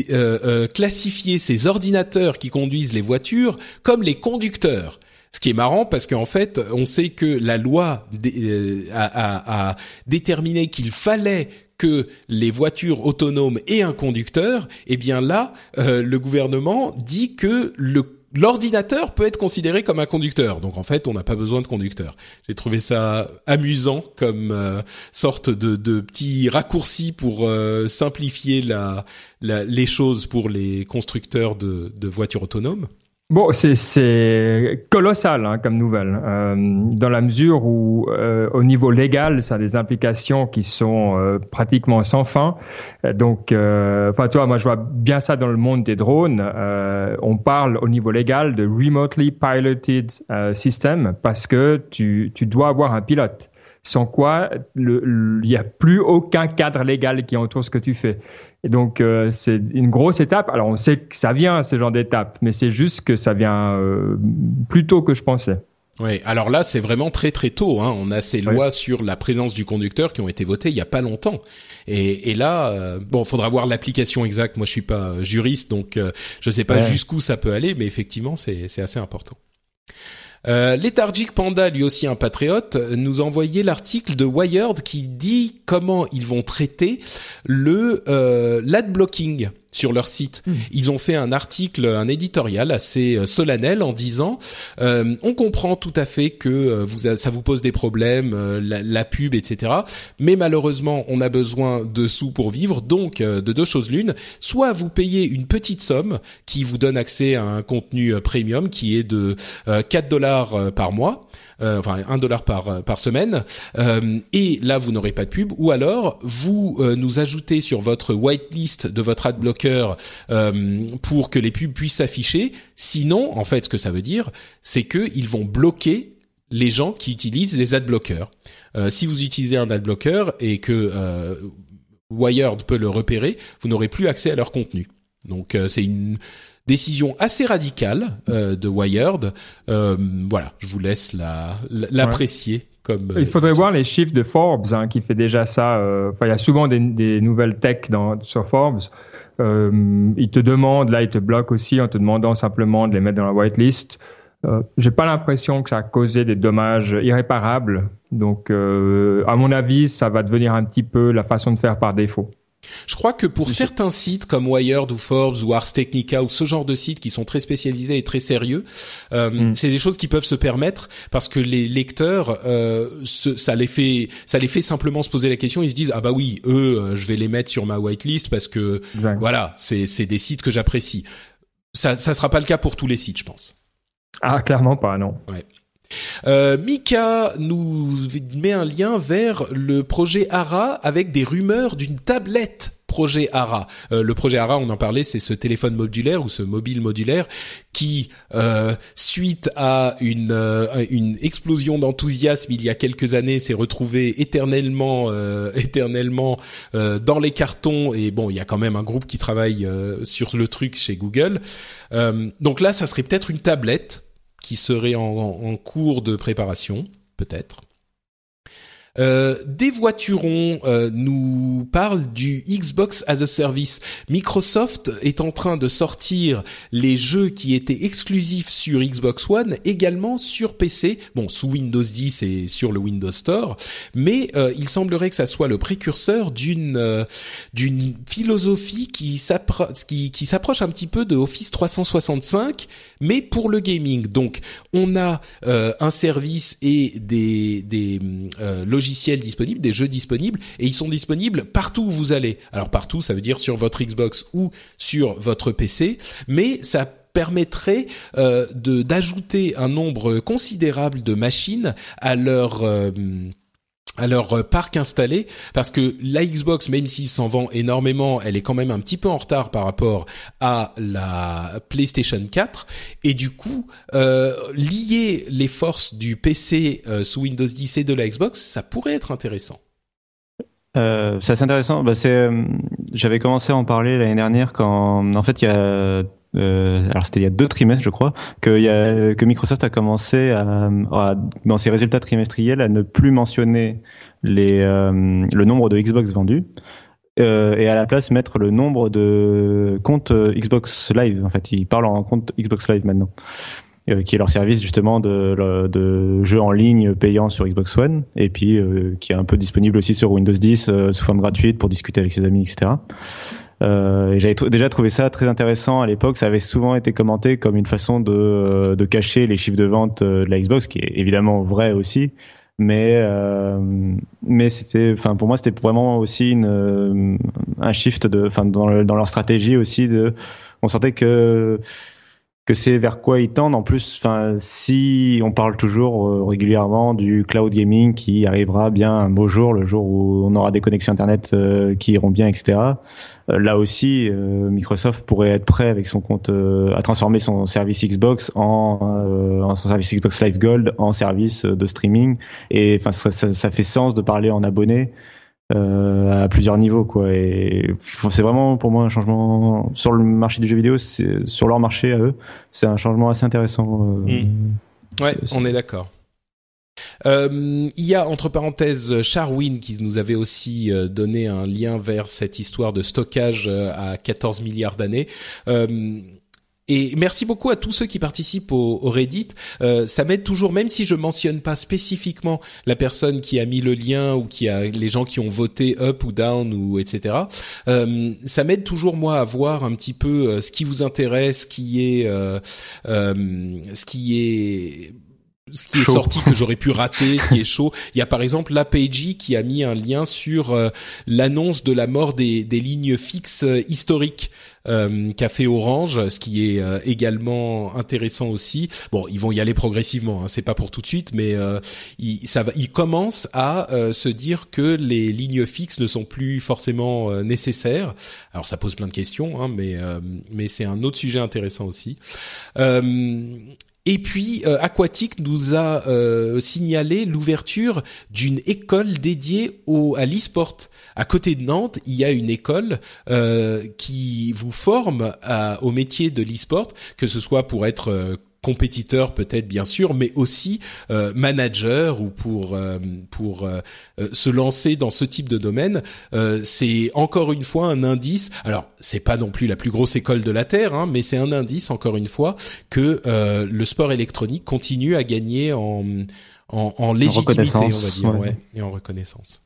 euh, euh, classifier ses ordinateurs qui conduisent les voitures comme les conducteurs. Ce qui est marrant parce qu'en fait, on sait que la loi euh, a, déterminé qu'il fallait que les voitures autonomes aient un conducteur. Et eh bien là, le gouvernement dit que le l'ordinateur peut être considéré comme un conducteur. Donc en fait, on n'a pas besoin de conducteur. J'ai trouvé ça amusant comme euh, sorte de, de petit raccourci pour euh, simplifier les choses pour les constructeurs de voitures autonomes. Bon, c'est colossal hein, comme nouvelle, euh, dans la mesure où, euh, au niveau légal, ça a des implications qui sont euh, pratiquement sans fin. Donc, euh, enfin, toi, moi, je vois bien ça dans le monde des drones. Euh, on parle au niveau légal de remotely piloted system parce que tu, tu dois avoir un pilote sans quoi il n'y a plus aucun cadre légal qui entoure ce que tu fais. Et donc euh, c'est une grosse étape. Alors on sait que ça vient ce genre d'étape, mais c'est juste que ça vient euh, plus tôt que je pensais. Oui, alors là c'est vraiment très très tôt. Hein. On a ces lois sur la présence du conducteur qui ont été votées il y a pas longtemps. Et, et là, euh, bon, faudra voir l'application exacte. Moi je suis pas juriste, donc euh, je sais pas jusqu'où ça peut aller, mais effectivement c'est c'est assez important. Euh, Lethargic Panda, lui aussi un patriote, nous a envoyé l'article de Wired qui dit comment ils vont traiter le euh, l'ad blocking sur leur site. Hmm. Ils ont fait un article, un éditorial assez euh, solennel en disant euh, on comprend tout à fait que euh, vous ça vous pose des problèmes, la, pub, etc. Mais malheureusement, on a besoin de sous pour vivre, donc de deux choses l'une soit vous payez une petite somme qui vous donne accès à un contenu premium qui est de 4 dollars par mois enfin un dollar par euh, par semaine, euh, et là vous n'aurez pas de pub, ou alors vous nous ajoutez sur votre whitelist de votre ad blocker pour que les pubs puissent s'afficher. Sinon, en fait, ce que ça veut dire, c'est que ils vont bloquer les gens qui utilisent les ad blockers. si vous utilisez un ad blocker et que Wired peut le repérer, vous n'aurez plus accès à leur contenu. Donc c'est une décision assez radicale euh, de Wired. Euh, voilà, je vous laisse l'apprécier. Comme, il faudrait euh, voir les chiffres de Forbes hein, qui fait déjà ça. Enfin, il y a souvent des, des nouvelles tech dans, sur Forbes. Euh, ils te demandent, là, ils te bloquent aussi en te demandant simplement de les mettre dans la whitelist. Euh, J'ai pas l'impression que ça a causé des dommages irréparables. Donc, euh, à mon avis, ça va devenir un petit peu la façon de faire par défaut. Je crois que pour certains sites comme Wired ou Forbes ou Ars Technica ou ce genre de sites qui sont très spécialisés et très sérieux, euh, mm. c'est des choses qui peuvent se permettre parce que les lecteurs, euh, ça les fait, ça les fait simplement se poser la question. Ils se disent ah bah oui, eux, euh, je vais les mettre sur ma whitelist parce que voilà, c'est c'est des sites que j'apprécie. Ça ça sera pas le cas pour tous les sites, je pense. Ah clairement pas non. Ouais. Euh, Mika nous met un lien vers le projet ARA avec des rumeurs d'une tablette projet ARA. Euh, le projet ARA, on en parlait, c'est ce téléphone modulaire ou ce mobile modulaire qui, euh, suite à une, une explosion d'enthousiasme il y a quelques années, s'est retrouvé éternellement, éternellement dans les cartons. Et bon, il y a quand même un groupe qui travaille sur le truc chez Google. donc là, ça serait peut-être une tablette qui serait en, cours de préparation, peut-être. Euh, des voiturons euh, nous parlent du Xbox as a Service. Microsoft est en train de sortir les jeux qui étaient exclusifs sur Xbox One également sur PC, bon sous Windows 10 et sur le Windows Store, mais euh, il semblerait que ça soit le précurseur d'une euh, d'une philosophie qui s'approche un petit peu de Office 365, mais pour le gaming. Donc on a un service et des des logiciels disponibles, des jeux disponibles, et ils sont disponibles partout où vous allez. Alors partout, ça veut dire sur votre Xbox ou sur votre PC, mais ça permettrait euh, de d'ajouter un nombre considérable de machines à leur euh, à leur euh, parc installé parce que la Xbox même s'il s'en vend énormément elle est quand même un petit peu en retard par rapport à la PlayStation 4 et du coup euh, lier les forces du PC euh, sous Windows 10 et de la Xbox ça pourrait être intéressant. Euh, c'est assez intéressant. Bah, c'est j'avais commencé à en parler l'année dernière quand en fait il y a euh, alors c'était il y a deux trimestres, je crois, que, Microsoft a commencé à, dans ses résultats trimestriels à ne plus mentionner les, euh, le nombre de Xbox vendus. Euh, et à la place mettre le nombre de comptes euh, Xbox Live. En fait, ils parlent en compte Xbox Live maintenant, euh, qui est leur service justement de, de jeux en ligne payant sur Xbox One, et puis euh, qui est un peu disponible aussi sur Windows 10 euh, sous forme gratuite pour discuter avec ses amis, etc. Euh, j'avais déjà trouvé ça très intéressant à l'époque. Ça avait souvent été commenté comme une façon de, de cacher les chiffres de vente de la Xbox, qui est évidemment vrai aussi. Mais euh, mais c'était, enfin pour moi c'était vraiment aussi une, un shift de, enfin dans leur stratégie aussi de, on sentait que que c'est vers quoi ils tendent. En plus, enfin, si on parle toujours euh, régulièrement du cloud gaming qui arrivera bien un beau jour, le jour où on aura des connexions internet euh, qui iront bien, etc. Euh, là aussi, euh, Microsoft pourrait être prêt avec son compte euh, à transformer son service Xbox en, en, son service Xbox Live Gold en service de streaming. Et enfin, ça, ça, ça fait sens de parler en abonné euh, à plusieurs niveaux quoi et c'est vraiment pour moi un changement sur le marché du jeu vidéo sur leur marché à eux c'est un changement assez intéressant euh, mmh. ouais on est d'accord euh, il y a entre parenthèses Charwin qui nous avait aussi euh, donné un lien vers cette histoire de stockage euh, à 14 milliards d'années. Euh, et merci beaucoup à tous ceux qui participent au, au Reddit. Euh, ça m'aide toujours, même si je mentionne pas spécifiquement la personne qui a mis le lien ou qui a les gens qui ont voté up ou down ou etc. Euh, ça m'aide toujours moi à voir un petit peu euh, ce qui vous intéresse, ce qui est, euh, euh, ce qui est ce qui chaud. est sorti que j'aurais pu rater, ce qui est chaud. Il y a par exemple l'APG qui a mis un lien sur euh, l'annonce de la mort des, des lignes fixes euh, historiques euh, fait Orange, ce qui est euh, également intéressant aussi. Bon, ils vont y aller progressivement, hein, c'est pas pour tout de suite, mais euh, ils, ça va, ils commencent à se dire que les lignes fixes ne sont plus forcément nécessaires. Alors ça pose plein de questions, hein, mais mais c'est un autre sujet intéressant aussi. Et puis euh, Aquatic nous a euh, signalé l'ouverture d'une école dédiée au, à l'e-sport. À côté de Nantes, il y a une école euh, qui vous forme au métier de l'e-sport, que ce soit pour être euh, compétiteur peut-être bien sûr, mais aussi euh, manager ou pour euh, pour euh, se lancer dans ce type de domaine, euh, c'est encore une fois un indice. Alors c'est pas non plus la plus grosse école de la terre, hein, mais c'est un indice encore une fois que euh, le sport électronique continue à gagner en en, en légitimité, on va dire, ouais. Ouais, et en reconnaissance.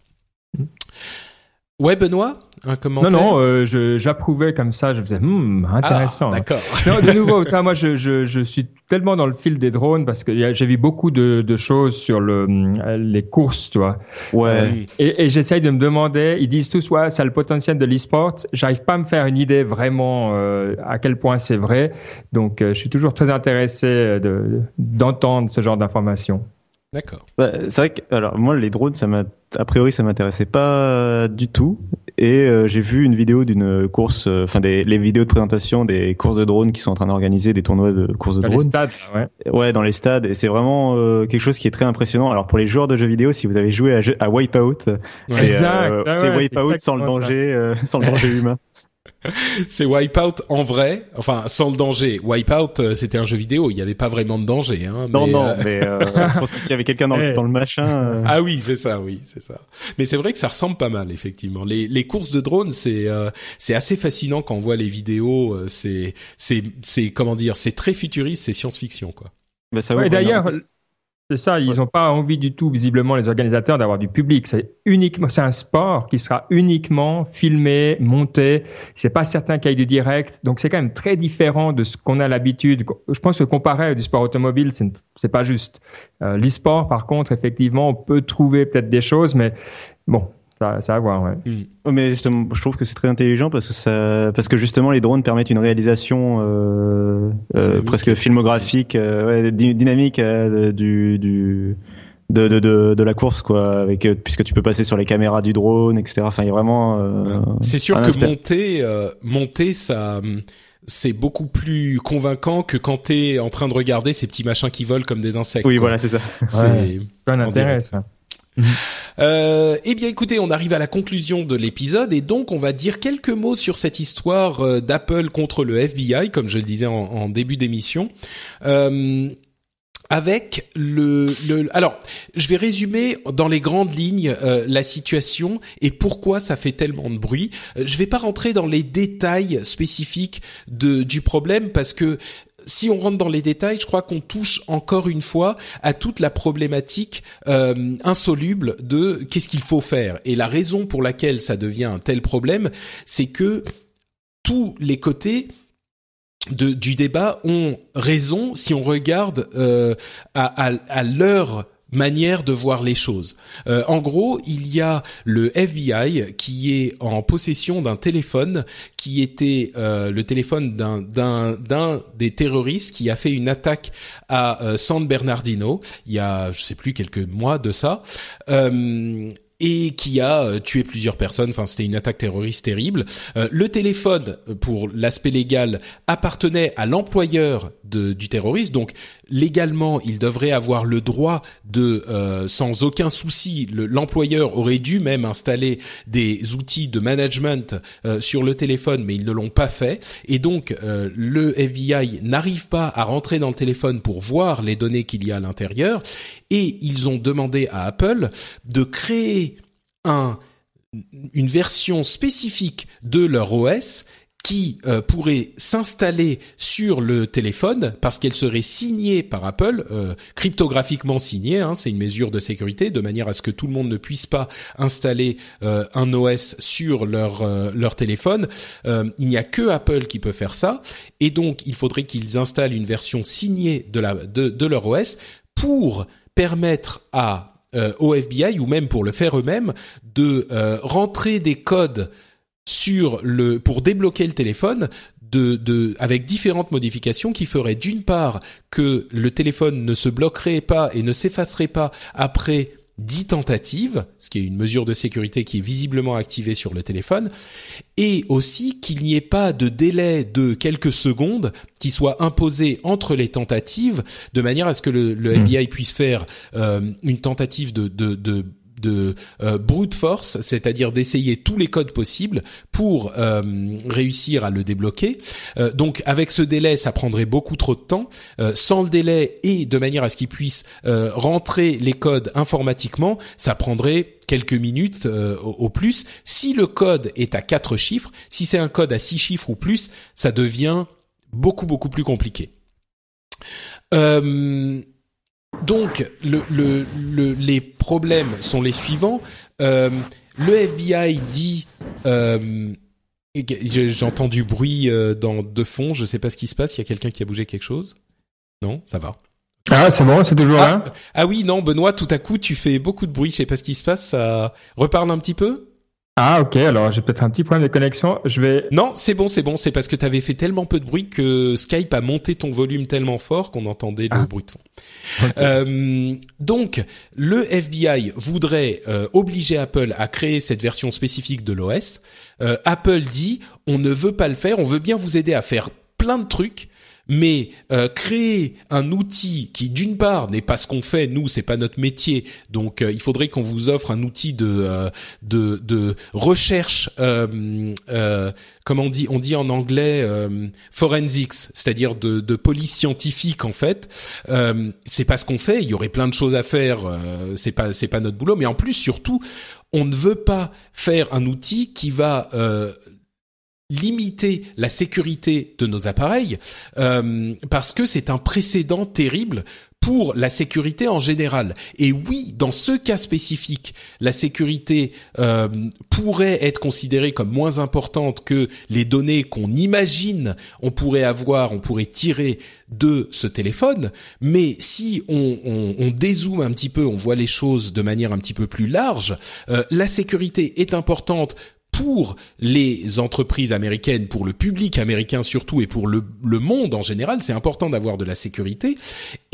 Ouais, Benoît, un commentaire. Non, non, euh, j'approuvais comme ça. Je faisais, hmm, intéressant. Ah, D'accord. non, de nouveau, toi, moi, je, je, je, suis tellement dans le fil des drones parce que j'ai vu beaucoup de, de, choses sur le, les courses, tu vois. Ouais. Euh, et, et j'essaye de me demander. Ils disent tous, ouais, ça a le potentiel de l'e-sport. J'arrive pas à me faire une idée vraiment euh, à quel point c'est vrai. Donc, euh, je suis toujours très intéressé d'entendre de, ce genre d'informations. D'accord. Bah, c'est vrai que alors moi les drones ça m'a a priori ça m'intéressait pas du tout et euh, j'ai vu une vidéo d'une course euh, enfin des les vidéos de présentation des courses de drones qui sont en train d'organiser des tournois de courses de dans drones. Les stades, ouais. ouais, dans les stades et c'est vraiment euh, quelque chose qui est très impressionnant. Alors pour les joueurs de jeux vidéo si vous avez joué à, à Wipeout, ouais. c'est euh, ah ouais, Wipeout sans le danger sans le danger humain. c'est Wipeout en vrai, enfin sans le danger. Wipeout, euh, c'était un jeu vidéo, il n'y avait pas vraiment de danger. Hein, non, mais, non, euh... mais euh, je pense que s'il y avait quelqu'un dans, dans, le machin. Euh... Ah oui, c'est ça, oui, c'est ça. Mais c'est vrai que ça ressemble pas mal, effectivement. Les, les courses de drones, c'est euh, c'est assez fascinant quand on voit les vidéos. C'est c'est c'est comment dire, c'est très futuriste, c'est science-fiction, quoi. Bah, ça ouais, d'ailleurs, c'est ça, ils n'ont ouais. pas envie du tout, visiblement, les organisateurs, d'avoir du public. C'est uniquement, c'est un sport qui sera uniquement filmé, monté. C'est pas certain qu'il y ait du direct. Donc, c'est quand même très différent de ce qu'on a l'habitude. Je pense que comparer du sport automobile, c'est, c'est pas juste. Euh, l'e-sport, par contre, effectivement, on peut trouver peut-être des choses, mais bon, ça, ça à voir, ouais. Mmh. Mais justement, je trouve que c'est très intelligent parce que ça, parce que justement, les drones permettent une réalisation euh, euh, presque filmographique, euh, ouais, dynamique euh, du, du de, de, de, de, la course, quoi, avec puisque tu peux passer sur les caméras du drone, etc. Enfin, il y a vraiment. Euh, c'est sûr que aspect. monter, euh, monter, ça c'est beaucoup plus convaincant que quand t'es en train de regarder ces petits machins qui volent comme des insectes. Oui, quoi. voilà, c'est ça. C'est ouais, un intérêt, ça. Euh, eh bien, écoutez, on arrive à la conclusion de l'épisode et donc on va dire quelques mots sur cette histoire euh, d'Apple contre le FBI, comme je le disais en, début d'émission. Euh, avec le, le, alors je vais résumer dans les grandes lignes euh, la situation et pourquoi ça fait tellement de bruit. Euh, je vais pas rentrer dans les détails spécifiques du problème parce que si on rentre dans les détails, je crois qu'on touche encore une fois à toute la problématique euh, insoluble de qu'est-ce qu'il faut faire. Et la raison pour laquelle ça devient un tel problème, c'est que tous les côtés du débat ont raison si on regarde euh, à, à, à leur manière de voir les choses. Euh, en gros, il y a le FBI qui est en possession d'un téléphone qui était euh, le téléphone d'un des terroristes qui a fait une attaque à euh, San Bernardino il y a je sais plus quelques mois de ça. Et qui a euh, tué plusieurs personnes. Enfin, c'était une attaque terroriste terrible. Euh, le téléphone, euh, pour l'aspect légal, appartenait à l'employeur du terroriste. Donc, légalement, il devrait avoir le droit de, euh, sans aucun souci, le- l'employeur aurait dû même installer des outils de management euh, sur le téléphone, mais ils ne l'ont pas fait. Et donc, le FBI n'arrive pas à rentrer dans le téléphone pour voir les données qu'il y a à l'intérieur. Et ils ont demandé à Apple de créer un, une version spécifique de leur OS qui euh, pourrait s'installer sur le téléphone parce qu'elle serait signée par Apple, euh, cryptographiquement signée, hein, c'est une mesure de sécurité, de manière à ce que tout le monde ne puisse pas installer euh, un OS sur leur leur téléphone. Il n'y a que Apple qui peut faire ça, et donc il faudrait qu'ils installent une version signée de la de, de leur OS pour permettre à euh, au FBI ou même pour le faire eux-mêmes de euh, rentrer des codes sur le pour débloquer le téléphone de, de avec différentes modifications qui feraient d'une part que le téléphone ne se bloquerait pas et ne s'effacerait pas après 10 tentatives, ce qui est une mesure de sécurité qui est visiblement activée sur le téléphone, et aussi qu'il n'y ait pas de délai de quelques secondes qui soit imposé entre les tentatives, de manière à ce que le, le FBI puisse faire euh, une tentative de, de, de de euh, brute force, c'est-à-dire d'essayer tous les codes possibles pour euh, réussir à le débloquer. Euh, donc avec ce délai, ça prendrait beaucoup trop de temps. Sans le délai et de manière à ce qu'il puisse rentrer les codes informatiquement, ça prendrait quelques minutes au, plus. Si le code est à quatre chiffres, si c'est un code à six chiffres ou plus, ça devient beaucoup beaucoup plus compliqué. Donc, le, le, le- les problèmes sont les suivants. Euh, le FBI dit... Euh, j'entends du bruit euh, dans de fond. Je sais pas ce qui se passe. Il y a quelqu'un qui a bougé quelque chose? Non, ça va. Ah, c'est bon, c'est toujours Ah, là ah oui, non, Benoît. Tout à coup, tu fais beaucoup de bruit. Je sais pas ce qui se passe. Ça reparle un petit peu? Ah, ok, alors j'ai peut-être un petit problème de connexion. Je vais... Non, c'est bon, c'est bon. C'est parce que tu avais fait tellement peu de bruit que Skype a monté ton volume tellement fort qu'on entendait le Ah. bruit de fond. Euh, donc, le FBI voudrait euh, obliger Apple à créer cette version spécifique de l'OS. Euh, Apple dit on ne veut pas le faire, on veut bien vous aider à faire plein de trucs. Mais euh, créer un outil qui, d'une part, n'est pas ce qu'on fait, nous, c'est pas notre métier, donc euh, il faudrait qu'on vous offre un outil de euh, de, de recherche, euh, euh, comment on dit, on dit en anglais euh, forensics, c'est-à-dire de, de police scientifique en fait. C'est pas ce qu'on fait. Il y aurait plein de choses à faire. C'est pas c'est pas notre boulot. Mais en plus, surtout, on ne veut pas faire un outil qui va limiter la sécurité de nos appareils euh, parce que c'est un précédent terrible pour la sécurité en général. Et oui, dans ce cas spécifique, la sécurité euh, pourrait être considérée comme moins importante que les données qu'on imagine on pourrait avoir, on pourrait tirer de ce téléphone. Mais si on, on, on dézoome un petit peu, on voit les choses de manière un petit peu plus large, euh, la sécurité est importante pour les entreprises américaines, pour le public américain surtout et pour le, le monde en général, c'est important d'avoir de la sécurité.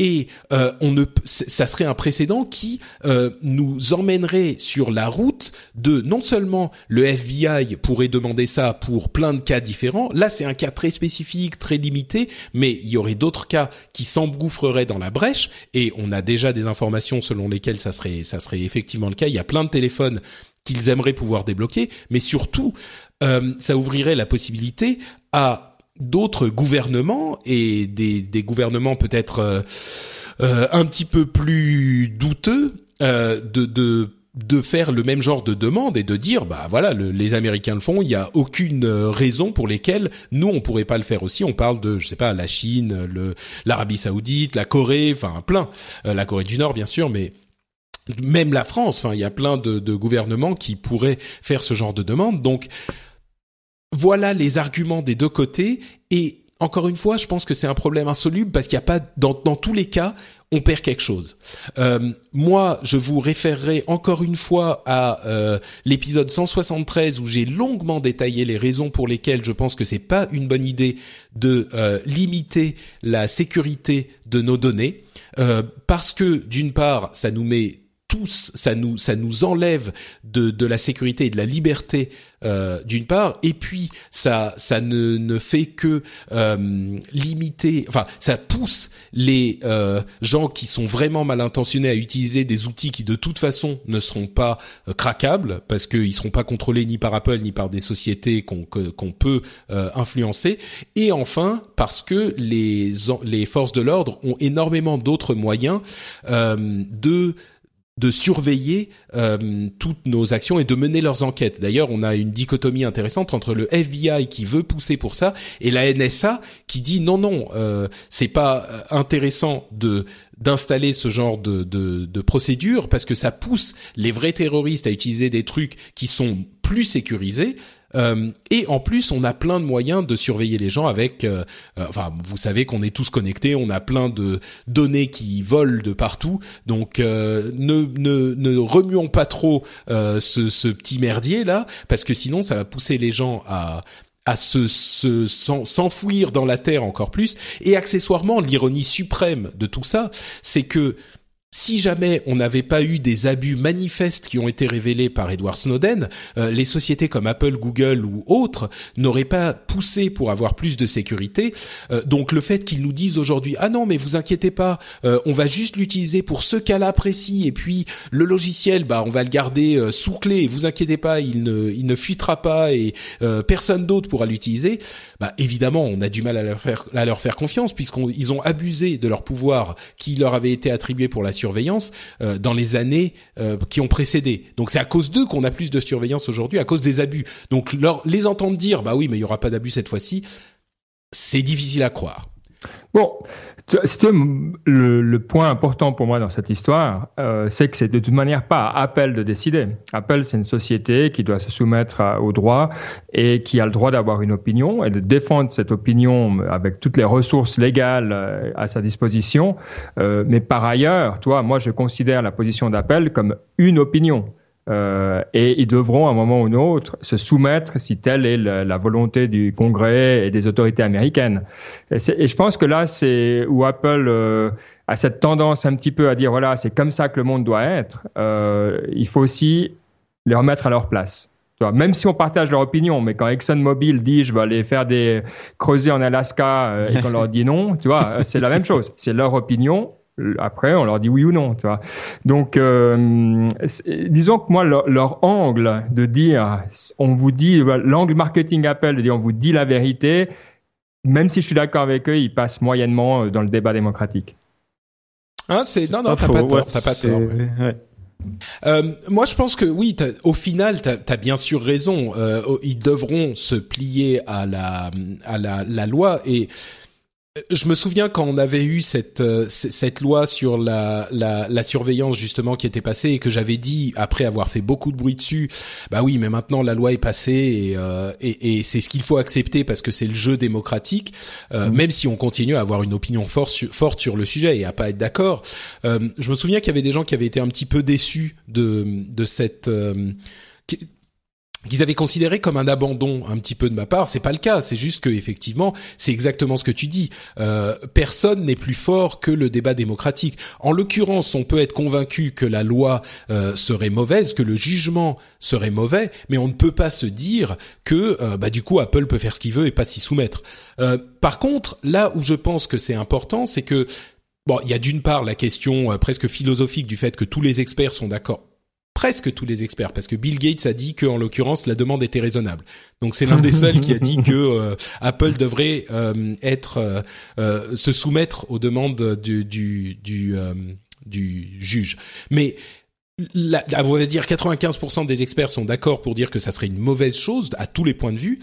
Et euh, on ne, ça serait un précédent qui euh, nous emmènerait sur la route de non seulement le FBI pourrait demander ça pour plein de cas différents. Là, c'est un cas très spécifique, très limité, mais il y aurait d'autres cas qui s'engouffreraient dans la brèche. Et on a déjà des informations selon lesquelles ça serait, ça serait effectivement le cas. Il y a plein de téléphones qu'ils aimeraient pouvoir débloquer, mais surtout, euh, ça ouvrirait la possibilité à d'autres gouvernements et des, des gouvernements peut-être euh, euh, un petit peu plus douteux de, de de faire le même genre de demande et de dire bah voilà les Américains le font il y a aucune raison pour lesquelles nous on pourrait pas le faire aussi. On parle de je sais pas la Chine le l'Arabie Saoudite la Corée enfin plein. La Corée du Nord bien sûr mais même la France, enfin, il y a plein de, de, gouvernements qui pourraient faire ce genre de demande. Donc, voilà les arguments des deux côtés. Et encore une fois, je pense que c'est un problème insoluble parce qu'il n'y a pas, dans, dans, tous les cas, on perd quelque chose. Euh, moi, je vous référerai encore une fois à euh, l'épisode 173 où j'ai longuement détaillé les raisons pour lesquelles je pense que c'est pas une bonne idée de euh, limiter la sécurité de nos données. Euh, parce que d'une part, ça nous met tous, ça nous ça nous enlève de de la sécurité et de la liberté euh, d'une part, et puis ça ça ne ne fait que euh, limiter, enfin ça pousse les euh, gens qui sont vraiment mal intentionnés à utiliser des outils qui de toute façon ne seront pas euh, craquables parce qu'ils seront pas contrôlés ni par Apple ni par des sociétés qu'on qu'on peut euh, influencer, et enfin parce que les les forces de l'ordre ont énormément d'autres moyens de de surveiller euh, toutes nos actions et de mener leurs enquêtes. D'ailleurs, on a une dichotomie intéressante entre le FBI qui veut pousser pour ça et la NSA qui dit non non, euh, c'est pas euh, intéressant de d'installer ce genre de, de, de procédure parce que ça pousse les vrais terroristes à utiliser des trucs qui sont plus sécurisés euh, et en plus, on a plein de moyens de surveiller les gens avec. Euh, euh, enfin, vous savez qu'on est tous connectés, on a plein de données qui volent de partout. Donc, ne, ne, ne remuons pas trop ce, ce petit merdier là, parce que sinon, ça va pousser les gens à à se s'enfouir dans la terre encore plus. Et accessoirement, l'ironie suprême de tout ça, c'est que si jamais on n'avait pas eu des abus manifestes qui ont été révélés par Edward Snowden, euh, les sociétés comme Apple, Google ou autres n'auraient pas poussé pour avoir plus de sécurité. Euh, donc le fait qu'ils nous disent aujourd'hui ah non mais vous inquiétez pas, euh, on va juste l'utiliser pour ce cas-là précis et puis le logiciel bah on va le garder sous clé, vous inquiétez pas, il ne il ne fuitera pas et personne d'autre pourra l'utiliser. Bah évidemment on a du mal à leur faire à leur faire confiance puisqu'ils ont abusé de leur pouvoir qui leur avait été attribué pour la surveillance euh, dans les années euh, qui ont précédé. Donc c'est à cause d'eux qu'on a plus de surveillance aujourd'hui, à cause des abus. Donc leur, les entendre dire, bah oui, mais il y aura pas d'abus cette fois-ci, c'est difficile à croire. Bon, le, le, point important pour moi dans cette histoire, euh, c'est que c'est de toute manière pas Apple de décider. Apple, c'est une société qui doit se soumettre au droit et qui a le droit d'avoir une opinion et de défendre cette opinion avec toutes les ressources légales euh, à sa disposition. Euh, mais par ailleurs, toi, moi, je considère la position d'Apple comme une opinion. Euh, et ils devront à un moment ou un autre se soumettre si telle est la, volonté du Congrès et des autorités américaines. Et, je pense que là, c'est où Apple euh, a cette tendance un petit peu à dire voilà, c'est comme ça que le monde doit être. Euh, il faut aussi les remettre à leur place. Même si on partage leur opinion, mais quand ExxonMobil dit je vais aller faire des creuser en Alaska et qu'on leur dit non, tu vois, c'est la même chose. C'est leur opinion après, on leur dit oui ou non, tu vois. Donc, euh, disons que moi, leur, angle de dire, on vous dit, l'angle marketing Apple de dire, on vous dit la vérité, même si je suis d'accord avec eux, ils passent moyennement euh, dans le débat démocratique. Ah, c'est non, non, t'as pas tort, t'as pas tort. Euh, moi, je pense que oui. Au final, t'as as bien sûr raison. Euh, ils devront se plier à la à la, la loi et je me souviens quand on avait eu cette euh, cette loi sur la, la, la surveillance justement qui était passée et que j'avais dit après avoir fait beaucoup de bruit dessus, bah oui, mais maintenant la loi est passée et euh, et, et c'est ce qu'il faut accepter parce que c'est le jeu démocratique, euh, mmh. même si on continue à avoir une opinion forte sur, forte sur le sujet et à pas être d'accord. je me souviens qu'il y avait des gens qui avaient été un petit peu déçus de de cette qu'ils avaient considéré comme un abandon un petit peu de ma part. C'est pas le cas. C'est juste que effectivement, c'est exactement ce que tu dis. Euh, personne n'est plus fort que le débat démocratique. En l'occurrence, on peut être convaincu que la loi euh, serait mauvaise, que le jugement serait mauvais, mais on ne peut pas se dire que euh, bah, du coup Apple peut faire ce qu'il veut et pas s'y soumettre. Par contre, là où je pense que c'est important, c'est que Bon, il y a d'une part la question presque philosophique du fait que tous les experts sont d'accord presque tous les experts, parce que Bill Gates a dit que, en l'occurrence, la demande était raisonnable. Donc c'est l'un des seuls qui a dit que euh, Apple devrait euh, être euh, se soumettre aux demandes du du du, du juge. Mais la, on va dire 95% des experts sont d'accord pour dire que ça serait une mauvaise chose à tous les points de vue,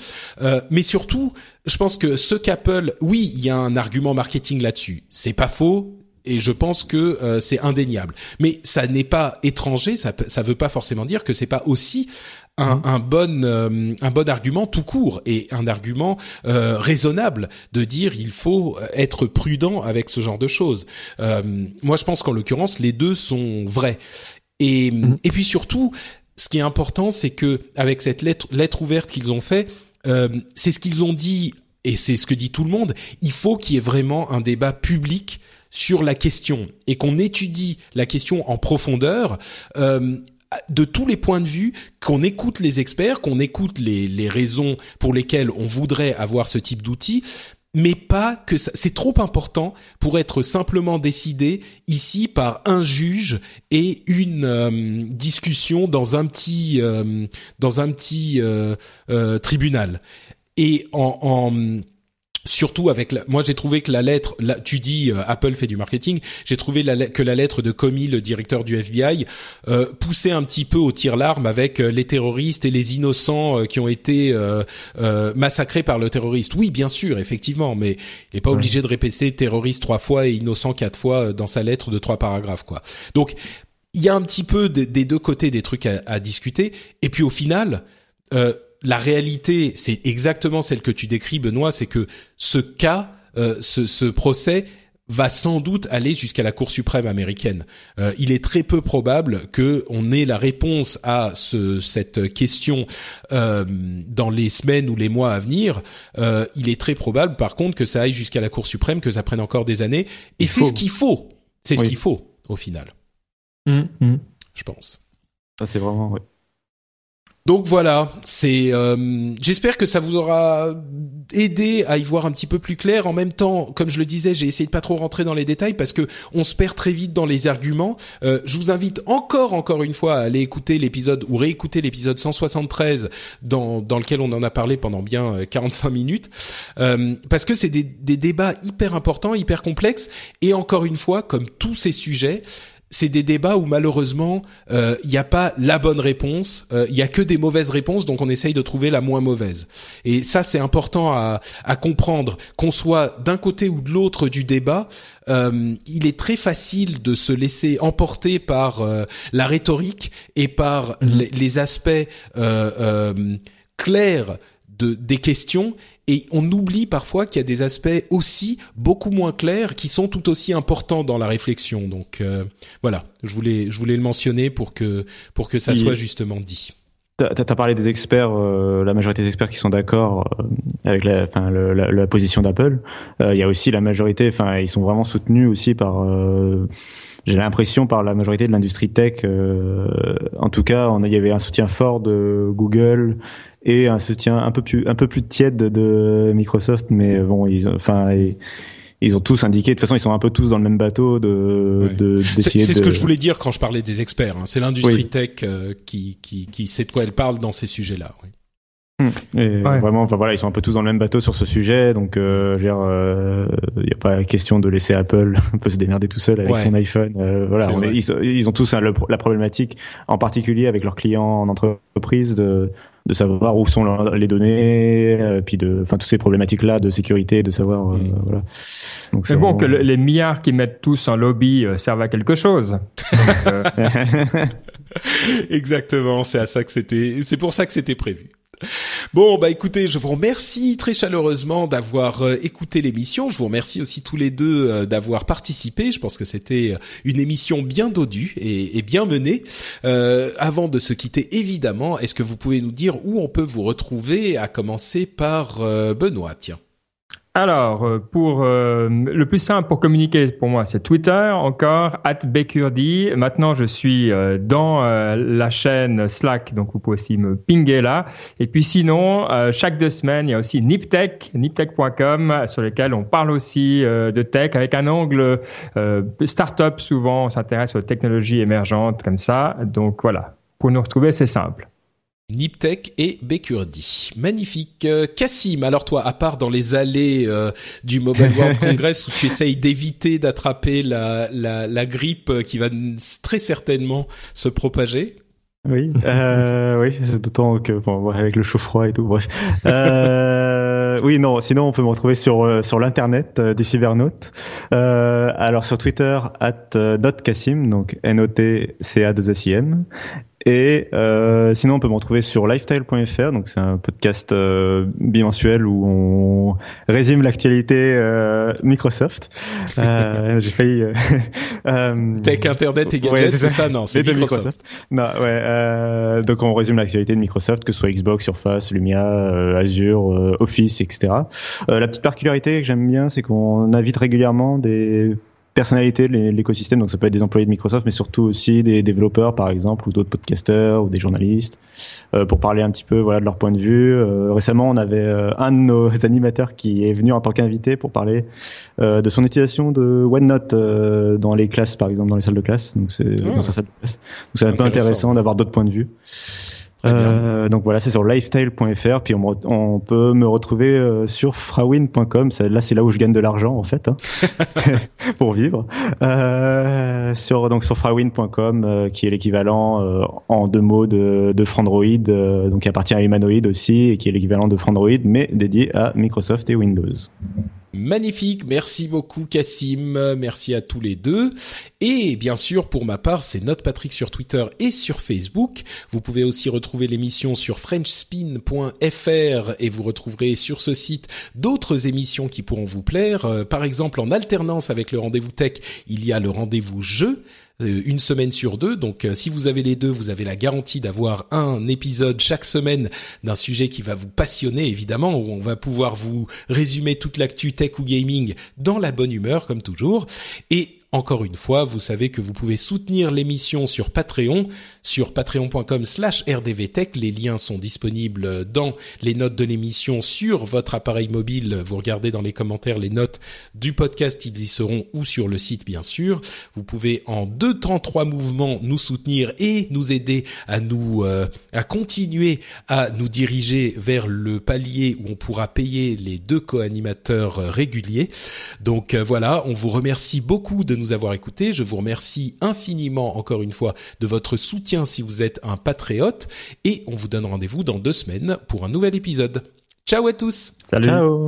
mais surtout, je pense que ce qu'Apple, oui, il y a un argument marketing là-dessus, c'est pas faux, et je pense que euh, c'est indéniable. Mais ça n'est pas étranger, ça ça veut pas forcément dire que c'est pas aussi un, mmh. un bon euh, un bon argument tout court et un argument euh, raisonnable de dire il faut être prudent avec ce genre de choses. moi, je pense qu'en l'occurrence, les deux sont vrais. Et mmh. et puis surtout, ce qui est important, c'est que avec cette lettre lettre ouverte qu'ils ont fait, c'est ce qu'ils ont dit et c'est ce que dit tout le monde. Il faut qu'il y ait vraiment un débat public sur la question et qu'on étudie la question en profondeur, euh, de tous les points de vue, qu'on écoute les experts, qu'on écoute les, les raisons pour lesquelles on voudrait avoir ce type d'outil, mais pas que c'est trop important pour être simplement décidé ici par un juge et une euh, discussion dans un petit euh, dans un petit tribunal. Et en, en surtout avec la, moi j'ai trouvé que la lettre tu dis euh, Apple fait du marketing j'ai trouvé la, que la lettre de Comey le directeur du FBI euh, poussait un petit peu au tir larme avec euh, les terroristes et les innocents euh, qui ont été massacrés par le terroriste. Oui bien sûr effectivement mais il est pas obligé de répéter terroriste trois fois et innocent quatre fois dans sa lettre de trois paragraphes quoi. Donc il y a un petit peu des deux côtés des trucs à, à discuter. Et puis au final euh, la réalité, c'est exactement celle que tu décris, Benoît, c'est que ce cas, euh, ce, ce, procès va sans doute aller jusqu'à la Cour suprême américaine. Euh, il est très peu probable que on ait la réponse à ce, cette question euh, dans les semaines ou les mois à venir. Il est très probable, par contre, que ça aille jusqu'à la Cour suprême, que ça prenne encore des années. Et c'est ce qu'il faut. C'est ce qu'il faut au final. Mmh, mmh. Je pense. Ça c'est vraiment. Ouais. Donc voilà, c'est. Euh, J'espère que ça vous aura aidé à y voir un petit peu plus clair. En même temps, comme je le disais, j'ai essayé de pas trop rentrer dans les détails parce que on se perd très vite dans les arguments. Euh, je vous invite encore, encore une fois, à aller écouter l'épisode ou réécouter l'épisode 173 dans dans lequel on en a parlé pendant bien 45 euh, minutes, parce que c'est des débats hyper importants, hyper complexes et encore une fois, comme tous ces sujets c'est des débats où malheureusement il euh, n'y a pas la bonne réponse, il euh, y a que des mauvaises réponses, donc on essaye de trouver la moins mauvaise. Et ça c'est important à, à comprendre, qu'on soit d'un côté ou de l'autre du débat. Euh, il est très facile de se laisser emporter par euh, la rhétorique et par mmh. les, les, aspects clairs de, des questions et on oublie parfois qu'il y a des aspects aussi beaucoup moins clairs qui sont tout aussi importants dans la réflexion. Donc euh, voilà, je voulais je voulais le mentionner pour que pour que ça soit justement dit. T'as as parlé des experts, euh, la majorité des experts qui sont d'accord euh, avec la, enfin, le, la, la, position d'Apple. Euh, il y a aussi la majorité, enfin, ils sont vraiment soutenus aussi par, j'ai l'impression par la majorité de l'industrie tech. en tout cas, il y avait un soutien fort de Google et un soutien un peu plus un peu plus tiède de Microsoft mais bon ils enfin ils, ont tous indiqué de toute façon ils sont un peu tous dans le même bateau de de d'essayer c'est ce que je voulais dire quand je parlais des experts hein. c'est l'industrie oui. tech euh, qui qui qui sait de quoi elle parle dans ces sujets là oui. Hum. Et ouais. vraiment, enfin voilà, ils sont un peu tous dans le même bateau sur ce sujet, donc euh, il euh, n'y a pas question de laisser Apple un peu se démerder tout seul avec ouais. son iPhone. Euh, voilà, on est, ils, ils, ont tous hein, le, la problématique, en particulier avec leurs clients en entreprise, de de savoir où sont les données, euh, puis de, enfin, toutes ces problématiques-là de sécurité, de savoir, euh, mmh. voilà. Donc c'est bon que le, les milliards qui mettent tous en lobby euh, servent à quelque chose. Donc, Exactement, c'est à ça que c'était, c'est pour ça que c'était prévu. Bon, bah écoutez, je vous remercie très chaleureusement d'avoir euh, écouté l'émission. Je vous remercie aussi tous les deux euh, d'avoir participé. Je pense que c'était une émission bien dodue et, bien menée. Euh, avant de se quitter, évidemment, est-ce que vous pouvez nous dire où on peut vous retrouver, à commencer par Benoît, tiens. Alors, euh, pour euh, le plus simple pour communiquer pour moi, c'est Twitter encore at Bekurdi. Maintenant, je suis euh, dans la chaîne Slack, donc vous pouvez aussi me pinguer là. Et puis sinon, chaque deux semaines, il y a aussi Niptech, niptech.com, sur lequel on parle aussi de tech avec un angle startup. Souvent, on s'intéresse aux technologies émergentes comme ça. Donc voilà, pour nous retrouver, c'est simple. Niptech et Bekurdi. Magnifique. Cassim, euh, alors toi, à part dans les allées euh, du Mobile World Congress où tu essayes d'éviter d'attraper la, la, la, grippe qui va très certainement se propager. Oui, euh, oui, c'est d'autant que bon, avec le chaud froid et tout. Bref. Euh, oui, non. Sinon, on peut me retrouver sur euh, sur l'internet du cybernaute. alors sur Twitter at @notcassim, donc N O T C A 2 S I M, et euh, sinon, on peut me retrouver sur lifestyle.fr. Donc, c'est un podcast euh, bimensuel où on résume l'actualité euh, Microsoft. Euh, J'ai failli. Euh, euh, Tech, Internet et gadgets, c'est ça. Non, c'est Microsoft. Microsoft. Non, ouais. donc, on résume l'actualité de Microsoft, que ce soit Xbox, Surface, Lumia, Azure, Office, etc. la petite particularité que j'aime bien, c'est qu'on invite régulièrement des personnalités de l'écosystème. Donc ça peut être des employés de Microsoft, mais surtout aussi des développeurs, par exemple, ou d'autres podcasters ou des journalistes, euh, pour parler un petit peu voilà de leur point de vue. Euh, récemment, on avait euh, un de nos animateurs qui est venu en tant qu'invité pour parler euh, de son utilisation de OneNote dans les classes, par exemple, dans les salles de classe. Donc c'est ah. dans sa salle de classe. Donc c'est un peu intéressant d'avoir d'autres points de vue. Euh, donc voilà, c'est sur lifestyle.fr. Puis on, on, peut me retrouver euh, sur frawin.com. Là, c'est là où je gagne de l'argent en fait hein, pour vivre. Euh, sur donc sur frawin.com, euh, qui est l'équivalent euh, en deux mots de, de Frandroid, donc qui appartient à Humanoid aussi, et qui est l'équivalent de Frandroid, mais dédié à Microsoft et Windows. Magnifique, merci beaucoup Cassim, merci à tous les deux. Et bien sûr, pour ma part, c'est Note Patrick sur Twitter et sur Facebook. Vous pouvez aussi retrouver l'émission sur frenchspin.fr et vous retrouverez sur ce site d'autres émissions qui pourront vous plaire. Euh, par exemple, en alternance avec le rendez-vous tech, il y a le rendez-vous jeu une semaine sur deux. Donc euh, si vous avez les deux, vous avez la garantie d'avoir un épisode chaque semaine d'un sujet qui va vous passionner évidemment, où on va pouvoir vous résumer toute l'actu tech ou gaming dans la bonne humeur comme toujours. Et encore une fois, vous savez que vous pouvez soutenir l'émission sur Patreon, sur patreon.com slash rdvtech. Les liens sont disponibles dans les notes de l'émission sur votre appareil mobile. Vous regardez dans les commentaires les notes du podcast, ils y seront ou sur le site bien sûr. Vous pouvez en deux temps trois mouvements nous soutenir et nous aider à nous euh, à continuer à nous diriger vers le palier où on pourra payer les deux co-animateurs réguliers. Donc euh, voilà, on vous remercie beaucoup de nous avoir écoutés. Je vous remercie infiniment encore une fois de votre soutien si vous êtes un patriote et on vous donne rendez-vous dans deux semaines pour un nouvel épisode. Ciao à tous. Salut. Ciao.